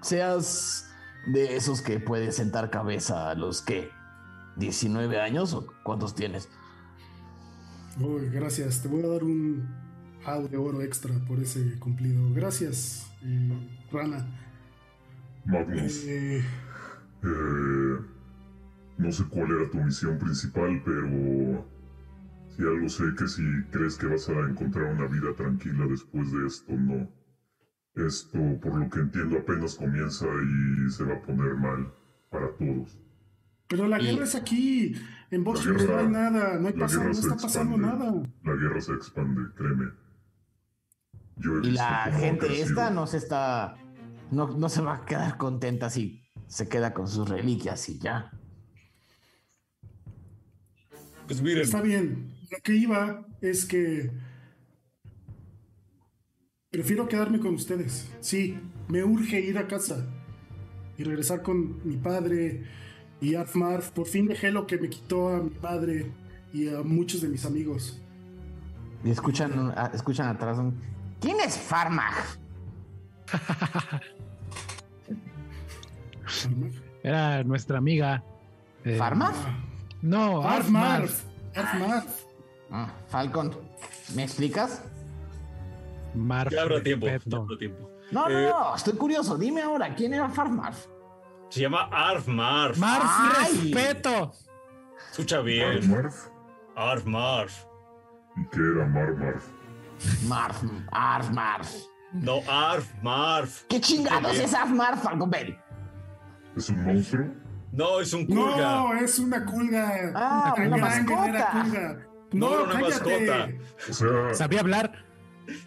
seas de esos que puedes sentar cabeza a los que 19 años o cuántos tienes. Uy, gracias. Te voy a dar un how de oro extra por ese cumplido. Gracias, eh, Rana. Magnus, Eh, eh, no sé cuál era tu misión principal, pero si algo sé que si crees que vas a encontrar una vida tranquila después de esto, no. Esto, por lo que entiendo, apenas comienza y se va a poner mal para todos. pero la Y- guerra es aquí. En News no hay nada. No hay la pasado, no guerra se está pasando expande. nada. La guerra se expande, créeme. Yo he Y visto la gente esta no se está... No, no se va a quedar contenta si se queda con sus reliquias y ya. Pues miren, Está bien. Lo que iba es que prefiero quedarme con ustedes. Sí, me urge ir a casa y regresar con mi padre y Arfmarf. Por fin dejé lo que me quitó a mi padre y a muchos de mis amigos. Y escuchan, ah, escuchan atrás un... ¿Quién es Farmag? Era nuestra amiga. eh, ¿Farmag? No, Arfmarf. Arfmarf. Arfmarf. Ah, Falcon, ¿me explicas? Marf. ya habrá tiempo. ya habrá tiempo. No, no, Eh, no, estoy curioso. Dime ahora, ¿quién era Farmag? Se llama Arf Marf. Marf, Ay. respeto. Escucha bien. Marmarf. Arf Marf. ¿Y qué era Marmarf? Marf, Arf, Marf. No, Arf Marf. ¿Qué chingados es Arf, Marf, Falcon Berry? ¿Es un monstruo? No, es un culga. No, es una culga. Ah, una mascota. culga. No, No, era una cállate. mascota. Sabía hablar.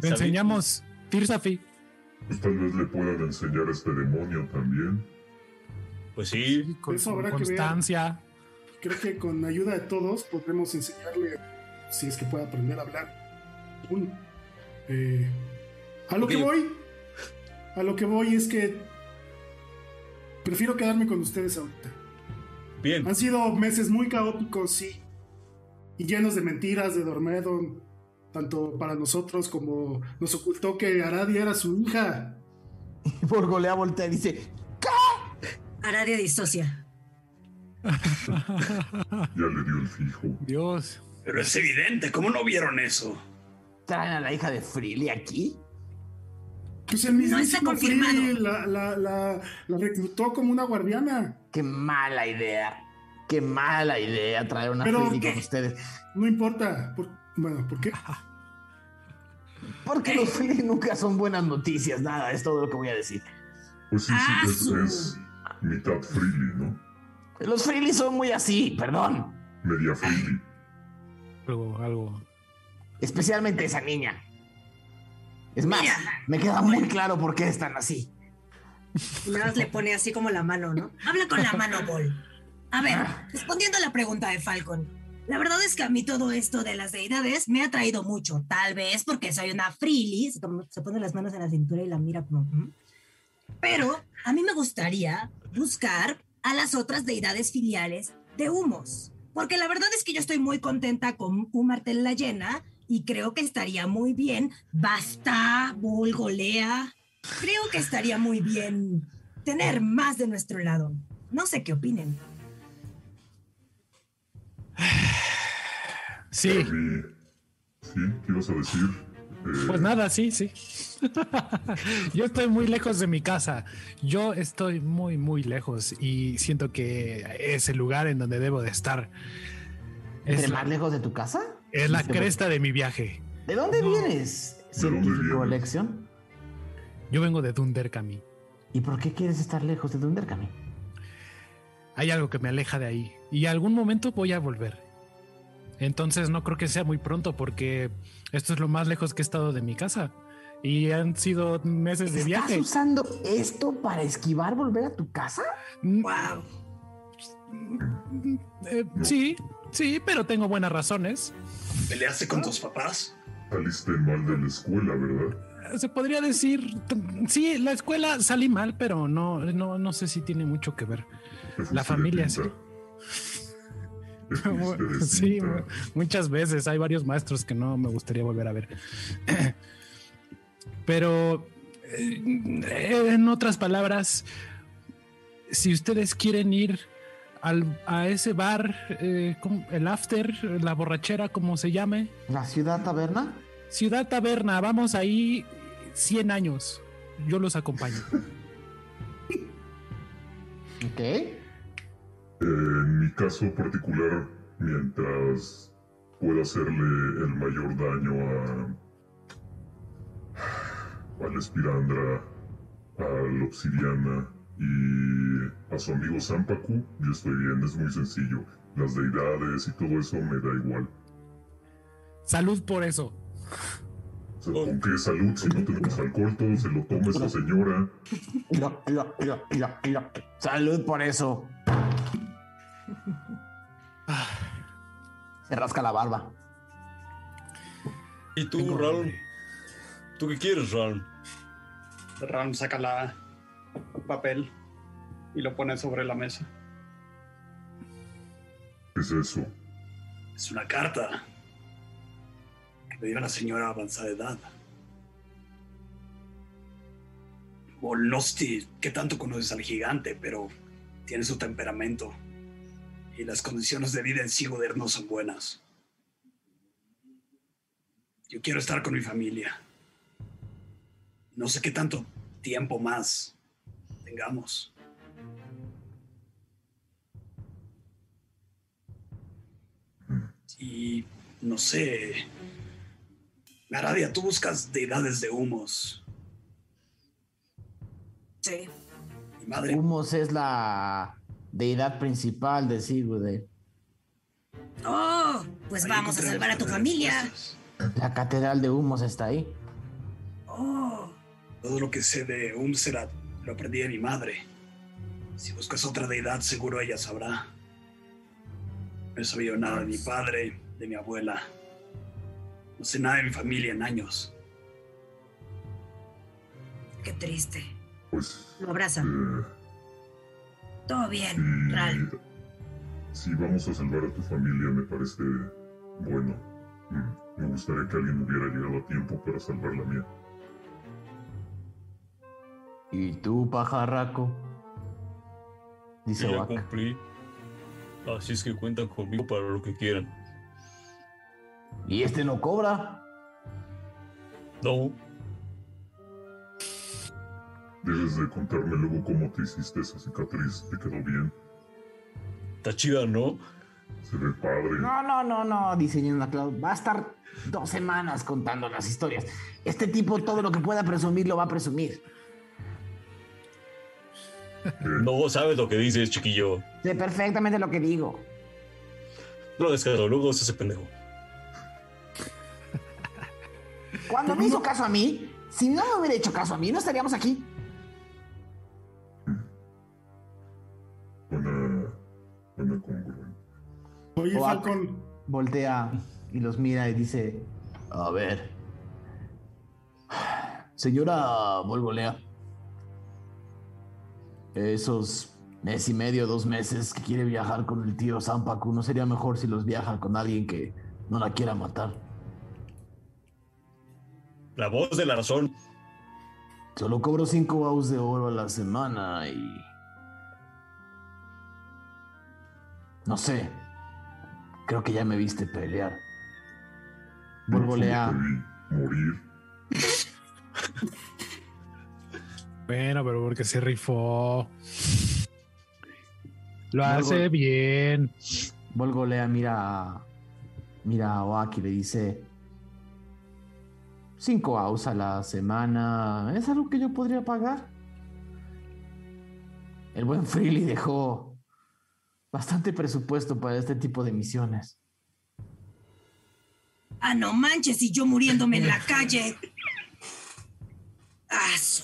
Le enseñamos Tirsafi. pues tal vez le puedan enseñar a este demonio también. Pues sí. Con, Eso con habrá que ver. constancia. Creo que con ayuda de todos podremos enseñarle, si es que puede aprender a hablar. Un, eh, a lo que voy, a lo que voy es que prefiero quedarme con ustedes ahorita. Bien. Han sido meses muy caóticos, sí, y llenos de mentiras de Dormedon, tanto para nosotros como nos ocultó que Aradia era su hija. Y por golea voltea y dice, Aradia disocia. Ya le dio el fijo. Dios. Pero es evidente, ¿cómo no vieron eso? ¿traen a la hija de Freely aquí? Pues el No confirmado. Free la, la, la, la reclutó como una guardiana. Qué mala idea. Qué mala idea traer una Pero- Freely con ustedes. No importa. por- bueno, ¿por qué? Porque los Freely nunca son buenas noticias, nada, es todo lo que voy a decir. Pues sí, Ah, sí, es, su- es mitad freely, ¿no? Los Freely son muy así, perdón. Media freely. Algo, algo. Especialmente esa niña. Es más, Mira. me queda muy claro por qué están así. Y nada más le pone así como la mano, ¿no? Habla con la mano, Bol. A ver, respondiendo a la pregunta de Falcon. La verdad es que a mí todo esto de las deidades me ha traído mucho. Tal vez porque soy una como- se pone las manos en la cintura y la mira como... "¿Mm?". Pero a mí me gustaría buscar a las otras deidades filiales de Humos. Porque la verdad es que yo estoy muy contenta con un martel la llena y creo que estaría muy bien. Basta, Bol, golea. Creo que estaría muy bien tener más de nuestro lado. No sé qué opinen. Sí. Harry, ¿Sí? ¿Qué ibas a decir? Eh, Pues nada, sí, sí. Yo estoy muy lejos de mi casa. Yo estoy muy, muy lejos y siento que es el lugar en donde debo de estar. Es ¿Entre la, más lejos de tu casa? Es la cresta de mi viaje. ¿De dónde vienes, ¿De dónde científico? Lección? Yo vengo de Dunderkami. ¿Y por qué quieres estar lejos de Dunderkami? Hay algo que me aleja de ahí y algún momento voy a volver. Entonces no creo que sea muy pronto porque esto es lo más lejos que he estado de mi casa Y han sido meses de ¿Estás viaje. usando esto para esquivar volver a tu casa? Wow. Eh, sí, sí, pero tengo buenas razones. ¿Peleaste con tus papás? Saliste mal de la escuela, ¿verdad? Se podría decir, sí, la escuela salí mal, pero no, no, no sé si tiene mucho que ver. La familia, sí. Sí, muchas veces hay varios maestros que no me gustaría volver a ver. Pero, eh, en otras palabras, si ustedes quieren ir al- a ese bar, eh, el after, la borrachera, como se llame, ¿La ciudad taberna? Ciudad Taberna, vamos ahí 100 años. Yo los acompaño. Ok. Eh, en mi caso particular, mientras pueda hacerle el mayor daño a, a la espirandra, a la obsidiana y a su amigo Zampaku, yo estoy bien, es muy sencillo. Las deidades y todo eso me da igual. Salud por eso. ¿Con qué salud si no tenemos alcohol? Todo se lo toma esa señora. Mira, mira, mira, mira, mira. Salud por eso. Se rasca la barba. ¿Y tú, Raúl? ¿Tú qué quieres, Raúl? Ram saca la papel y lo pone sobre la mesa. ¿Qué es eso? Es una carta que me dio la señora avanzada de edad. Volnosti, ¿qué tanto conoces al gigante? Pero tiene su temperamento. Y las condiciones de vida en Sigoder no son buenas. Yo quiero estar con mi familia. No sé qué tanto tiempo más tengamos. Y no sé. Aradia, tú buscas deidades de humos. Sí. Mi madre, Humos es la deidad principal de Sigurd. Oh, pues ahí vamos a salvar a tu familia. respuestas. La catedral de Humos está ahí. Oh, Todo lo que sé de Umserat lo aprendí de mi madre. Si buscas otra deidad, seguro ella sabrá. No he sabido nada de mi padre, de mi abuela. No sé nada de mi familia en años. qué triste. Pues. Lo abraza. eh, Todo bien, Ral. si, si vamos a salvar a tu familia, me parece bueno. Mm, Me gustaría que alguien hubiera llegado a tiempo para salvar la mía. ¿Y tú, pajarraco? Dice Yo cumplí. Así es que cuentan conmigo para lo que quieran. ¿Y este no cobra? No, Debes de contarme luego cómo te hiciste esa cicatriz. ¿Te quedó bien? está chida, ¿no? Se ve padre. No, no, no, no, dice Ñenda Cloud. Va a estar dos semanas contando las historias. Este tipo todo lo que pueda presumir lo va a presumir. No sabes lo que dices, chiquillo. Sé perfectamente lo que digo. No descargo, luego se hace pendejo. Cuando me hizo caso a mí, si no me hubiera hecho caso a mí, no estaríamos aquí. Buena. Buena congruente. Oye, O a- Falcon, Voltea y los mira y dice: A ver. Señora Volgolea. Esos mes y medio, dos meses que quiere viajar con el tío Zampacu, ¿no sería mejor si los viaja con alguien que no la quiera matar? La voz de la razón. Solo cobro cinco baús de oro a la semana y. No sé. Creo que ya me viste pelear. Te vi morir. Bueno, pero porque se rifó. Lo hace bien. Volgolea mira. Mira a Oaki y le dice. Cinco baús a la semana. ¿Es algo que yo podría pagar? El buen Freely dejó bastante presupuesto para este tipo de misiones. Ah, no manches, y yo muriéndome en la calle. Ah, su-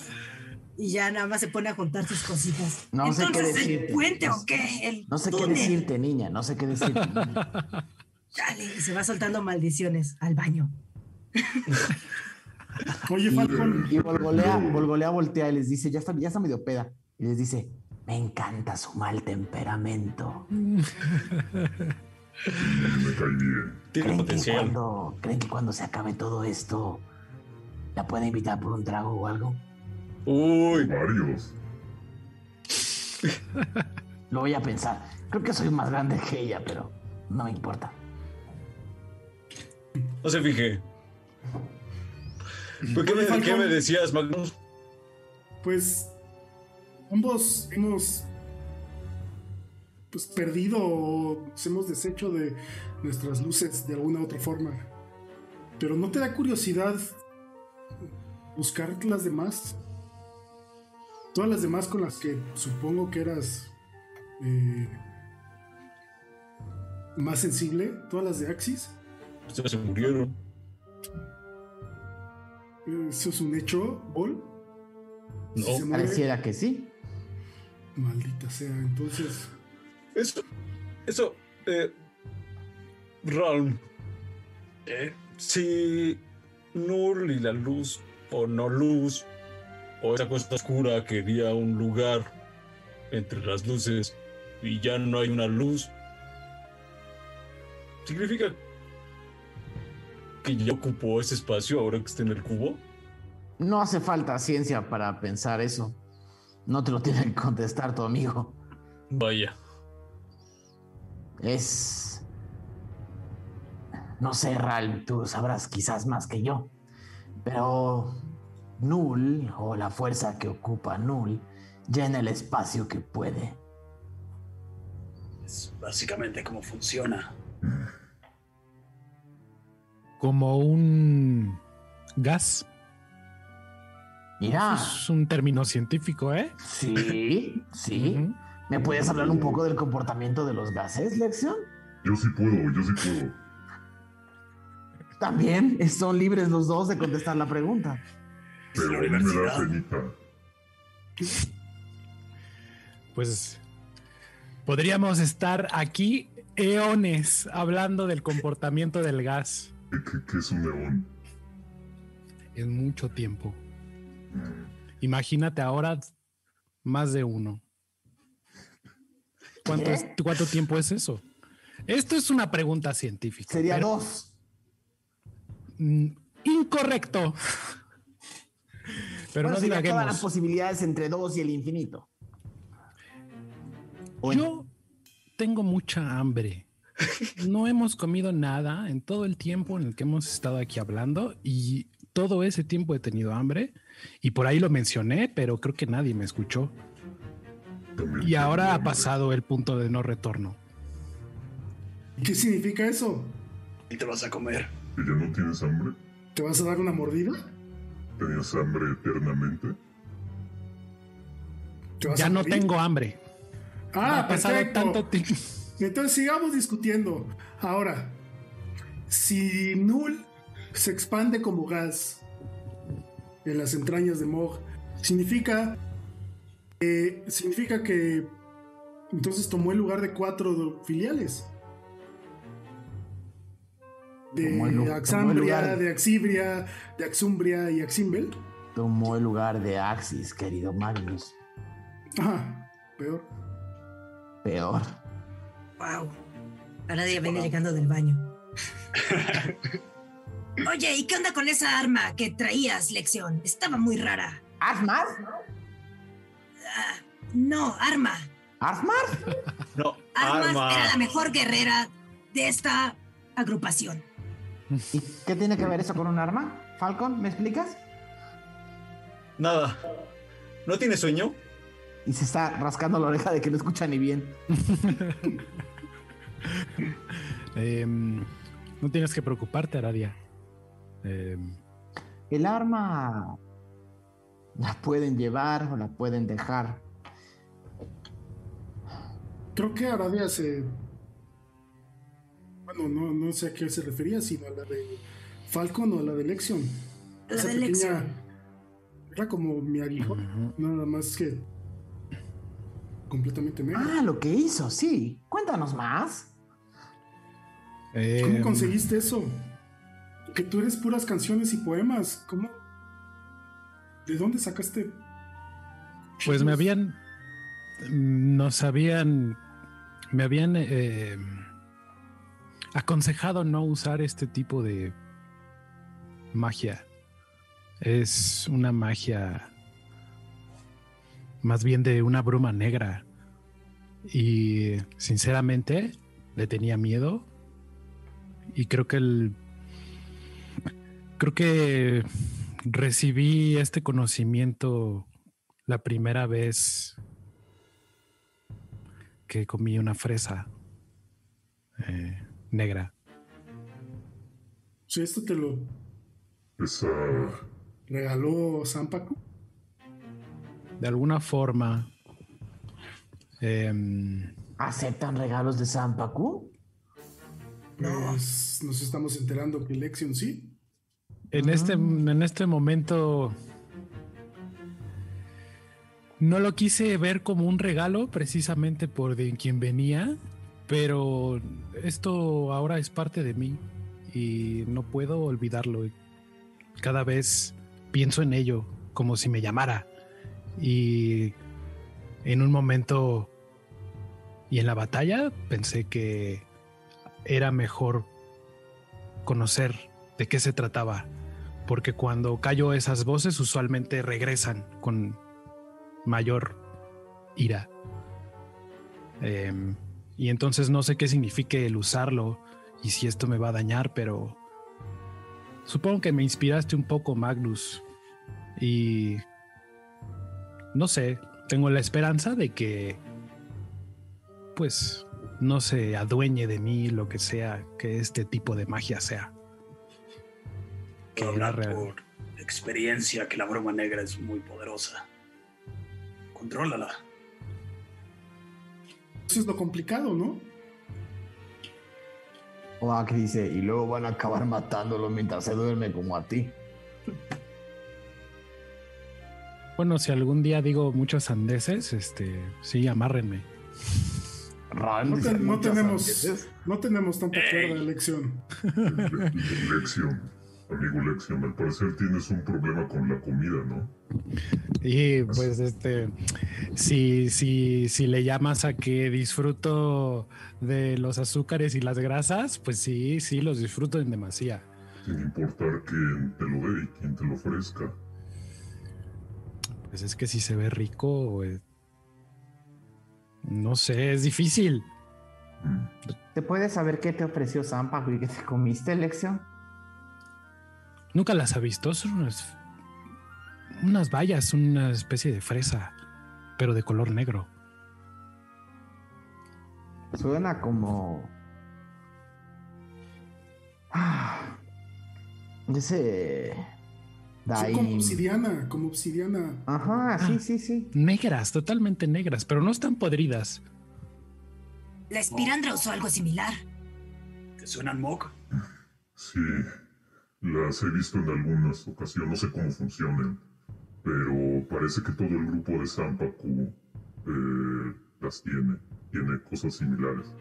Y ya nada más se pone a contar sus cositas. No sé qué Entonces, decirte. ¿el puente o qué? El No sé qué túnel. decirte, niña, no sé qué decirte. Dale, y se va soltando maldiciones al baño. Oye, Falcon, Y Volgolea, Volgolea voltea y les dice, ya está, ya está medio peda. Y les dice, me encanta su mal temperamento. Me cae bien. Tiene ¿Creen que, cuando, ¿Creen que cuando se acabe todo esto, la pueda invitar por un trago o algo? Uy, Varios. Lo voy a pensar. Creo que soy más grande que ella, pero no me importa. no se fije. ¿Por qué, me, Falcon. qué me decías, Magnus? pues ambos hemos pues perdido o nos hemos deshecho de nuestras luces de alguna otra forma. Pero ¿no te da curiosidad buscar las demás? Todas las demás con las que supongo que eras eh, más sensible, todas las de Axis. Ustedes se murieron. ¿Eso es un hecho, Bol? No. Si Pareciera que sí. Maldita sea, entonces... Eso, eso, eh, Ralm, ¿Eh? si Null y la luz, o no luz, o esa cosa oscura quería un lugar entre las luces y ya no hay una luz, ¿significa que yo ocupo ese espacio ahora que esté en el cubo? No hace falta ciencia para pensar eso. No te lo tiene que contestar tu amigo. Vaya. Es... No sé, Ral, tú sabrás quizás más que yo. Pero Null, o la fuerza que ocupa Null, llena el espacio que puede. Es básicamente cómo funciona. Como un gas. Mira, Es un término científico, ¿eh? sí, sí. ¿Me puedes hablar un poco del comportamiento de los gases, Lección? Yo sí puedo, yo sí puedo. También son libres los dos de contestar la pregunta. Pero la a mí me da penita. Pues podríamos estar aquí eones hablando del comportamiento del gas ¿Qué, es un león? en mucho tiempo. Imagínate ahora más de uno. ¿Cuánto, es- ¿Cuánto tiempo es eso? Esto es una pregunta científica. Sería pero- dos. Mm, Incorrecto. Pero Bueno, no sería todas las posibilidades entre dos y el infinito. Yo tengo mucha hambre. No hemos comido nada en todo el tiempo en el que hemos estado aquí hablando y todo ese tiempo he tenido hambre y por ahí lo mencioné, pero creo que nadie me escuchó. También Y ahora ha pasado el punto de no retorno. ¿Qué significa eso? Y te vas a comer. ¿Que ya no tienes hambre? ¿Te vas a dar una mordida? ¿Tenías hambre eternamente? ¿Te vas Ya no tengo hambre. Ah, ha pasado perfecto. tanto tiempo. Entonces sigamos discutiendo. Ahora, si Null se expande como gas en las entrañas de Mog, significa, eh, significa que entonces tomó el lugar de cuatro filiales. De Axambria, de Axibria, de Axumbria y Aximbel. Tomó el lugar de Axis, querido Magnus. Ajá, peor. Peor. Wow. Aradia viene llegando del baño. Oye, ¿y qué onda con esa arma que traías, Lección? Estaba muy rara. ¿Asmar? Ah, no, arma. ¿Asmar? No, Armas arma. era la mejor guerrera de esta agrupación. ¿Y qué tiene que ver eso con un arma? Falcon, ¿me explicas? Nada. ¿No tienes sueño? Y se está rascando la oreja de que no escucha ni bien. Em, no tienes que preocuparte, Aradia. Em, El arma la pueden llevar o la pueden dejar. Creo que Aradia se. Bueno, no, no sé a qué se refería, sino a la de Falcon o a la de Lexion. La Esa de pequeña- Lexion. Era como mi aguijón, nada más que completamente negro. Ah, lo que hizo, sí. Cuéntanos más. ¿Cómo Em, conseguiste eso? Que tú eres puras canciones y poemas. ¿Cómo? ¿De dónde sacaste? Pues me habían. Nos habían. Me habían eh, aconsejado no usar este tipo de magia. Es una magia. Más bien de una bruma negra. Y sinceramente le tenía miedo. Y creo que el. Creo que recibí este conocimiento la primera vez que comí una fresa eh, negra. Si esto te lo Esa. regaló San Paco. De alguna forma, em, ¿Aceptan regalos de San Pacu? Pues nos estamos enterando que Lexion sí. en, este, en este momento no lo quise ver como un regalo precisamente por de quien venía, pero esto ahora es parte de mí y no puedo olvidarlo. Cada vez pienso en ello como si me llamara y en un momento y en la batalla pensé que era mejor conocer de qué se trataba, porque cuando callo esas voces usualmente regresan con mayor ira. Em, y entonces no sé qué signifique el usarlo y si esto me va a dañar, pero supongo que me inspiraste un poco, Magnus. Y no sé, tengo la esperanza de que pues no se adueñe de mí lo que sea que este tipo de magia sea. Que hablar por experiencia que la broma negra es muy poderosa. Contrólala. Eso es lo complicado, ¿no? Oak dice, y luego van a acabar matándolo mientras se duerme como a ti. Bueno, si algún día digo muchos sandeces, este, sí, amárrenme. Ran No, no tenemos, no tenemos tanta cuerda de elección. Le- Lección. Amigo Lección, al parecer tienes un problema con la comida, ¿no? Y pues este, si, si, si le llamas a que disfruto de los azúcares y las grasas, pues sí, sí, los disfruto en demasía. Sin importar quién te lo dé y quién te lo ofrezca. Pues es que si se ve rico, eh, no sé, es difícil. Mm. ¿Te puedes saber qué te ofreció Pacu y qué te comiste, Lección? Nunca las ha visto, son unas, unas bayas, una especie de fresa, pero de color negro. Suena como... Ah, ese... Daim. como obsidiana, como obsidiana. Ajá, sí, sí, sí. Negras, totalmente negras, pero no están podridas. La espirandra usó algo similar. ¿Te suenan Mog? Sí, las he visto en algunas ocasiones, no sé cómo funcionan, pero parece que todo el grupo de Sampaku eh, las tiene, tiene cosas similares.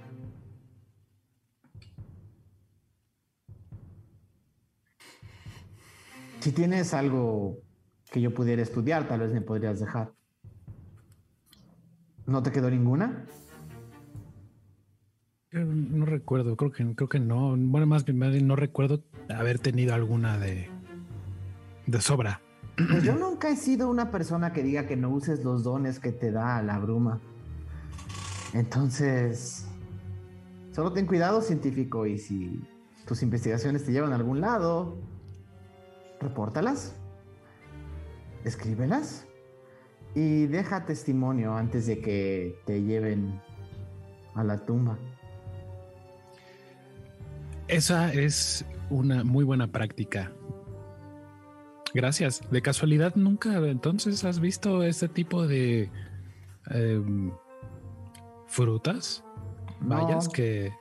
Si tienes algo que yo pudiera estudiar, tal vez me podrías dejar. ¿No te quedó ninguna? No recuerdo, creo que, creo que no. Bueno, más bien no recuerdo haber tenido alguna de, de sobra. Pues yo nunca he sido una persona que diga que no uses los dones que te da la bruma. Entonces, solo ten cuidado científico y si tus investigaciones te llevan a algún lado, repórtalas, escríbelas y deja testimonio antes de que te lleven a la tumba. Esa es una muy buena práctica. Gracias. De casualidad, nunca entonces has visto este tipo de em, frutas, No. que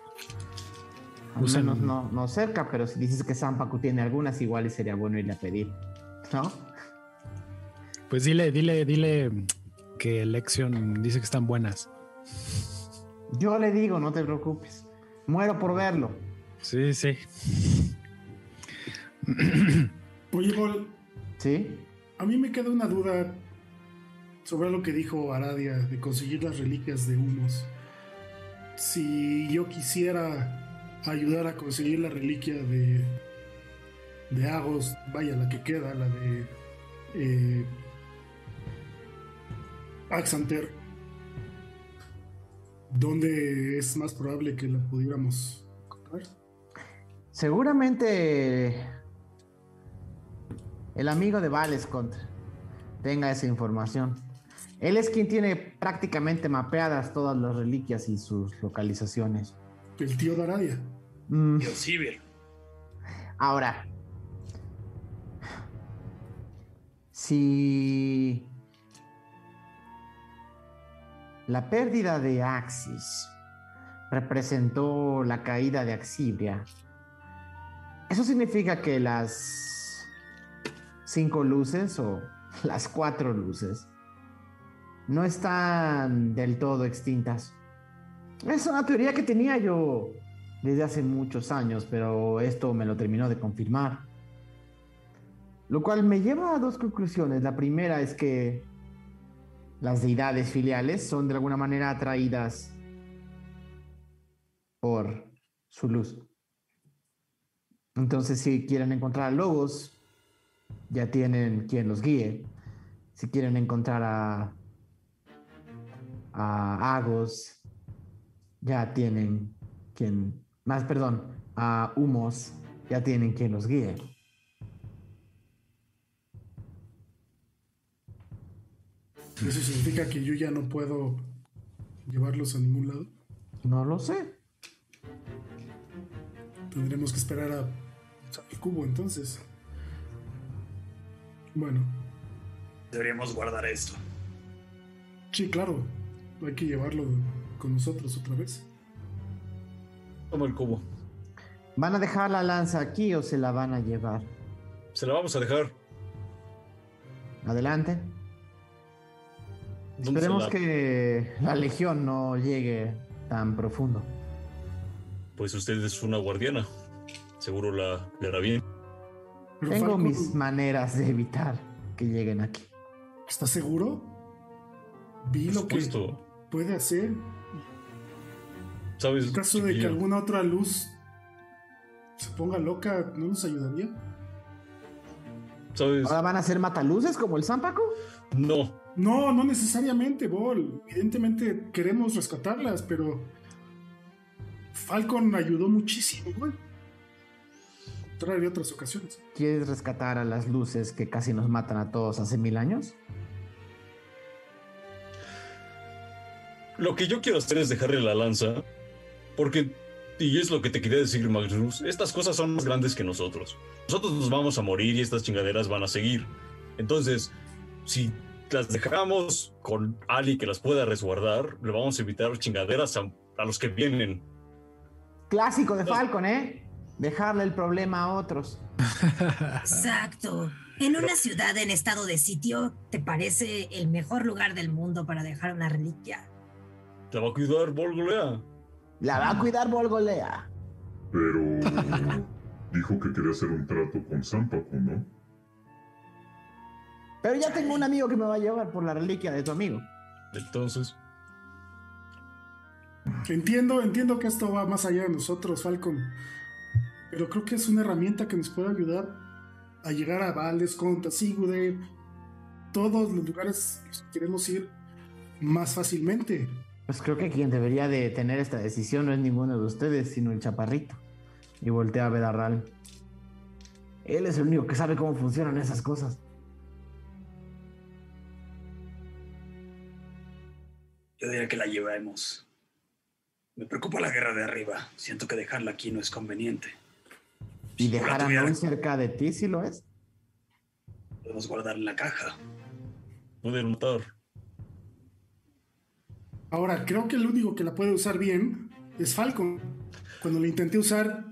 Al Usan- menos no, no cerca, pero si dices que Sampaku tiene algunas, igual y sería bueno irle a pedir. ¿No? Pues dile, dile, dile que Lexion dice que están buenas. Yo le digo, no te preocupes. Muero por verlo. Sí, sí. Oye, ¿Sí? a mí me queda una duda sobre lo que dijo Aradia de conseguir las reliquias de unos. Si yo quisiera ayudar a conseguir la reliquia de, de Agos, vaya, la que queda, la de eh, Axanter, ¿dónde es más probable que la pudiéramos? Seguramente el amigo de Valescont tenga esa información. Él es quien tiene prácticamente mapeadas todas las reliquias y sus localizaciones. El tío de Aradia. Mm, Dios Sibir. Ahora, si la pérdida de Axis representó la caída de Axibria, eso significa que las cinco luces o las cuatro luces no están del todo extintas. Es una teoría que tenía yo desde hace muchos años, pero esto me lo terminó de confirmar. Lo cual me lleva a dos conclusiones. La primera es que las deidades filiales son de alguna manera atraídas por su luz. Entonces, si quieren encontrar logos, ya tienen quien los guíe. Si quieren encontrar a, a Agos, ya tienen quien, más perdón, a Humos, ya tienen quien los guíe. ¿Eso significa que yo ya no puedo llevarlos a ningún lado? No lo sé. Tendremos que esperar a el cubo entonces. Bueno, Deberíamos guardar esto. sí, claro. Hay que llevarlo con nosotros otra vez. Toma el cubo. ¿Van a dejar la lanza aquí o se la van a llevar? Se la vamos a dejar. Adelante. ¿Dónde Esperemos la- que la legión no llegue tan profundo. Pues usted es una guardiana. Seguro la le hará bien. Pero Tengo Falcon, mis maneras de evitar que lleguen aquí. ¿Estás seguro? Vi lo que puede hacer. ¿Sabes? En caso de que alguna otra luz se ponga loca, ¿no nos ayudaría? ¿Sabes? ¿Ahora van a ser mataluces como el Zampaco? No. No, no necesariamente, Bol. Evidentemente queremos rescatarlas, pero Falcon ayudó muchísimo, güey. Traeré otras ocasiones. ¿Quieres rescatar a las luces que casi nos matan a todos hace mil años? Lo que yo quiero hacer es dejarle la lanza. Porque, y es lo que te quería decir, Magnus, estas cosas son más grandes que nosotros. Nosotros nos vamos a morir y estas chingaderas van a seguir. Entonces, si las dejamos con Ali que las pueda resguardar, le vamos a evitar chingaderas a, a los que vienen. Clásico de Falcon, ¿eh? Dejarle el problema a otros. Exacto. En una ciudad en estado de sitio, ¿te parece el mejor lugar del mundo para dejar una reliquia? ¿Te va a cuidar Volgolea? La va a cuidar Volgolea. Pero dijo que quería hacer un trato con Zampaco, ¿no? Pero ya tengo un amigo que me va a llevar por la reliquia de tu amigo. Entonces, Entiendo, entiendo que esto va más allá de nosotros, Falcon. Pero creo que es una herramienta que nos puede ayudar a llegar a Valdes, Conta, Sigurd, todos los lugares que queremos ir más fácilmente. Pues creo que quien debería de tener esta decisión no es ninguno de ustedes, sino el chaparrito. Y voltea a ver a Ral. Él es el único que sabe cómo funcionan esas cosas. Yo diría que la llevemos. Me preocupa la guerra de arriba. Siento que dejarla aquí no es conveniente. Y dejar a Noel cerca de ti, si lo es. Podemos guardarla en la caja. pueden matar. Ahora, creo que el único que la puede usar bien es Falcon. Cuando la intenté usar,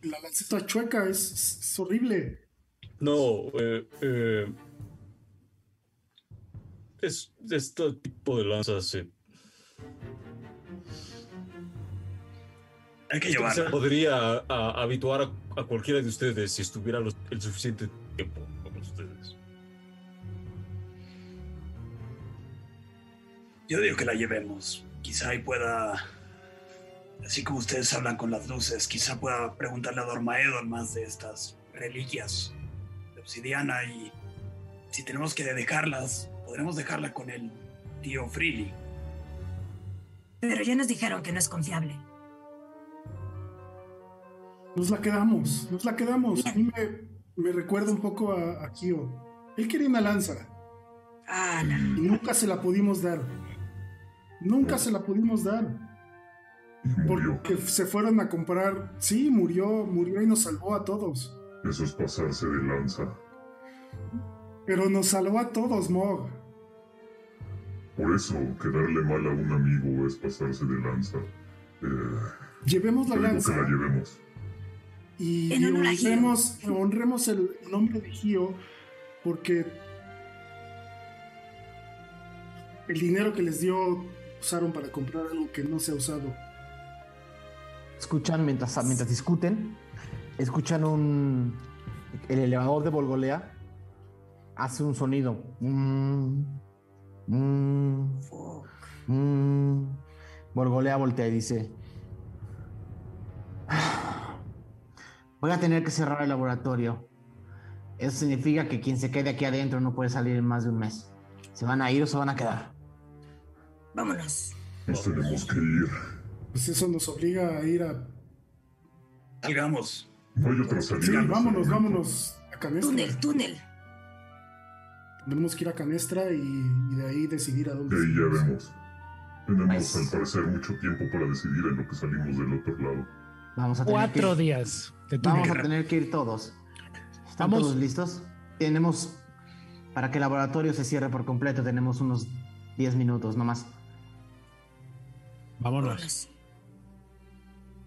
la lanceta chueca es, es horrible. No, eh, eh, es, este tipo de lanzas se, Hay que se llevarla. podría a- habituar a, a cualquiera de ustedes si estuviera los- el suficiente tiempo con ustedes. Yo digo que la llevemos. Quizá ahí pueda. Así como ustedes hablan con las luces, quizá pueda preguntarle a Dormaedon más de estas reliquias de obsidiana y si tenemos que dejarlas, podremos dejarla con el tío Freely. Pero ya nos dijeron que no es confiable. Nos la quedamos, nos la quedamos. A mí me, me recuerda un poco a, a Kyo. Él quería una lanza Ah, no. y nunca se la pudimos dar. Nunca se la pudimos dar. Porque se fueron a comprar. Sí, murió, murió y nos salvó a todos. Eso es pasarse de lanza. Pero nos salvó a todos, Mog. Por eso, quedarle mal a un amigo es pasarse de lanza. Eh, Llevemos la lanza que la llevemos. Y, honremos el nombre de Gio porque el dinero que les dio usaron para comprar algo que no se ha usado. Escuchan mientras, mientras discuten, escuchan un. El elevador de Volgolea hace un sonido. Mm, mm, mm. Volgolea voltea y dice: Voy a tener que cerrar el laboratorio. Eso significa que quien se quede aquí adentro no puede salir en más de un mes. ¿Se van a ir o se van a quedar? Vámonos. Nos tenemos que ir. Pues eso nos obliga a ir a. Salgamos. No hay otra salida. Sí, vámonos, vámonos a Canestra. Túnel, túnel. Tenemos que ir a Canestra y, y de ahí decidir a dónde. De ahí ya vemos. Tenemos Pues- al parecer mucho tiempo para decidir en lo que salimos del otro lado. Vamos a tener que Cuatro ir. días. Vamos a tener que ir todos. ¿Están Vamos. todos listos? Tenemos, para que el laboratorio se cierre por completo, tenemos unos 10 minutos nomás. Vámonos. Vámonos.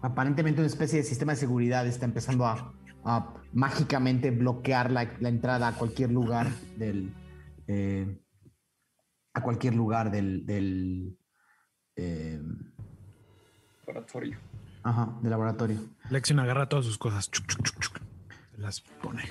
Aparentemente una especie de sistema de seguridad está empezando a, a mágicamente bloquear la, la entrada a cualquier lugar del... eh, a cualquier lugar del... del eh, Laboratorio. Ajá, del laboratorio. Lexion agarra todas sus cosas. chuc, chuc, chuc, chuc, se las pone.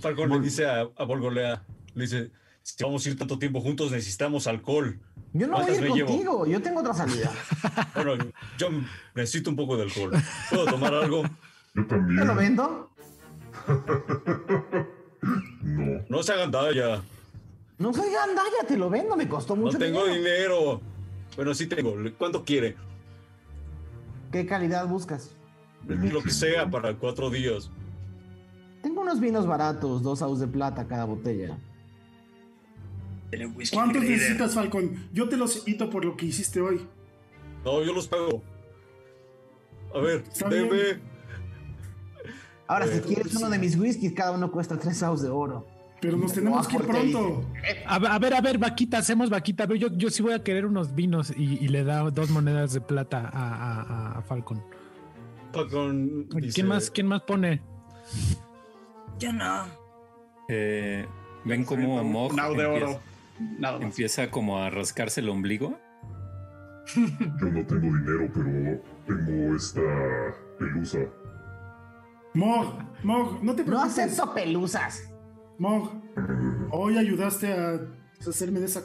Falcon le dice a, a Volgolea, le dice, si vamos a ir tanto tiempo juntos necesitamos alcohol. Yo no voy a ¿Cuántas ir llevo? contigo, yo tengo otra salida. Bueno, yo necesito un poco de alcohol. ¿Puedo tomar algo? Yo ¿Te lo también. vendo? No. No se hagan ya. No soy gandalla, te lo vendo, me costó No mucho tengo dinero. dinero. Bueno, sí tengo. ¿Cuánto quiere? ¿Qué calidad buscas? Lo que sea para cuatro días. Tengo unos vinos baratos, dos aus de plata cada botella. ¿Cuántos necesitas, Falcon? Yo te los invito por lo que hiciste hoy. No, yo los pago. A ver, deme. Ahora, si Eh, quieres uno de mis whiskies, cada uno cuesta tres aus de oro. Pero nos tenemos que ir pronto. A, a ver, a ver, vaquita, hacemos vaquita. Yo, yo sí voy a querer unos vinos y, y le da dos monedas de plata a, a- a Falcon. Falcon dice, ¿Quién más, ¿Quién más pone? Yo no. Eh, ¿Ven cómo Mog Now de empieza, oro. Nada más. empieza como a rascarse el ombligo? Yo no tengo dinero, pero tengo esta pelusa. Mog, Mog, no te No preocupes. acepto pelusas. Mog, hoy ayudaste a hacerme de esa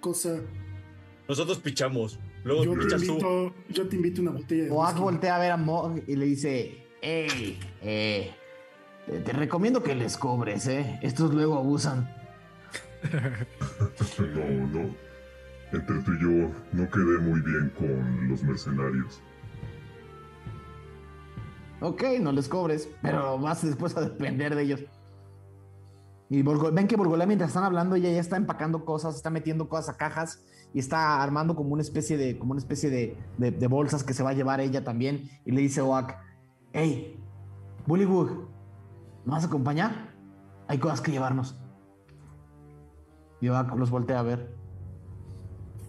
cosa. Nosotros pichamos. Luego Yo te invito, yo te invito una botella de Oak voltea a ver a Mog y le dice: Hey, eh, te, te recomiendo que les cobres, ¿eh? Estos luego abusan. No, no. Entre tú y yo no quedé muy bien con los mercenarios. Ok, no les cobres, pero vas después a depender de ellos. Y Borgo- ven que Borgolea, mientras están hablando, ella ya está empacando cosas, está metiendo cosas a cajas y está armando como una especie de, como una especie de, de- de bolsas que se va a llevar ella también. Y le dice a Oak: Hey, Bullywood, ¿nos vas a acompañar? Hay cosas que llevarnos. Y Oak los voltea a ver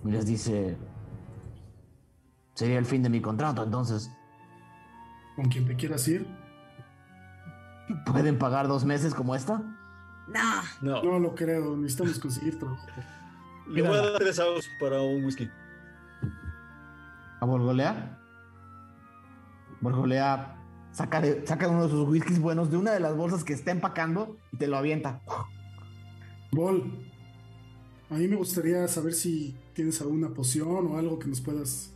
y les dice: Sería el fin de mi contrato, entonces. Con quien te quieras ir. ¿Pueden pagar dos meses como esta? No. No. No lo creo, necesitamos conseguir trabajo. Le voy a dar tres outs para un whisky. ¿A Borgolea? Borgolea saca, de- saca uno de sus whiskies buenos de una de las bolsas que está empacando y te lo avienta. Bol, a mí me gustaría saber si tienes alguna poción o algo que nos puedas.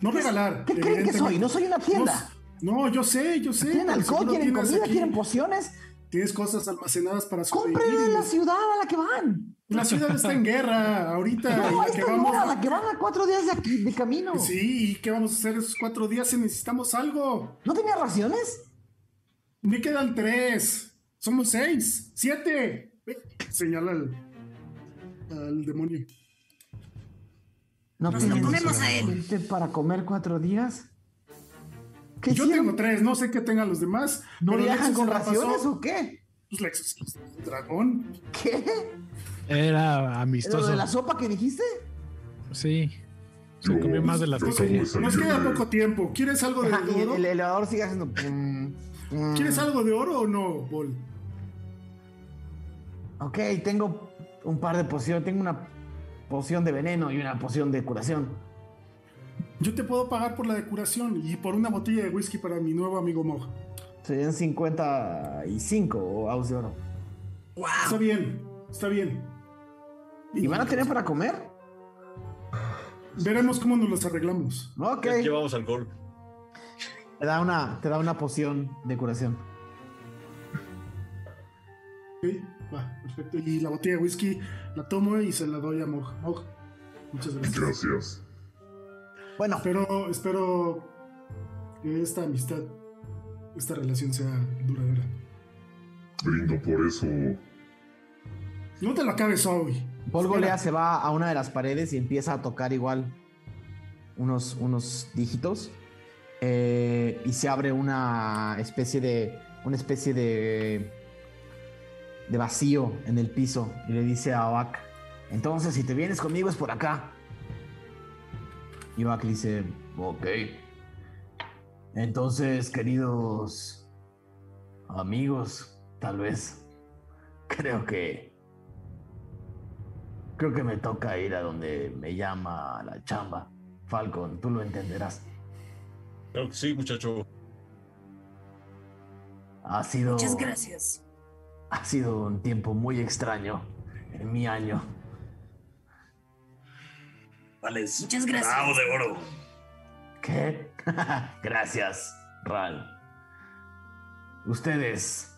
No regalar. ¿Qué creen que soy? No soy una tienda. No, no, yo sé, yo sé. ¿Quieren pero alcohol? seguro ¿Quieren tienes comida? aquí- ¿Quieren pociones? Tienes cosas almacenadas para sobrevivir. ¡Compren en la ciudad a la que van! La ciudad está en guerra ahorita. y No, la que vamos- nueva, la que van a cuatro días de, aquí, de camino. Sí, ¿y qué vamos a hacer esos cuatro días si necesitamos algo? ¿No tenía raciones? Me quedan tres. Somos seis. Siete. Señala al, al demonio. ¿No Nos lo comemos a él. para comer cuatro días? ¿Qué Yo hicieron? tengo tres, no sé qué tengan los demás. ¿No viajan con pasó. raciones o qué? Pues Lexus dragón. ¿Qué? Era ¿Lo amistoso. de la sopa que dijiste? Sí. Se Yo- comió más de las salir Nos queda poco tiempo. ¿Quieres algo de oro? el elevador sigue haciendo... ¿Quieres algo de oro o no, Bol? Ok, tengo un par de pociones. Tengo una poción de veneno y una poción de curación. Yo te puedo pagar por la decoración y por una botella de whisky para mi nuevo amigo Mog. Serían 55 outs de oro. Está bien, está bien. ¿Y van a tener para comer? Veremos cómo nos los arreglamos. Ok. Ya Llevamos alcohol. Te da una, te da una poción de curación. Ok, va, perfecto. Y la botella de whisky la tomo y se la doy a Mog. Mog, muchas gracias. Gracias. Bueno, Espero, espero que esta amistad, esta relación sea duradera. Brindo por eso. No te lo acabes hoy. Paul. Golea se va a una de las paredes y empieza a tocar igual unos, unos dígitos. eh, y se abre una especie de. una especie de. de vacío en el piso. Y le dice a Oak. Entonces, si te vienes conmigo es por acá. Y dice. Ok. Entonces, queridos amigos, tal vez. Creo que Creo que me toca ir a donde me llama la chamba. Falcon, tú lo entenderás. Que sí, muchacho. Ha sido. Muchas gracias. Ha sido un tiempo muy extraño en mi año. Vales. Muchas gracias. Bravo de oro. ¿Qué? Gracias, Ral. Ustedes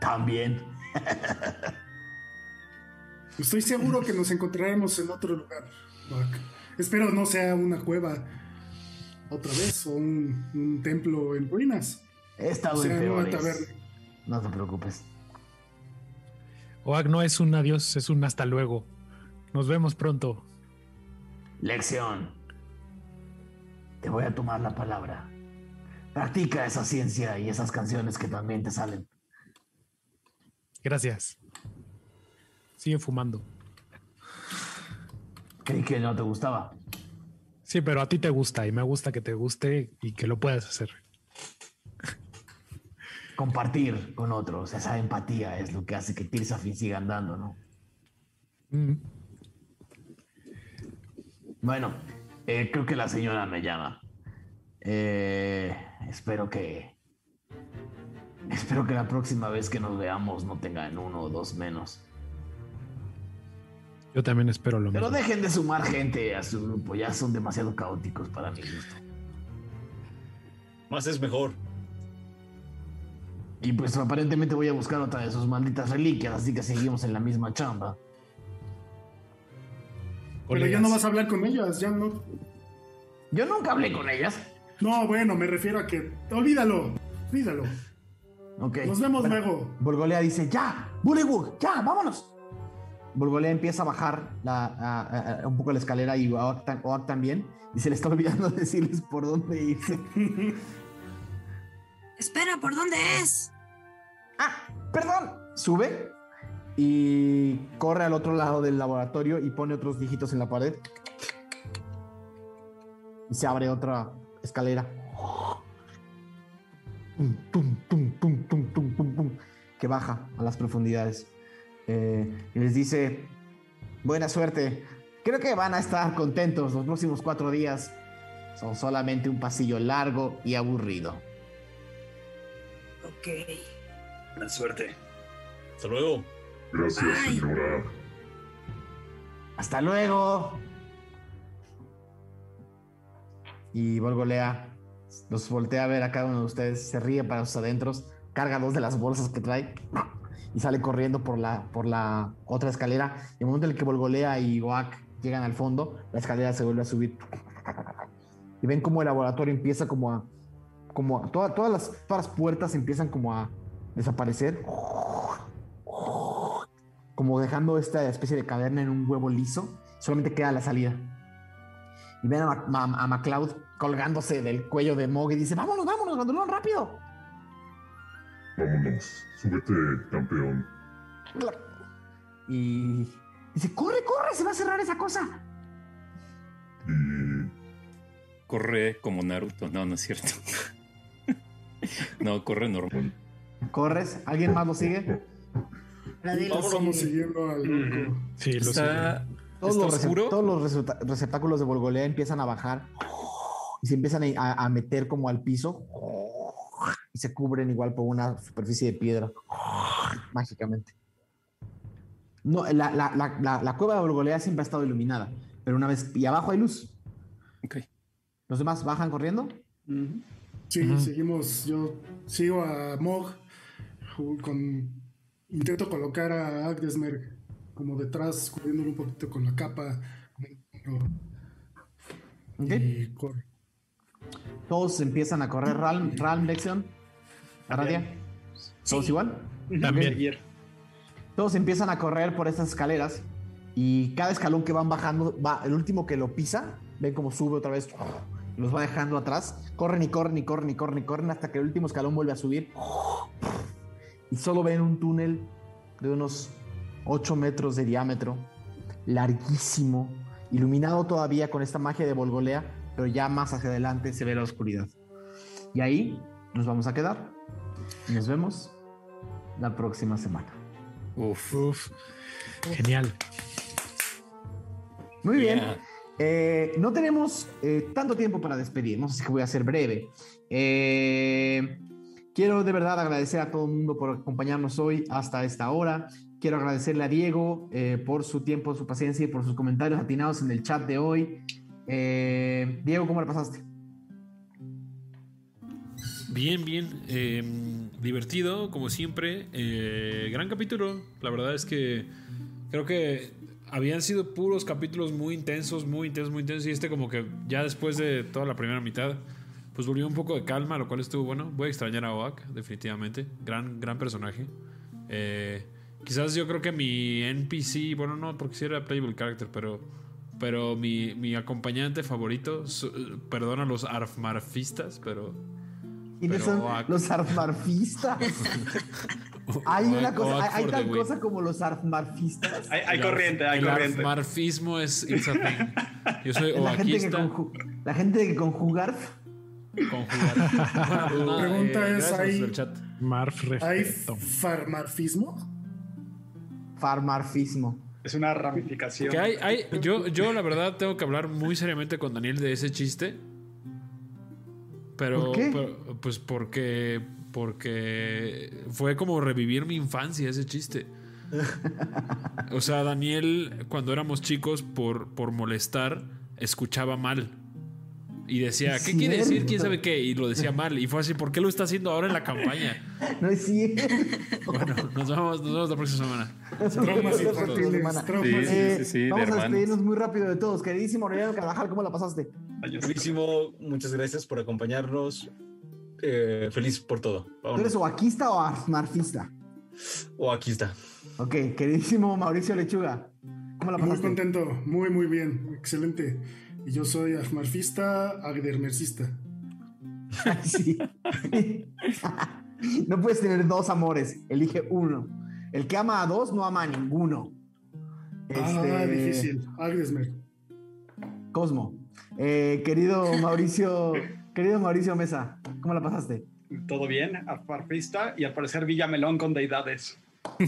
también. Estoy seguro que nos encontraremos en otro lugar. Espero no sea una cueva otra vez o un, un templo en ruinas. He estado O sea, en peores. taberna. No te preocupes. Oak no es un adiós, es un hasta luego. Nos vemos pronto. Lección. Te voy a tomar la palabra. Practica esa ciencia y esas canciones que también te salen. Gracias. Sigue fumando. Creí que no te gustaba. Sí, pero a ti te gusta y me gusta que te guste y que lo puedas hacer. Compartir con otros, esa empatía es lo que hace que Tirsafin siga andando, ¿no? Mm. Bueno, eh, creo que la señora me llama. Eh, espero que. Espero que la próxima vez que nos veamos no tengan uno o dos menos. Yo también espero lo Pero mismo. dejen de sumar gente a su grupo, ya son demasiado caóticos para mi gusto. Más es mejor. Y pues aparentemente voy a buscar otra de sus malditas reliquias, así que seguimos en la misma chamba. Pero ya no vas a hablar con ellas, ya no. Yo nunca hablé con ellas. No, bueno, me refiero a que. Olvídalo, olvídalo. Ok. Nos vemos Bueno, luego. Borgolea dice, ya, Bullywug, ya, vámonos. Borgolea empieza a bajar la, a- a- a- un poco la escalera y Oak también. Y se le está olvidando decirles por dónde irse. Espera, ¿por dónde es? ah, perdón. Sube y corre al otro lado del laboratorio y pone otros dígitos en la pared. Y se abre otra escalera. Tum, tum, tum, tum, tum, tum, tum, tum, que baja a las profundidades. Eh, y les dice, Buena suerte. Creo que van a estar contentos los próximos cuatro días. Son solamente un pasillo largo y aburrido. Ok. Buena suerte. Hasta luego. Gracias, Ay. señora. Hasta luego. Y Volgolea los voltea a ver a cada uno de ustedes, se ríe para sus adentros, carga dos de las bolsas que trae y sale corriendo por la, por la otra escalera. Y en el momento en el que Volgolea y Oak llegan al fondo, la escalera se vuelve a subir. Y ven como el laboratorio empieza como a... Como a- toda- todas, las, todas las puertas empiezan como a desaparecer. Como dejando esta especie de caverna en un huevo liso. Solamente queda la salida. Y ven a, a MacLeod colgándose del cuello de Mog y dice, vámonos, vámonos, Gandulón, rápido. Vámonos. Súbete, campeón. Y dice, corre, corre, se va a cerrar esa cosa. Y Corre como Naruto. No, no es cierto. no, corre normal. Corres, ¿alguien más lo sigue? Sí. siguiendo al loco. Sí, lo. Está, Todos, los, oscuro. todos los receptáculos de Volgolea empiezan a bajar y se empiezan a, a meter como al piso y se cubren igual por una superficie de piedra mágicamente. No, la, la- la- la- la cueva de Volgolea siempre ha estado iluminada, pero una vez y abajo hay luz. Ok. Los demás bajan corriendo. Ujú. Sí, Ujú. seguimos. Yo sigo a Mog con. Intento colocar a Agdesmer como detrás, cubriéndolo un poquito con la capa. ¿ok? Y corre. Todos empiezan a correr. Ralm, Ralm Lexion, Aradia. ¿Todos Sí. igual? También. Todos empiezan a correr por estas escaleras y cada escalón que van bajando, va, el último que lo pisa, ven como sube otra vez, los va dejando atrás, corren y corren y corren y corren y corren hasta que el último escalón vuelve a subir y solo ven un túnel de unos 8 metros de diámetro, larguísimo, iluminado todavía con esta magia de Volgolea, pero ya más hacia adelante se ve la oscuridad. Y ahí nos vamos a quedar. Y nos vemos la próxima semana. Uf. Uf. Genial. Muy bien. Yeah. Eh, no tenemos eh, tanto tiempo para despedirnos, así que voy a ser breve. Eh, quiero de verdad agradecer a todo el mundo por acompañarnos hoy hasta esta hora. Quiero agradecerle a Diego eh, por su tiempo, su paciencia y por sus comentarios atinados en el chat de hoy. Eh, Diego, ¿cómo la pasaste? Bien, bien. eh, divertido, como siempre. eh, gran capítulo. La verdad es que creo que habían sido puros capítulos muy intensos, muy intensos, muy intensos. Y este como que ya después de toda la primera mitad, pues volvió un poco de calma, lo cual estuvo bueno. Voy a extrañar a Oak, definitivamente. Gran, gran personaje. Eh, quizás yo creo que mi NPC, bueno, no, porque sí era playable character, pero... Pero mi, mi acompañante favorito, su- perdona a los arfmarfistas, pero ¿Quiénes Pero son Oak- los arfmarfistas? hay Oak- una cosa, Oak hay, hay tal cosa como los arfmarfistas. Hay, hay El corriente, hay el corriente. arfmarfismo es. Yo soy La gente, que oaquista. conju- la gente que conjugar conjugar. Bueno, pues nada, pregunta es, gracias ¿hay- chat. Marf ¿Hay farmarfismo? farmarfismo. Es una ramificación. Que hay, hay, yo, yo la verdad tengo que hablar muy seriamente con Daniel de ese chiste. Pero, ¿Por qué? pero, pues porque porque fue como revivir mi infancia ese chiste. O sea, Daniel cuando éramos chicos por por molestar escuchaba mal. Y decía, ¿qué quiere decir? ¿Quién sabe qué? Y lo decía mal. Y fue así, ¿por qué lo está haciendo ahora en la campaña? No es cierto. Bueno, nos vemos, nos vemos la próxima semana. Traumas Nos vemos la próxima infantiles, semana. traumas. Sí, sí, Eh, sí, de vamos a despedirnos muy rápido de todos. Queridísimo Aureliano Carvajal, ¿cómo la pasaste? Buenísimo, muchas gracias por acompañarnos. Eh, feliz por todo. ¿Tú eres oaquista o arfmarfista? O aquí está. Ok, queridísimo Mauricio Lechuga, ¿cómo la Muy pasaste? contento, muy, muy bien, excelente. Y yo soy armarfista, agdermercista. Sí. no puedes tener dos amores, elige uno. El que ama a dos no ama a ninguno. Ah, Este, difícil. Agdesmer. Cosmo. Eh, querido Mauricio, querido Mauricio Mesa, ¿cómo la pasaste? Todo bien, arfarfista y al parecer Villamelón con deidades.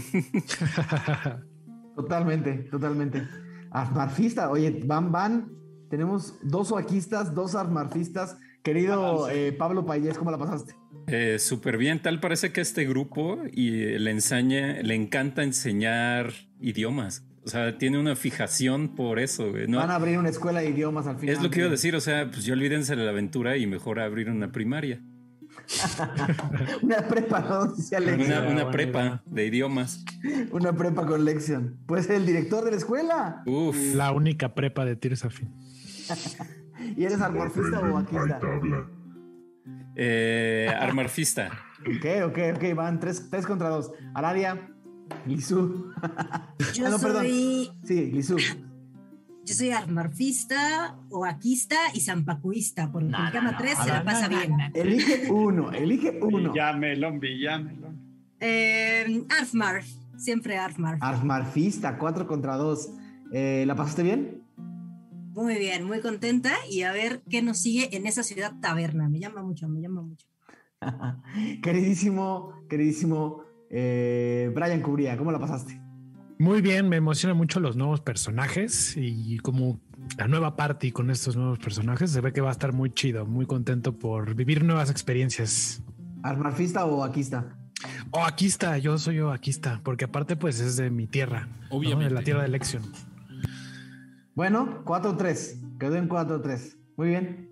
Totalmente, totalmente. Armarfista, oye, van, van. Tenemos dos oaquistas, dos armarfistas. Querido eh, Pablo Payés, ¿cómo la pasaste? Eh, Súper bien, tal parece que este grupo y le enseña, le encanta enseñar idiomas. O sea, tiene una fijación por eso. güey, ¿no? Van a abrir una escuela de idiomas al final. Es lo que iba a decir, o sea, pues ya olvídense de la aventura y mejor abrir una primaria. una prepa, ¿no? Una, una buena prepa de idiomas. Una prepa con Lexion. Pues el director de la escuela. Uf. La única prepa de Tirsafin. ¿Y eres armarfista o vaquista? Eh, armarfista. Ok, ok, ok, van tres, tres contra dos. Aradia, Lisú. Yo Ah, no, perdón. soy, Sí, Lisú. yo soy armarfista, oaquista y zampacuista, porque No, el cama no, 3 no, se la pasa bien. Elige uno, elige uno. Villamelón, Villamelón. Eh, Arfmarf, siempre Arfmarf. Armarfista, cuatro contra dos. Eh, ¿La pasaste bien? Muy bien, muy contenta y a ver qué nos sigue en esa ciudad taberna. Me llama mucho, me llama mucho. queridísimo, queridísimo eh, Brian Cubría, ¿cómo la pasaste? Muy bien, me emocionan mucho los nuevos personajes y como la nueva party con estos nuevos personajes se ve que va a estar muy chido, muy contento por vivir nuevas experiencias. ¿Armarfista o vaquista? Oh, aquí está, yo soy yo, aquí está, porque aparte pues es de mi tierra, ¿no? Obviamente. de la tierra de elección. Bueno, 4-3. Quedó en 4-3. Muy bien.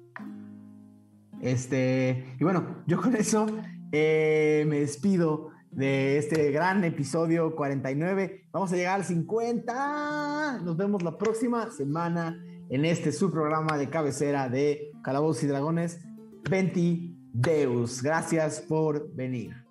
Este, y bueno, yo con eso eh, me despido de este gran episodio 49. Vamos a llegar al 50. Nos vemos la próxima semana en este su programa de cabecera de Calabozos y Dragones, 20 Deus. Gracias por venir.